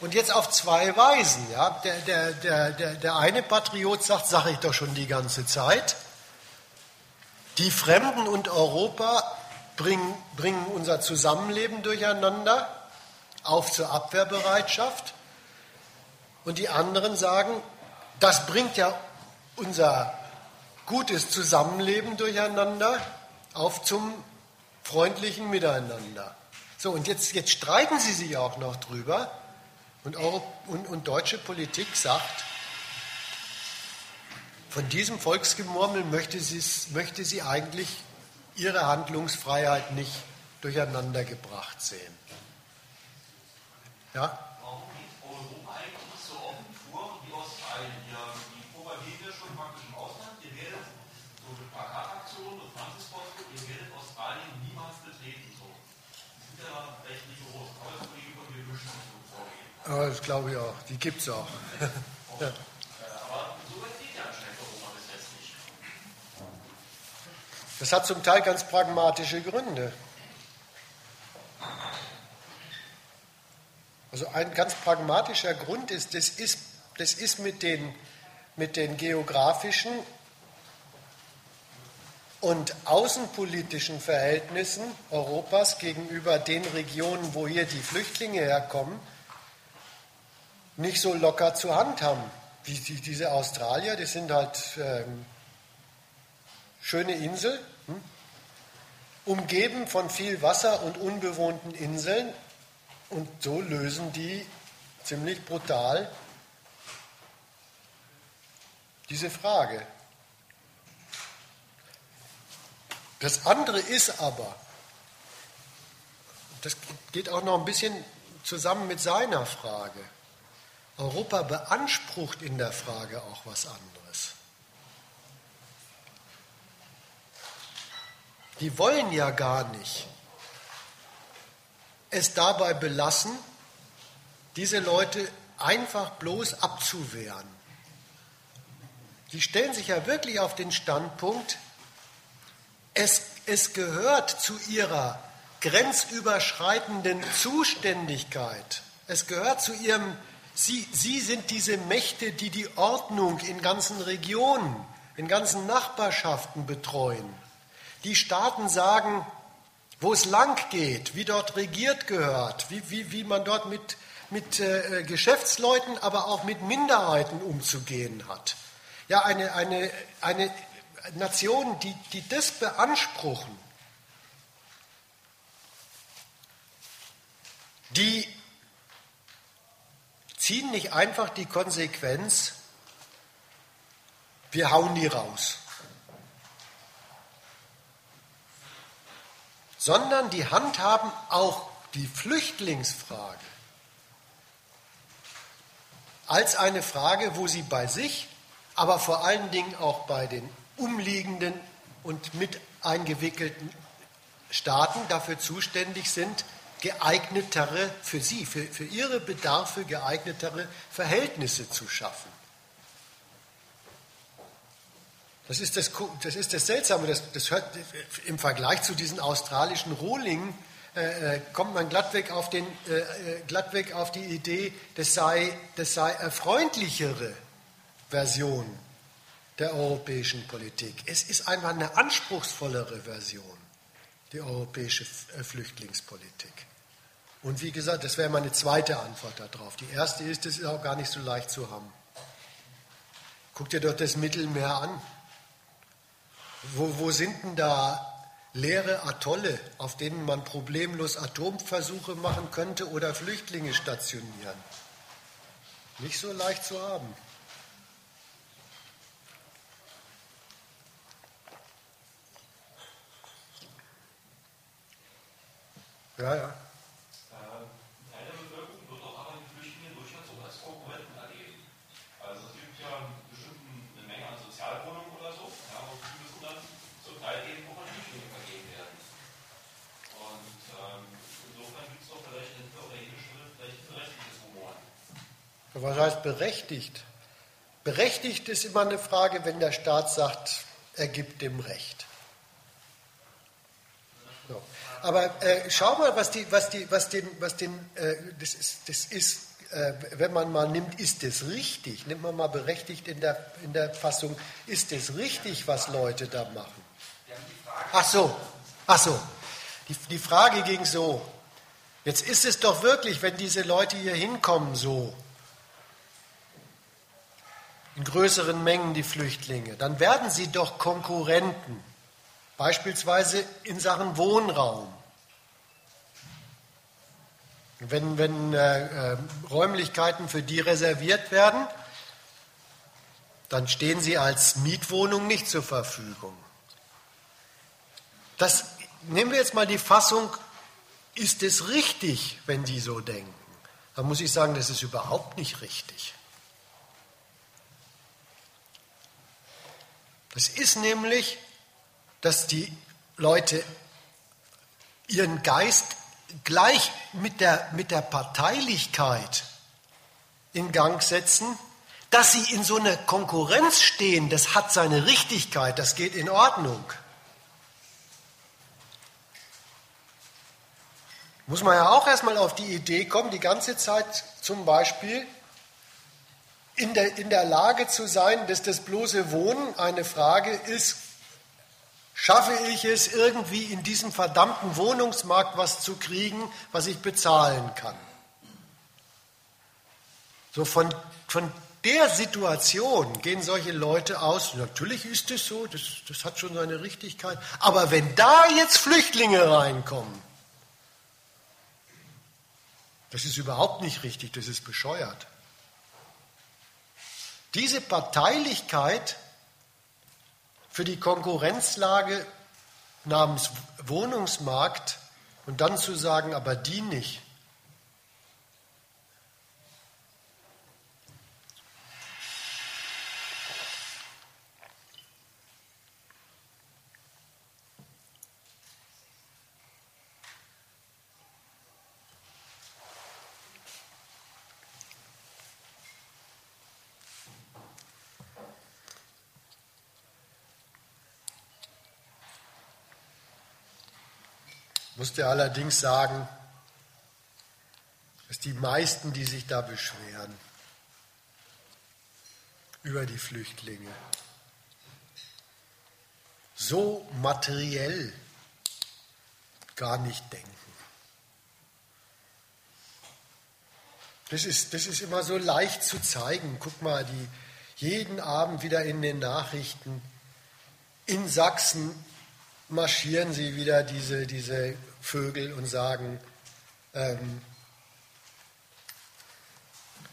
Und jetzt auf zwei Weisen. Ja? Der, der, der, der, der eine Patriot sagt, sage ich doch schon die ganze Zeit, die Fremden und Europa bringen, bringen unser Zusammenleben durcheinander auf zur Abwehrbereitschaft. Und die anderen sagen, das bringt ja unser gutes Zusammenleben durcheinander auf zum freundlichen Miteinander. So, und jetzt, jetzt streiten sie sich auch noch drüber. Und, und, und deutsche Politik sagt, von diesem Volksgemurmel möchte, möchte sie eigentlich ihre Handlungsfreiheit nicht durcheinander gebracht sehen. Ja? Warum geht Europa eigentlich so offen vor wie Australien? Ja, die propagieren ja schon praktisch im Ausland. Ihr werdet so mit Plakataktionen und Franzisposten, ihr werdet Australien niemals betreten. So. Die sind ja rechtlich groß. Aber das Kollege von mir wünscht sich so vorgehen. Ja, das glaube ich auch. Die gibt es auch. ja. Aber so weit geht ja anscheinend Europa bis jetzt nicht. Das hat zum Teil ganz pragmatische Gründe. Also ein ganz pragmatischer Grund ist, das ist, das ist mit, den, mit den geografischen und außenpolitischen Verhältnissen Europas gegenüber den Regionen, wo hier die Flüchtlinge herkommen, nicht so locker zu handhaben. Wie die, diese Australier, die sind halt ähm, schöne Insel, hm? umgeben von viel Wasser und unbewohnten Inseln, und so lösen die ziemlich brutal diese Frage. Das andere ist aber, das geht auch noch ein bisschen zusammen mit seiner Frage. Europa beansprucht in der Frage auch was anderes. Die wollen ja gar nicht es dabei belassen, diese Leute einfach bloß abzuwehren. Die stellen sich ja wirklich auf den Standpunkt, es, es gehört zu ihrer grenzüberschreitenden Zuständigkeit, es gehört zu ihrem, sie, sie sind diese Mächte, die die Ordnung in ganzen Regionen, in ganzen Nachbarschaften betreuen. Die Staaten sagen, wo es lang geht, wie dort regiert gehört, wie, wie, wie man dort mit, mit äh, Geschäftsleuten, aber auch mit Minderheiten umzugehen hat. Ja, eine, eine, eine Nation, die, die das beanspruchen, die ziehen nicht einfach die Konsequenz, wir hauen die raus. Sondern die handhaben auch die Flüchtlingsfrage als eine Frage, wo sie bei sich, aber vor allen Dingen auch bei den umliegenden und mit eingewickelten Staaten dafür zuständig sind, geeignetere, für sie, für, für ihre Bedarfe geeignetere Verhältnisse zu schaffen. Das ist das, das, ist das Seltsame, das, das hört, im Vergleich zu diesen australischen Rohlingen äh, äh, kommt man glattweg auf, den, äh, äh, glattweg auf die Idee, das sei, das sei eine freundlichere Version der europäischen Politik. Es ist einfach eine anspruchsvollere Version, die europäische äh, Flüchtlingspolitik. Und wie gesagt, das wäre meine zweite Antwort darauf. Die erste ist, das ist auch gar nicht so leicht zu haben. Guck dir doch das Mittelmeer an. Wo, wo sind denn da leere Atolle, auf denen man problemlos Atomversuche machen könnte oder Flüchtlinge stationieren? Nicht so leicht zu haben. Ja, ja. Was heißt berechtigt? Berechtigt ist immer eine Frage, wenn der Staat sagt, er gibt dem Recht. So. Aber äh, schau mal, was, die, was, die, was den, was den äh, das ist, das ist äh, wenn man mal nimmt, ist es richtig? Nimmt man mal berechtigt in der, in der Fassung, ist es richtig, was Leute da machen? Ach so, ach so. Die, die Frage ging so. Jetzt ist es doch wirklich, wenn diese Leute hier hinkommen, so, in größeren Mengen die Flüchtlinge, dann werden sie doch Konkurrenten, beispielsweise in Sachen Wohnraum. Wenn, wenn äh, äh, Räumlichkeiten für die reserviert werden, dann stehen sie als Mietwohnung nicht zur Verfügung. Das, nehmen wir jetzt mal die Fassung, ist es richtig, wenn die so denken? Dann muss ich sagen, das ist überhaupt nicht richtig. Das ist nämlich, dass die Leute ihren Geist gleich mit der, mit der Parteilichkeit in Gang setzen, dass sie in so einer Konkurrenz stehen, das hat seine Richtigkeit, das geht in Ordnung. Muss man ja auch erstmal auf die Idee kommen, die ganze Zeit zum Beispiel in der, in der Lage zu sein, dass das bloße Wohnen eine Frage ist, schaffe ich es irgendwie in diesem verdammten Wohnungsmarkt was zu kriegen, was ich bezahlen kann. So von, von der Situation gehen solche Leute aus, natürlich ist es so, das, das hat schon seine Richtigkeit, aber wenn da jetzt Flüchtlinge reinkommen, das ist überhaupt nicht richtig, das ist bescheuert. Diese Parteilichkeit für die Konkurrenzlage namens Wohnungsmarkt Und dann zu sagen, aber die nicht. Musste allerdings sagen, dass die meisten, die sich da beschweren über die Flüchtlinge, so materiell gar nicht denken. Das ist, das ist immer so leicht zu zeigen. Guck mal, die jeden Abend wieder in den Nachrichten in Sachsen marschieren sie wieder diese, diese Vögel und sagen, ähm,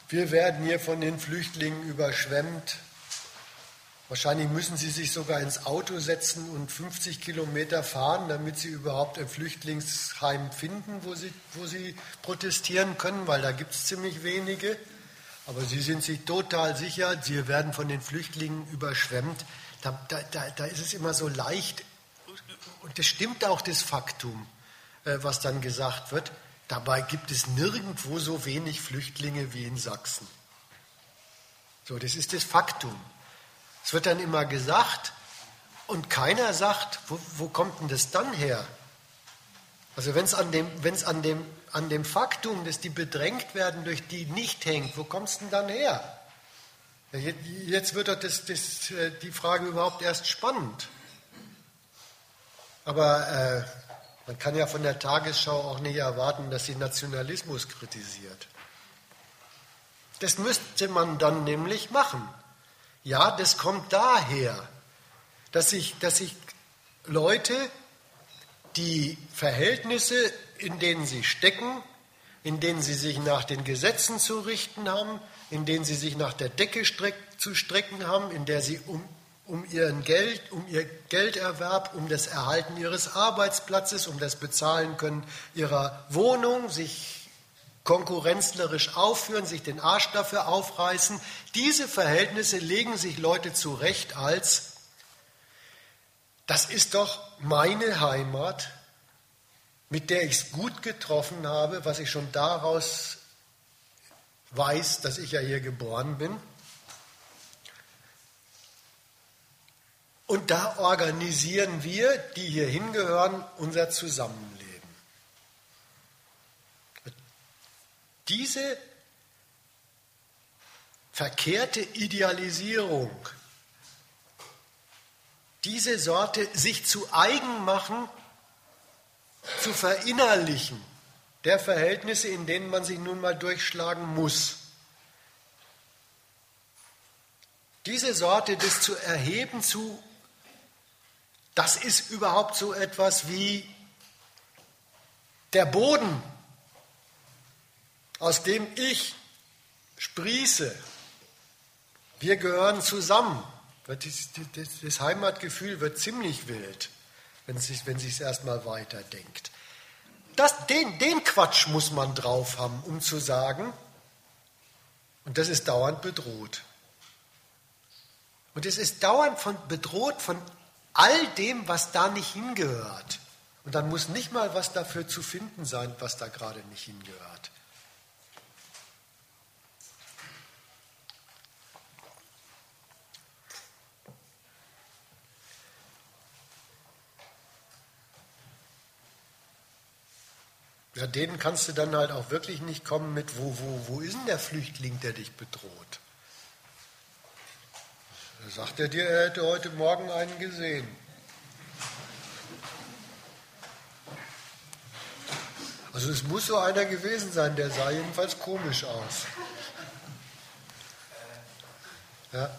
wir werden hier von den Flüchtlingen überschwemmt. Wahrscheinlich müssen sie sich sogar ins Auto setzen und 50 Kilometer fahren, damit sie überhaupt ein Flüchtlingsheim finden, wo sie, wo sie protestieren können, weil da gibt es ziemlich wenige. Aber sie sind sich total sicher, sie werden von den Flüchtlingen überschwemmt. Da, da, da ist es immer so leicht, und das stimmt auch das Faktum. Äh, was dann gesagt wird. Dabei gibt es nirgendwo so wenig Flüchtlinge wie in Sachsen. So, das ist das Faktum. Es wird dann immer gesagt und keiner sagt, wo, wo kommt denn das dann her? Also wenn es an dem, wenn's an, dem, an dem Faktum, dass die bedrängt werden, durch die nicht hängt, wo kommt es denn dann her? Jetzt wird doch das, das, äh, die Frage überhaupt erst spannend. Aber äh, man kann ja von der Tagesschau auch nicht erwarten, dass sie Nationalismus kritisiert. Das müsste man dann nämlich machen. Ja, das kommt daher, dass sich, dass sich Leute die Verhältnisse, in denen sie stecken, in denen sie sich nach den Gesetzen zu richten haben, in denen sie sich nach der Decke streck, zu strecken haben, in der sie um um ihren Geld, um ihr Gelderwerb, um das Erhalten ihres Arbeitsplatzes, um das Bezahlen können ihrer Wohnung, sich konkurrenzlerisch aufführen, sich den Arsch dafür aufreißen. Diese Verhältnisse legen sich Leute zurecht als, das ist doch meine Heimat, mit der ich es gut getroffen habe, was ich schon daraus weiß, dass ich ja hier geboren bin. Und da organisieren wir, die hier hingehören, unser Zusammenleben. Diese verkehrte Idealisierung, diese Sorte sich zu eigen machen, zu verinnerlichen, der Verhältnisse, in denen man sich nun mal durchschlagen muss. Diese Sorte des zu erheben, zu das ist überhaupt so etwas wie der Boden, aus dem ich sprieße. Wir gehören zusammen. Das Heimatgefühl wird ziemlich wild, wenn es sich, wenn sich erstmal weiterdenkt. Das, den, den Quatsch muss man drauf haben, um zu sagen, und das ist dauernd bedroht. Und es ist dauernd von, bedroht von all dem, was da nicht hingehört. Und dann muss nicht mal was dafür zu finden sein, was da gerade nicht hingehört. Ja, denen kannst du dann halt auch wirklich nicht kommen mit, wo, wo, wo ist denn der Flüchtling, der dich bedroht? Sagt er dir, er hätte heute Morgen einen gesehen. Also es muss so einer gewesen sein, der sah jedenfalls komisch aus. Ja.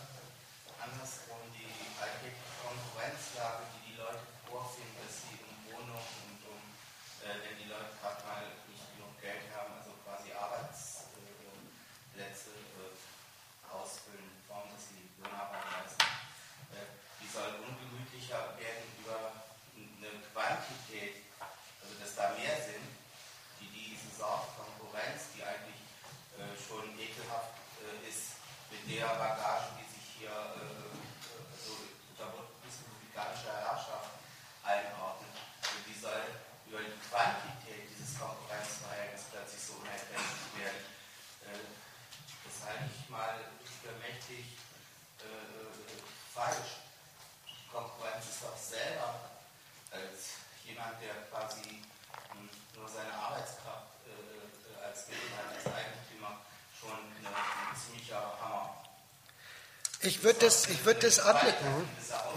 Ich würde das, würd das annehmen.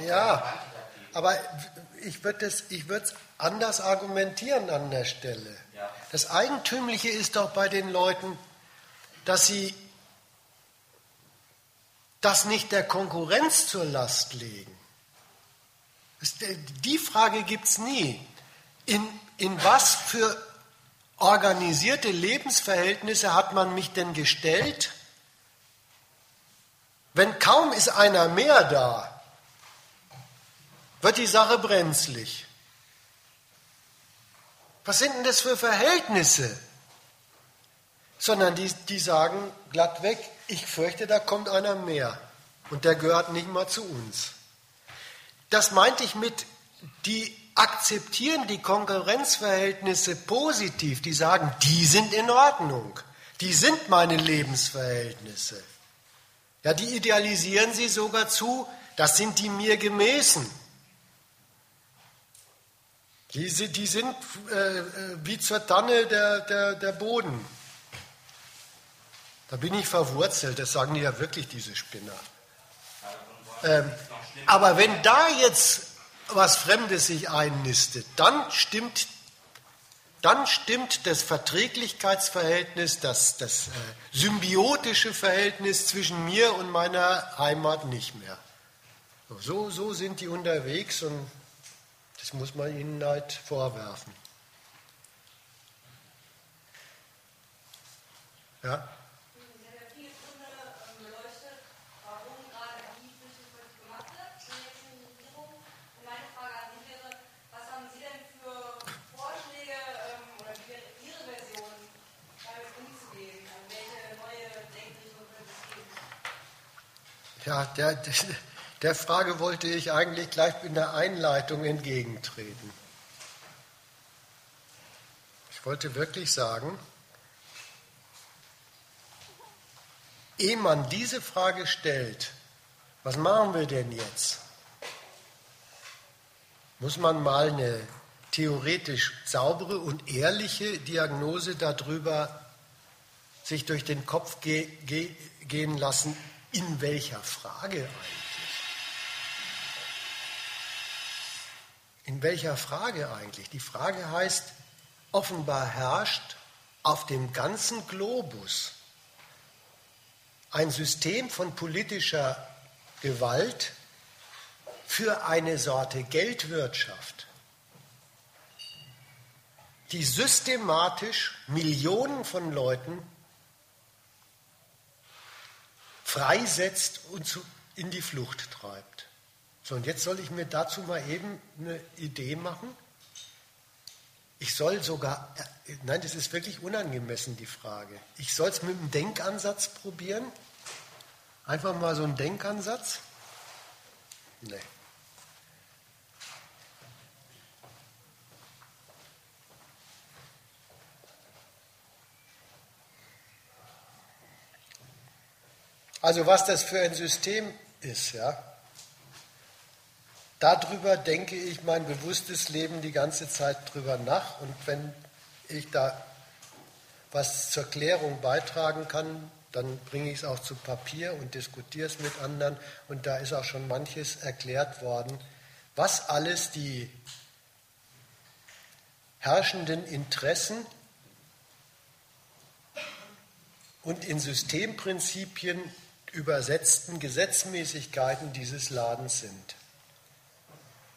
Ja, aber ich würde es anders argumentieren an der Stelle. Das Eigentümliche ist doch bei den Leuten, dass sie das nicht der Konkurrenz zur Last legen. Die Frage gibt es nie. In, in was für organisierte Lebensverhältnisse hat man mich denn gestellt? Wenn kaum ist einer mehr da, wird die Sache brenzlig. Was sind denn das für Verhältnisse? Sondern die, die sagen glatt weg, ich fürchte, da kommt einer mehr. Und der gehört nicht mal zu uns. Das meinte ich mit, die akzeptieren die Konkurrenzverhältnisse positiv. Die sagen, die sind in Ordnung. Die sind meine Lebensverhältnisse. Ja, die idealisieren sie sogar zu, das sind die mir gemäßen. Die, die sind äh, äh, wie zur Tanne der, der, der Boden. Da bin ich verwurzelt, das sagen die ja wirklich, diese Spinner. Ähm, aber wenn da jetzt was Fremdes sich einnistet, dann stimmt, dann stimmt das Verträglichkeitsverhältnis, das, das äh, symbiotische Verhältnis zwischen mir und meiner Heimat nicht mehr. So, so sind die unterwegs und das muss man ihnen halt vorwerfen. Ja? Ja, der, der Frage wollte ich eigentlich gleich in der Einleitung entgegentreten. Ich wollte wirklich sagen, ehe man diese Frage stellt, was machen wir denn jetzt? Muss man mal eine theoretisch saubere und ehrliche Diagnose darüber sich durch den Kopf ge ge gehen lassen, in welcher Frage eigentlich? In welcher Frage eigentlich? Die Frage heißt, offenbar herrscht auf dem ganzen Globus ein System von politischer Gewalt für eine Sorte Geldwirtschaft, die systematisch Millionen von Leuten freisetzt und in die Flucht treibt. So, und jetzt soll ich mir dazu mal eben eine Idee machen. Ich soll sogar, äh, nein, das ist wirklich unangemessen, die Frage. Ich soll es mit einem Denkansatz probieren. Einfach mal so einen Denkansatz. Nee. Also was das für ein System ist, ja. Darüber denke ich mein bewusstes Leben die ganze Zeit drüber nach und wenn ich da was zur Klärung beitragen kann, dann bringe ich es auch zu Papier und diskutiere es mit anderen und da ist auch schon manches erklärt worden, was alles die herrschenden Interessen und in Systemprinzipien übersetzten Gesetzmäßigkeiten dieses Ladens sind.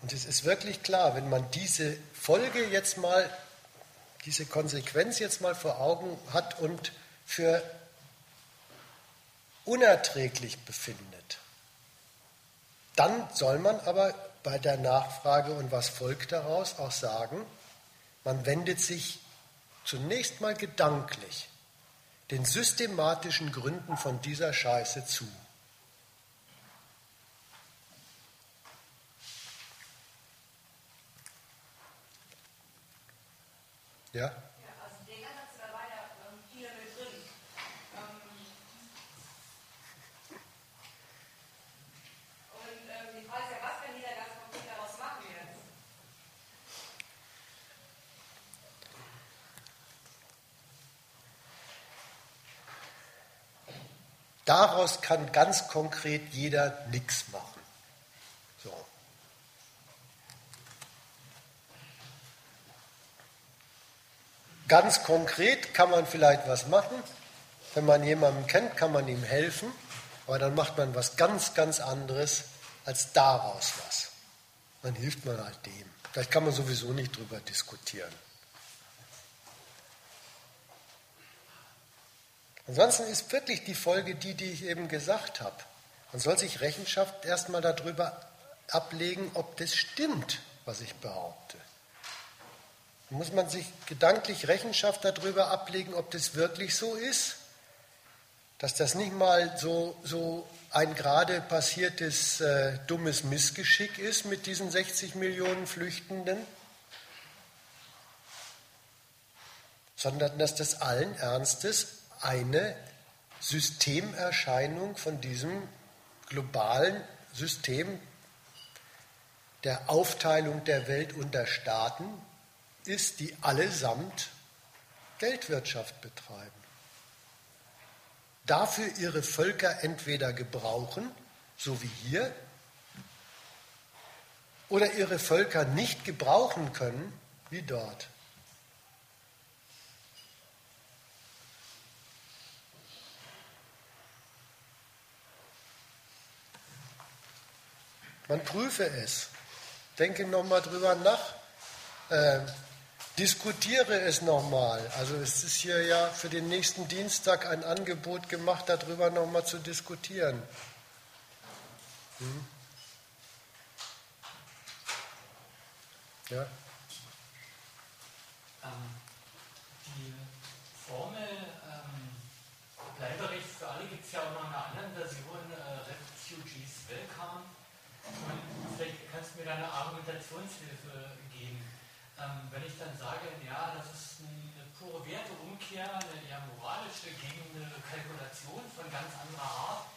Und es ist wirklich klar, wenn man diese Folge jetzt mal, diese Konsequenz jetzt mal vor Augen hat und für unerträglich befindet, dann soll man aber bei der Nachfrage und was folgt daraus auch sagen, man wendet sich zunächst mal gedanklich den systematischen Gründen von dieser Scheiße zu. Ja? Daraus kann ganz konkret jeder nichts machen. So. Ganz konkret kann man vielleicht was machen. Wenn man jemanden kennt, kann man ihm helfen. Aber dann macht man was ganz, ganz anderes als daraus was. Dann hilft man halt dem. Vielleicht kann man sowieso nicht drüber diskutieren. Ansonsten ist wirklich die Folge die, die ich eben gesagt habe. Man soll sich Rechenschaft erstmal darüber ablegen, ob das stimmt, was ich behaupte. Da muss man sich gedanklich Rechenschaft darüber ablegen, ob das wirklich so ist, dass das nicht mal so, so ein gerade passiertes äh, dummes Missgeschick ist mit diesen 60 Millionen Flüchtenden, sondern dass das allen Ernstes eine Systemerscheinung von diesem globalen System der Aufteilung der Welt unter Staaten ist, die allesamt Geldwirtschaft betreiben. Dafür ihre Völker entweder gebrauchen, so wie hier, oder ihre Völker nicht gebrauchen können, wie dort. Man prüfe es. Denke nochmal drüber nach. Äh, diskutiere es nochmal. Also es ist hier ja für den nächsten Dienstag ein Angebot gemacht, darüber nochmal zu diskutieren. Hm? Ja. Ähm, die Formel ähm, Bleiberecht für alle gibt es ja auch noch in einer anderen Version, äh, Refugees Welcome. Vielleicht kannst du mir da eine Argumentationshilfe geben. Ähm, wenn ich dann sage, ja, das ist eine pure Werteumkehr, eine eher moralische gegen eine Kalkulation von ganz anderer Art,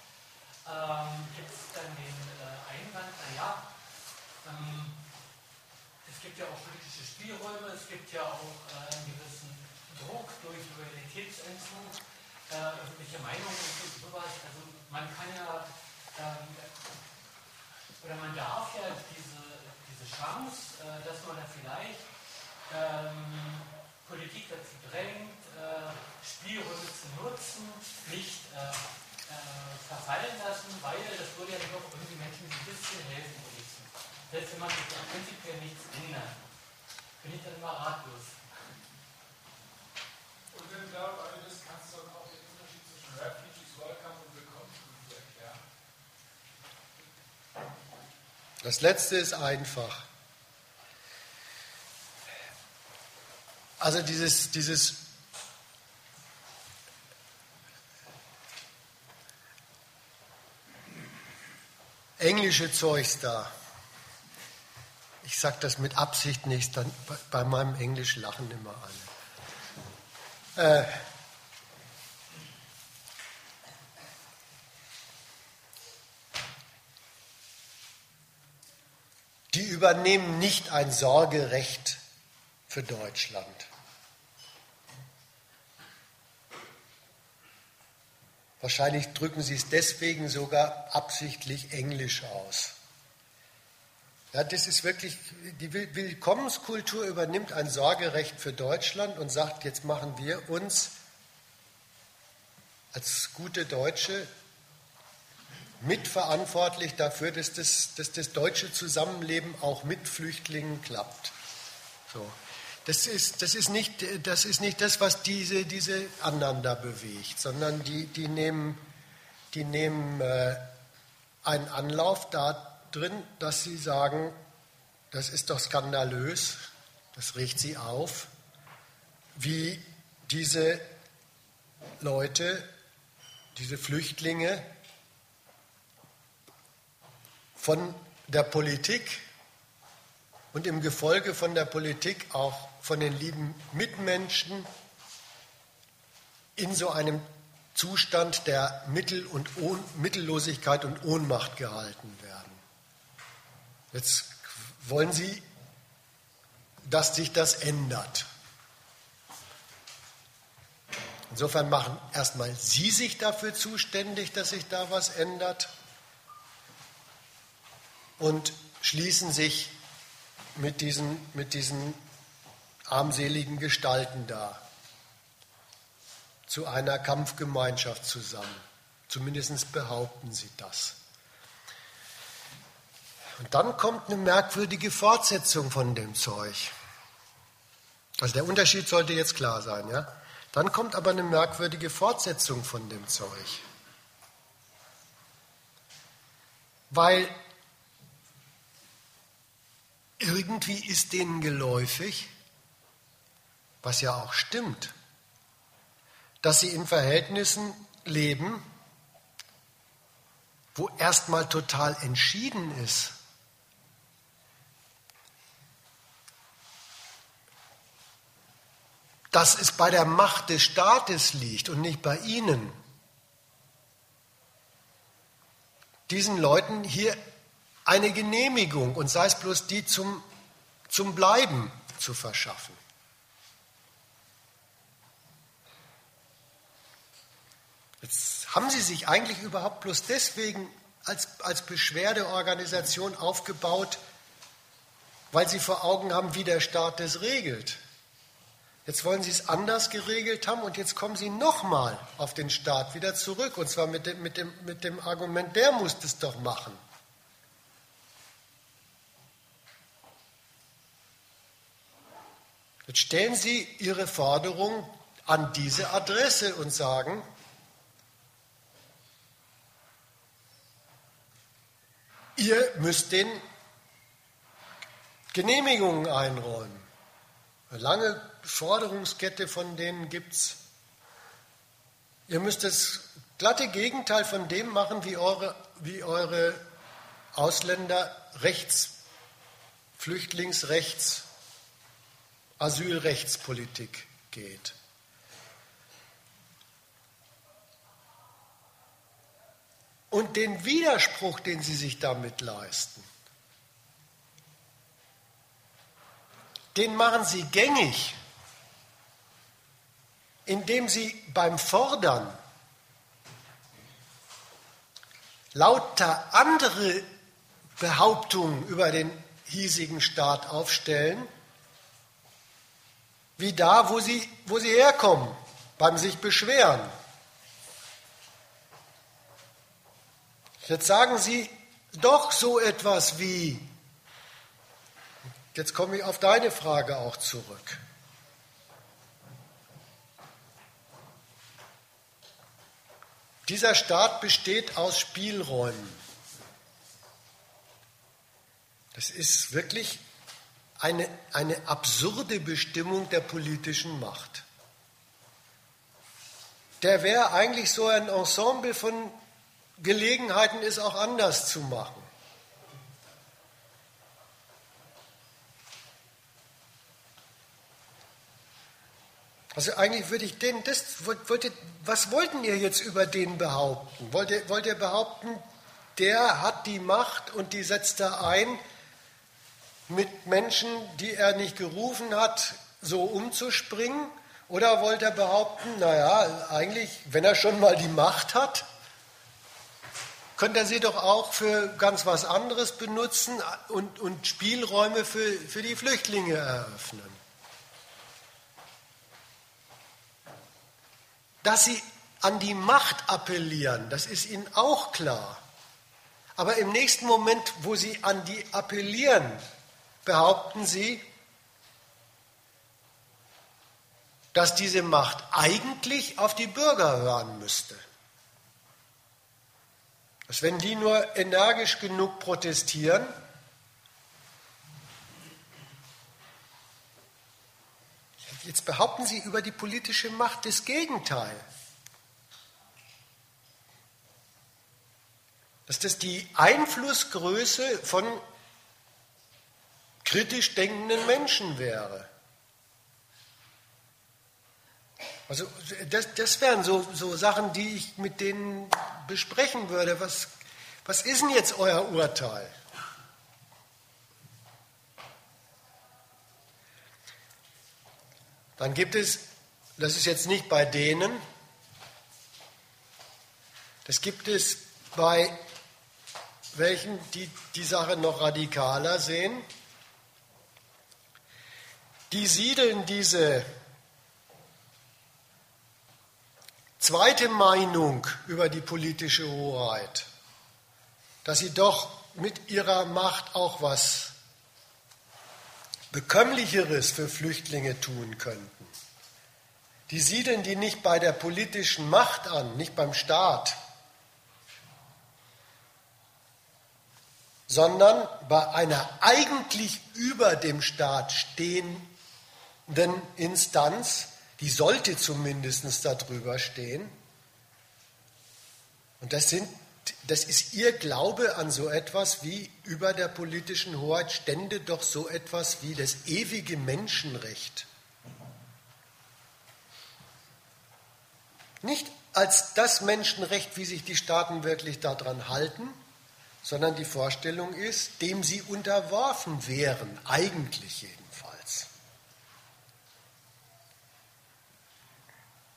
ähm, gibt es dann den äh, Einwand, naja, ähm, es gibt ja auch politische Spielräume, es gibt ja auch äh, einen gewissen Druck durch Loyalitätsentzug, äh, öffentliche Meinung und sowas. Also man kann ja ähm, oder man darf ja diese, diese Chance, äh, dass man da vielleicht ähm, Politik dazu drängt, äh, Spielräume zu nutzen, nicht äh, äh, verfallen lassen, weil das würde ja doch irgendwie Menschen ein bisschen helfen wenigstens. Selbst wenn man sich prinzipiell nichts ändert, bin ich dann immer ratlos. Und wenn du darauf einlässt, kannst du dann auch den Unterschied zwischen Refugees Welcome und Das letzte ist einfach. Also dieses, dieses englische Zeugs da. Ich sage das mit Absicht nicht, dann bei meinem Englisch lachen immer alle. Äh, die übernehmen nicht ein Sorgerecht für Deutschland. Wahrscheinlich drücken sie es deswegen sogar absichtlich englisch aus. Ja, das ist wirklich, die Willkommenskultur übernimmt ein Sorgerecht für Deutschland und sagt, jetzt machen wir uns als gute Deutsche mitverantwortlich dafür, dass das, dass das deutsche Zusammenleben auch mit Flüchtlingen klappt. So. Das ist, das, ist nicht, das ist nicht das, was diese, diese anderen da bewegt, sondern die, die nehmen, die nehmen äh, einen Anlauf da drin, dass sie sagen, das ist doch skandalös, das regt sie auf, wie diese Leute, diese Flüchtlinge von der Politik und im Gefolge von der Politik auch von den lieben Mitmenschen in so einem Zustand der Mittel und Ohn Mittellosigkeit und Ohnmacht gehalten werden. Jetzt wollen Sie, dass sich das ändert. Insofern machen erstmal Sie sich dafür zuständig, dass sich da was ändert und schließen sich mit diesen, mit diesen armseligen Gestalten da zu einer Kampfgemeinschaft zusammen. Zumindest behaupten sie das. Und dann kommt eine merkwürdige Fortsetzung von dem Zeug. Also der Unterschied sollte jetzt klar sein, ja? Dann kommt aber eine merkwürdige Fortsetzung von dem Zeug. Weil irgendwie ist denen geläufig, was ja auch stimmt, dass sie in Verhältnissen leben, wo erstmal total entschieden ist, dass es bei der Macht des Staates liegt und nicht bei ihnen, diesen Leuten hier eine Genehmigung und sei es bloß die zum, zum Bleiben zu verschaffen. Jetzt haben sie sich eigentlich überhaupt bloß deswegen als, als Beschwerdeorganisation aufgebaut, weil sie vor Augen haben, wie der Staat das regelt. Jetzt wollen sie es anders geregelt haben und jetzt kommen sie nochmal auf den Staat wieder zurück. Und zwar mit dem, mit, dem, mit dem Argument, der muss das doch machen. Jetzt stellen sie ihre Forderung an diese Adresse und sagen, ihr müsst den Genehmigungen einräumen. Eine lange Forderungskette von denen gibt es. Ihr müsst das glatte Gegenteil von dem machen, wie eure, wie eure Ausländer Rechts, Flüchtlingsrechts, Asylrechtspolitik geht. Und den Widerspruch, den sie sich damit leisten, den machen sie gängig indem sie beim Fordern lauter andere Behauptungen über den hiesigen Staat aufstellen, wie da, wo sie, wo sie herkommen, beim sich beschweren. Jetzt sagen sie doch so etwas wie, jetzt komme ich auf deine Frage auch zurück. Dieser Staat besteht aus Spielräumen. Das ist wirklich eine, eine absurde Bestimmung der politischen Macht. Der wäre eigentlich so ein Ensemble von Gelegenheiten, es auch anders zu machen. Also eigentlich würde ich den, das, wollte, was wollten ihr jetzt über den behaupten? Wollt ihr, wollt ihr behaupten, der hat die Macht und die setzt er ein, mit Menschen, die er nicht gerufen hat, so umzuspringen? Oder wollt ihr behaupten, naja, eigentlich, wenn er schon mal die Macht hat, könnte er sie doch auch für ganz was anderes benutzen und, und Spielräume für, für die Flüchtlinge eröffnen? Dass sie an die Macht appellieren, das ist ihnen auch klar. Aber im nächsten Moment, wo sie an die appellieren, behaupten sie, dass diese Macht eigentlich auf die Bürger hören müsste. Dass wenn die nur energisch genug protestieren, Jetzt behaupten Sie über die politische Macht das Gegenteil. Dass das die Einflussgröße von kritisch denkenden Menschen wäre. Also das, das wären so, so Sachen, die ich mit denen besprechen würde. Was, was ist denn jetzt euer Urteil? Dann gibt es das ist jetzt nicht bei denen, das gibt es bei welchen, die die Sache noch radikaler sehen. Die siedeln diese zweite Meinung über die politische Hoheit, dass sie doch mit ihrer Macht auch was Bekömmlicheres für Flüchtlinge tun könnten. Die siedeln die nicht bei der politischen Macht an, nicht beim Staat, sondern bei einer eigentlich über dem Staat stehenden Instanz, die sollte zumindest darüber stehen. Und das, sind, das ist ihr Glaube an so etwas wie über der politischen Hoheit stände doch so etwas wie das ewige Menschenrecht. Nicht als das Menschenrecht, wie sich die Staaten wirklich daran halten, sondern die Vorstellung ist, dem sie unterworfen wären, eigentlich jedenfalls.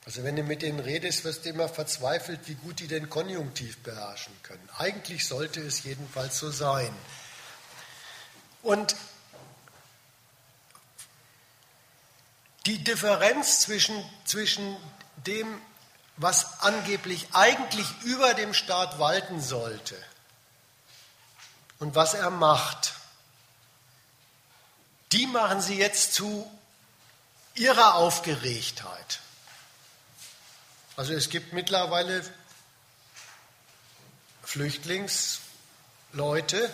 Also wenn du mit denen redest, wirst du immer verzweifelt, wie gut die den Konjunktiv beherrschen können. Eigentlich sollte es jedenfalls so sein. Und die Differenz zwischen, zwischen dem, was angeblich eigentlich über dem Staat walten sollte, und was er macht, die machen sie jetzt zu ihrer Aufgeregtheit. Also es gibt mittlerweile Flüchtlingsleute,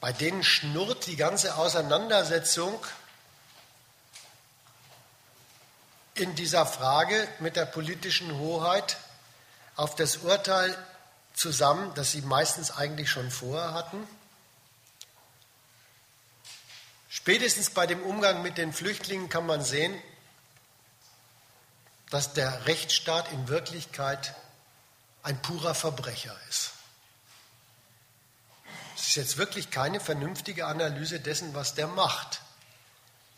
bei denen schnurrt die ganze Auseinandersetzung in dieser Frage mit der politischen Hoheit auf das Urteil zusammen, das sie meistens eigentlich schon vorher hatten. Spätestens bei dem Umgang mit den Flüchtlingen kann man sehen, dass der Rechtsstaat in Wirklichkeit ein purer Verbrecher ist. Es ist jetzt wirklich keine vernünftige Analyse dessen, was der macht.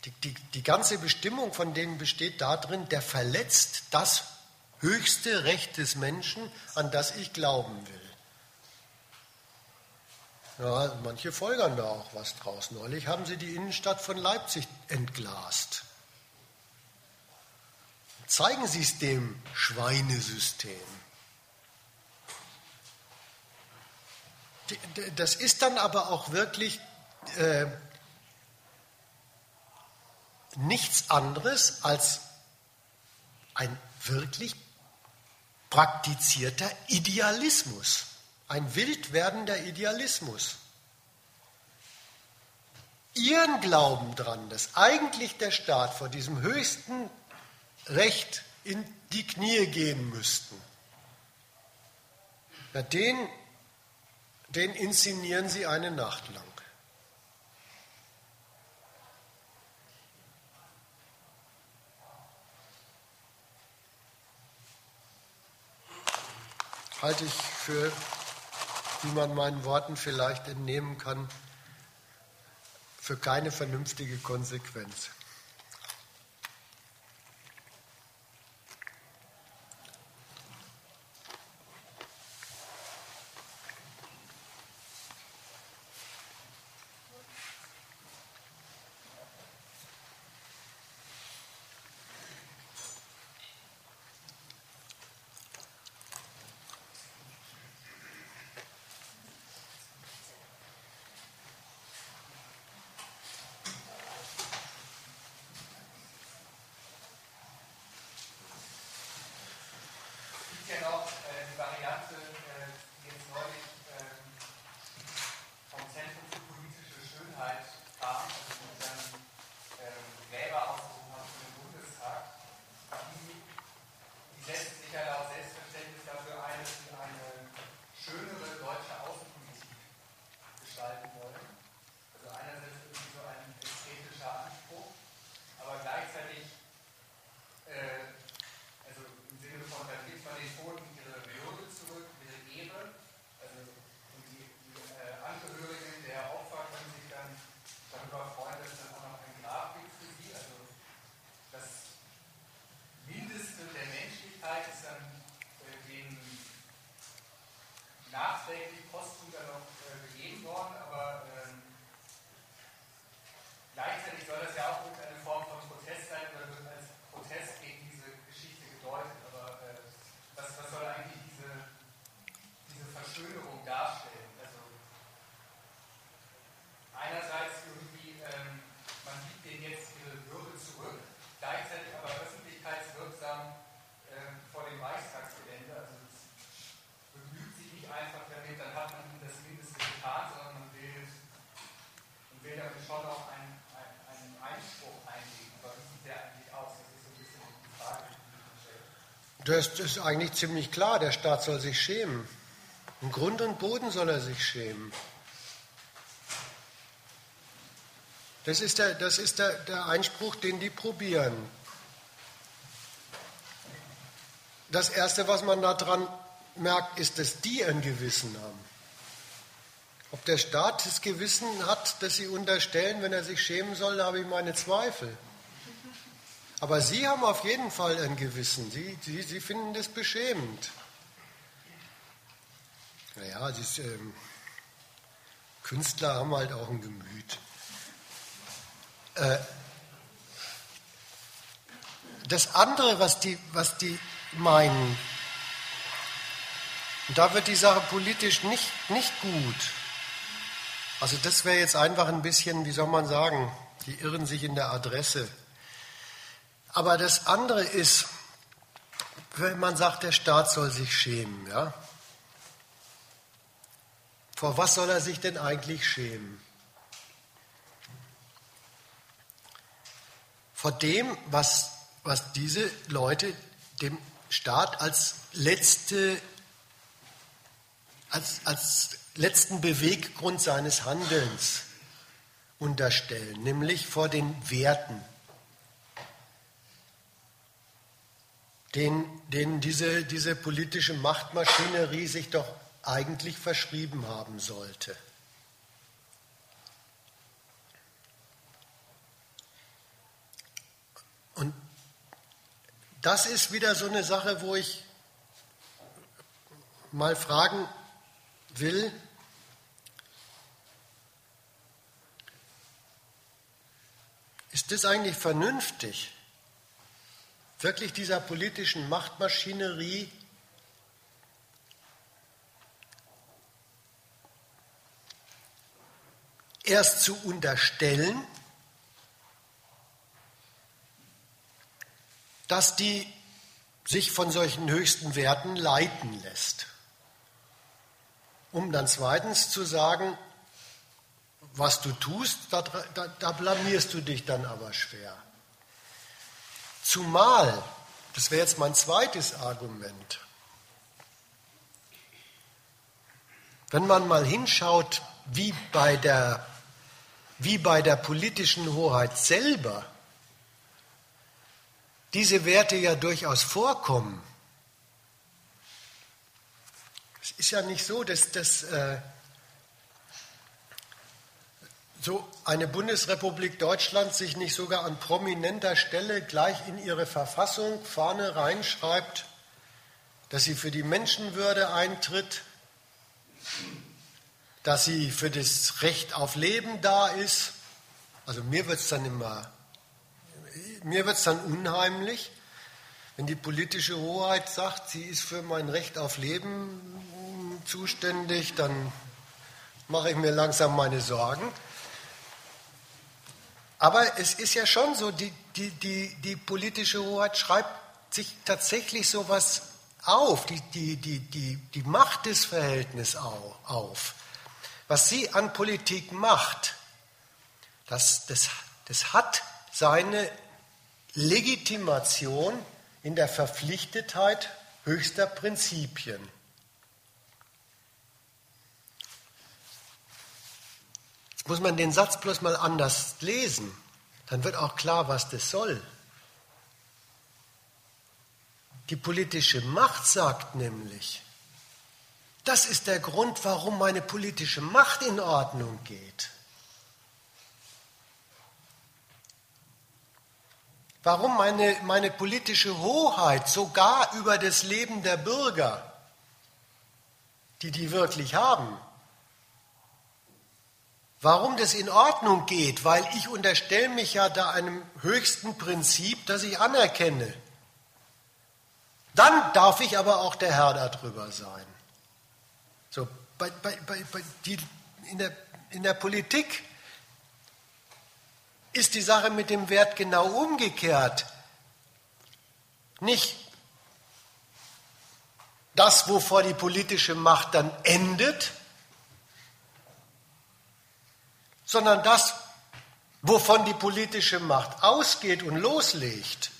Die, die, die ganze Bestimmung von denen besteht darin, der verletzt das höchste Recht des Menschen, an das ich glauben will. Ja, manche folgern da auch was draus. Neulich haben sie die Innenstadt von Leipzig entglast. Zeigen Sie es dem Schweinesystem. Das ist dann aber auch wirklich äh, nichts anderes als ein wirklich praktizierter Idealismus, ein wild werdender Idealismus. Ihren Glauben daran, dass eigentlich der Staat vor diesem höchsten Recht in die Knie gehen müssten, ja, den, den inszenieren sie eine Nacht lang. halte ich für, wie man meinen Worten vielleicht entnehmen kann, für keine vernünftige Konsequenz. Das ist eigentlich ziemlich klar. Der Staat soll sich schämen. Im Grund und Boden soll er sich schämen. Das ist, der, das ist der, der Einspruch, den die probieren. Das Erste, was man daran merkt, ist, dass die ein Gewissen haben. Ob der Staat das Gewissen hat, das sie unterstellen, wenn er sich schämen soll, da habe ich meine Zweifel. Aber Sie haben auf jeden Fall ein Gewissen. Sie, Sie, sie finden das beschämend. Naja, ist, ähm, Künstler haben halt auch ein Gemüt. Äh, das andere, was die, was die meinen, und da wird die Sache politisch nicht, nicht gut. Also das wäre jetzt einfach ein bisschen, wie soll man sagen, die irren sich in der Adresse. Aber das andere ist, wenn man sagt, der Staat soll sich schämen, ja? Vor was soll er sich denn eigentlich schämen? Vor dem, was, was diese Leute dem Staat als, letzte, als, als letzten Beweggrund seines Handelns unterstellen, nämlich vor den Werten, denen, denen diese, diese politische Machtmaschinerie sich doch eigentlich verschrieben haben sollte. Und das ist wieder so eine Sache, wo ich mal fragen will, ist das eigentlich vernünftig, wirklich dieser politischen Machtmaschinerie erst zu unterstellen, dass die sich von solchen höchsten Werten leiten lässt. Um dann zweitens zu sagen, was du tust, da, da, da blamierst du dich dann aber schwer. Zumal, das wäre jetzt mein zweites Argument, wenn man mal hinschaut, wie bei der wie bei der politischen Hoheit selber diese Werte ja durchaus vorkommen. Es ist ja nicht so, dass das äh, so eine Bundesrepublik Deutschland sich nicht sogar an prominenter Stelle gleich in ihre Verfassung Fahne reinschreibt, dass sie für die Menschenwürde eintritt, dass sie für das Recht auf Leben da ist. Also mir wird es dann immer, mir wird dann unheimlich, wenn die politische Hoheit sagt, sie ist für mein Recht auf Leben zuständig, dann mache ich mir langsam meine Sorgen. Aber es ist ja schon so, die, die, die, die politische Hoheit schreibt sich tatsächlich sowas auf, die, die, die, die, die Macht des Verhältnisses auf was sie an Politik macht, das, das, das hat seine Legitimation in der Verpflichtetheit höchster Prinzipien. Jetzt muss man den Satz bloß mal anders lesen, dann wird auch klar, was das soll. Die politische Macht sagt nämlich, das ist der Grund, warum meine politische Macht in Ordnung geht. Warum meine, meine politische Hoheit sogar über das Leben der Bürger, die die wirklich haben, warum das in Ordnung geht, weil ich unterstelle mich ja da einem höchsten Prinzip, das ich anerkenne. Dann darf ich aber auch der Herr darüber sein. So, bei, bei, bei, die, in, der, in der Politik ist die Sache mit dem Wert genau umgekehrt. Nicht das, wovor die politische Macht dann endet, sondern das, wovon die politische Macht ausgeht und loslegt,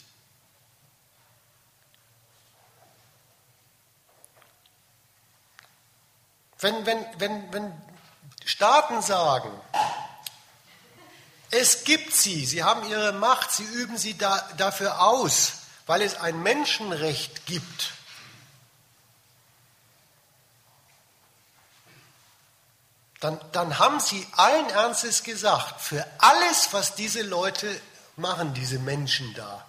Wenn, wenn, wenn, wenn Staaten sagen, es gibt sie, sie haben ihre Macht, sie üben sie da, dafür aus, weil es ein Menschenrecht gibt, Dann, dann haben sie allen Ernstes gesagt, für alles, was diese Leute machen, diese Menschen da,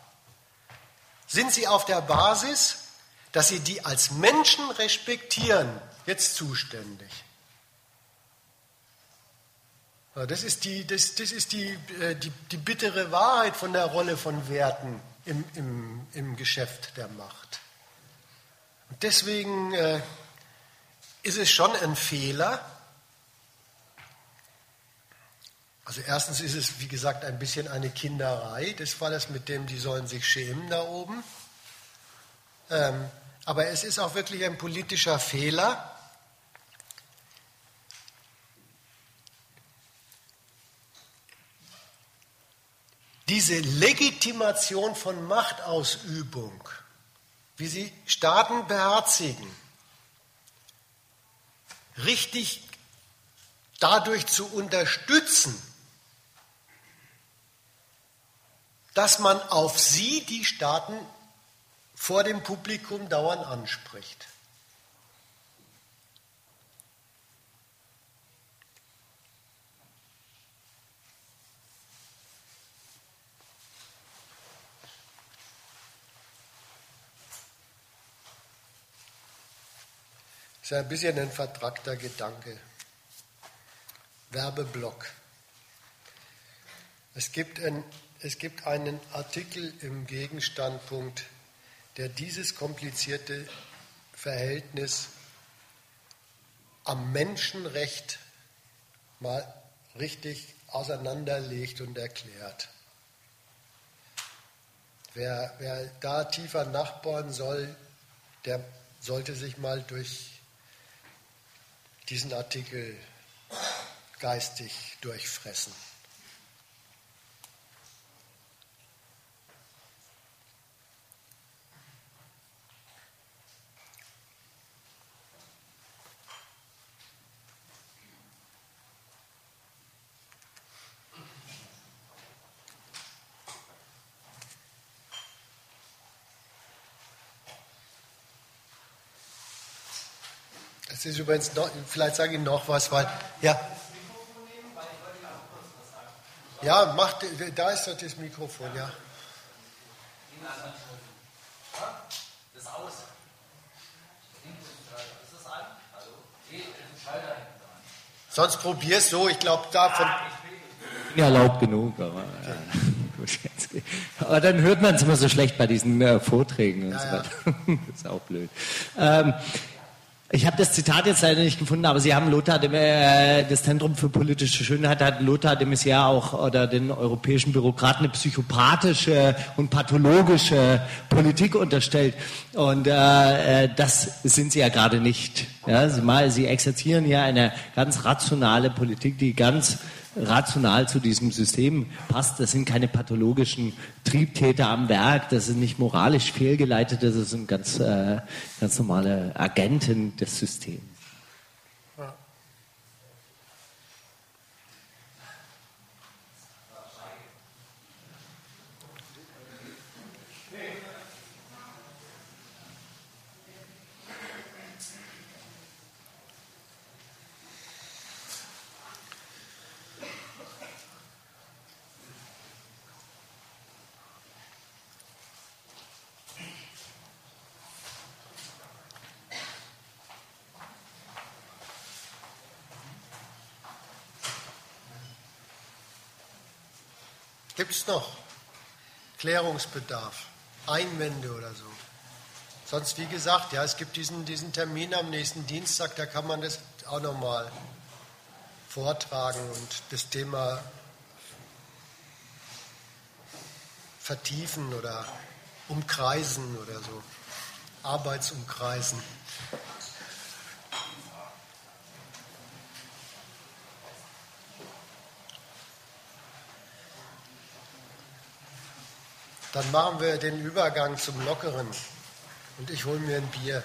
sind sie auf der Basis, dass sie die als Menschen respektieren, jetzt zuständig. Das ist die, das, das ist die, äh, die, die bittere Wahrheit von der Rolle von Werten im, im, im Geschäft der Macht. Und deswegen äh, ist es schon ein Fehler. Also erstens ist es, wie gesagt, ein bisschen eine Kinderei. War das mit dem, die sollen sich schämen da oben. Ähm, aber es ist auch wirklich ein politischer Fehler, diese Legitimation von Machtausübung, wie sie Staaten beherzigen, richtig dadurch zu unterstützen, dass man auf sie, die Staaten, vor dem Publikum dauernd anspricht. Das ist ein bisschen ein vertrackter Gedanke. Werbeblock. Es gibt, ein, es gibt einen Artikel im Gegenstandpunkt, der dieses komplizierte Verhältnis am Menschenrecht mal richtig auseinanderlegt und erklärt. Wer, wer da tiefer nachbohren soll, der sollte sich mal durch diesen Artikel geistig durchfressen. Übrigens noch, vielleicht sage ich noch was, weil, ja. Ja, mach, da ist doch das Mikrofon, ja. Das aus. Ist das an? Hallo? Sonst probier es so, ich glaube davon. Ja, erlaubt genug, aber. Ja. aber dann hört man es immer so schlecht bei diesen äh, Vorträgen und ja, so weiter. Ja. das ist auch blöd. Ähm, ich habe das Zitat jetzt leider nicht gefunden, aber Sie haben Lothar, dem, äh, das Zentrum für politische Schönheit hat Lothar de Maizière auch oder den europäischen Bürokraten eine psychopathische und pathologische Politik unterstellt. Und äh, äh das sind Sie ja gerade nicht. Ja, Sie, mal, Sie exerzieren ja eine ganz rationale Politik, die ganz rational zu diesem System passt. Das sind keine pathologischen Triebtäter am Werk, das sind nicht moralisch fehlgeleitete, das sind ganz, äh, ganz normale Agenten des Systems. Gibt es noch Klärungsbedarf, Einwände oder so? Sonst, wie gesagt, ja, es gibt diesen, diesen Termin am nächsten Dienstag, da kann man das auch nochmal vortragen und das Thema vertiefen oder umkreisen oder so. Arbeitsumkreisen. Dann machen wir den Übergang zum Lockeren und ich hole mir ein Bier.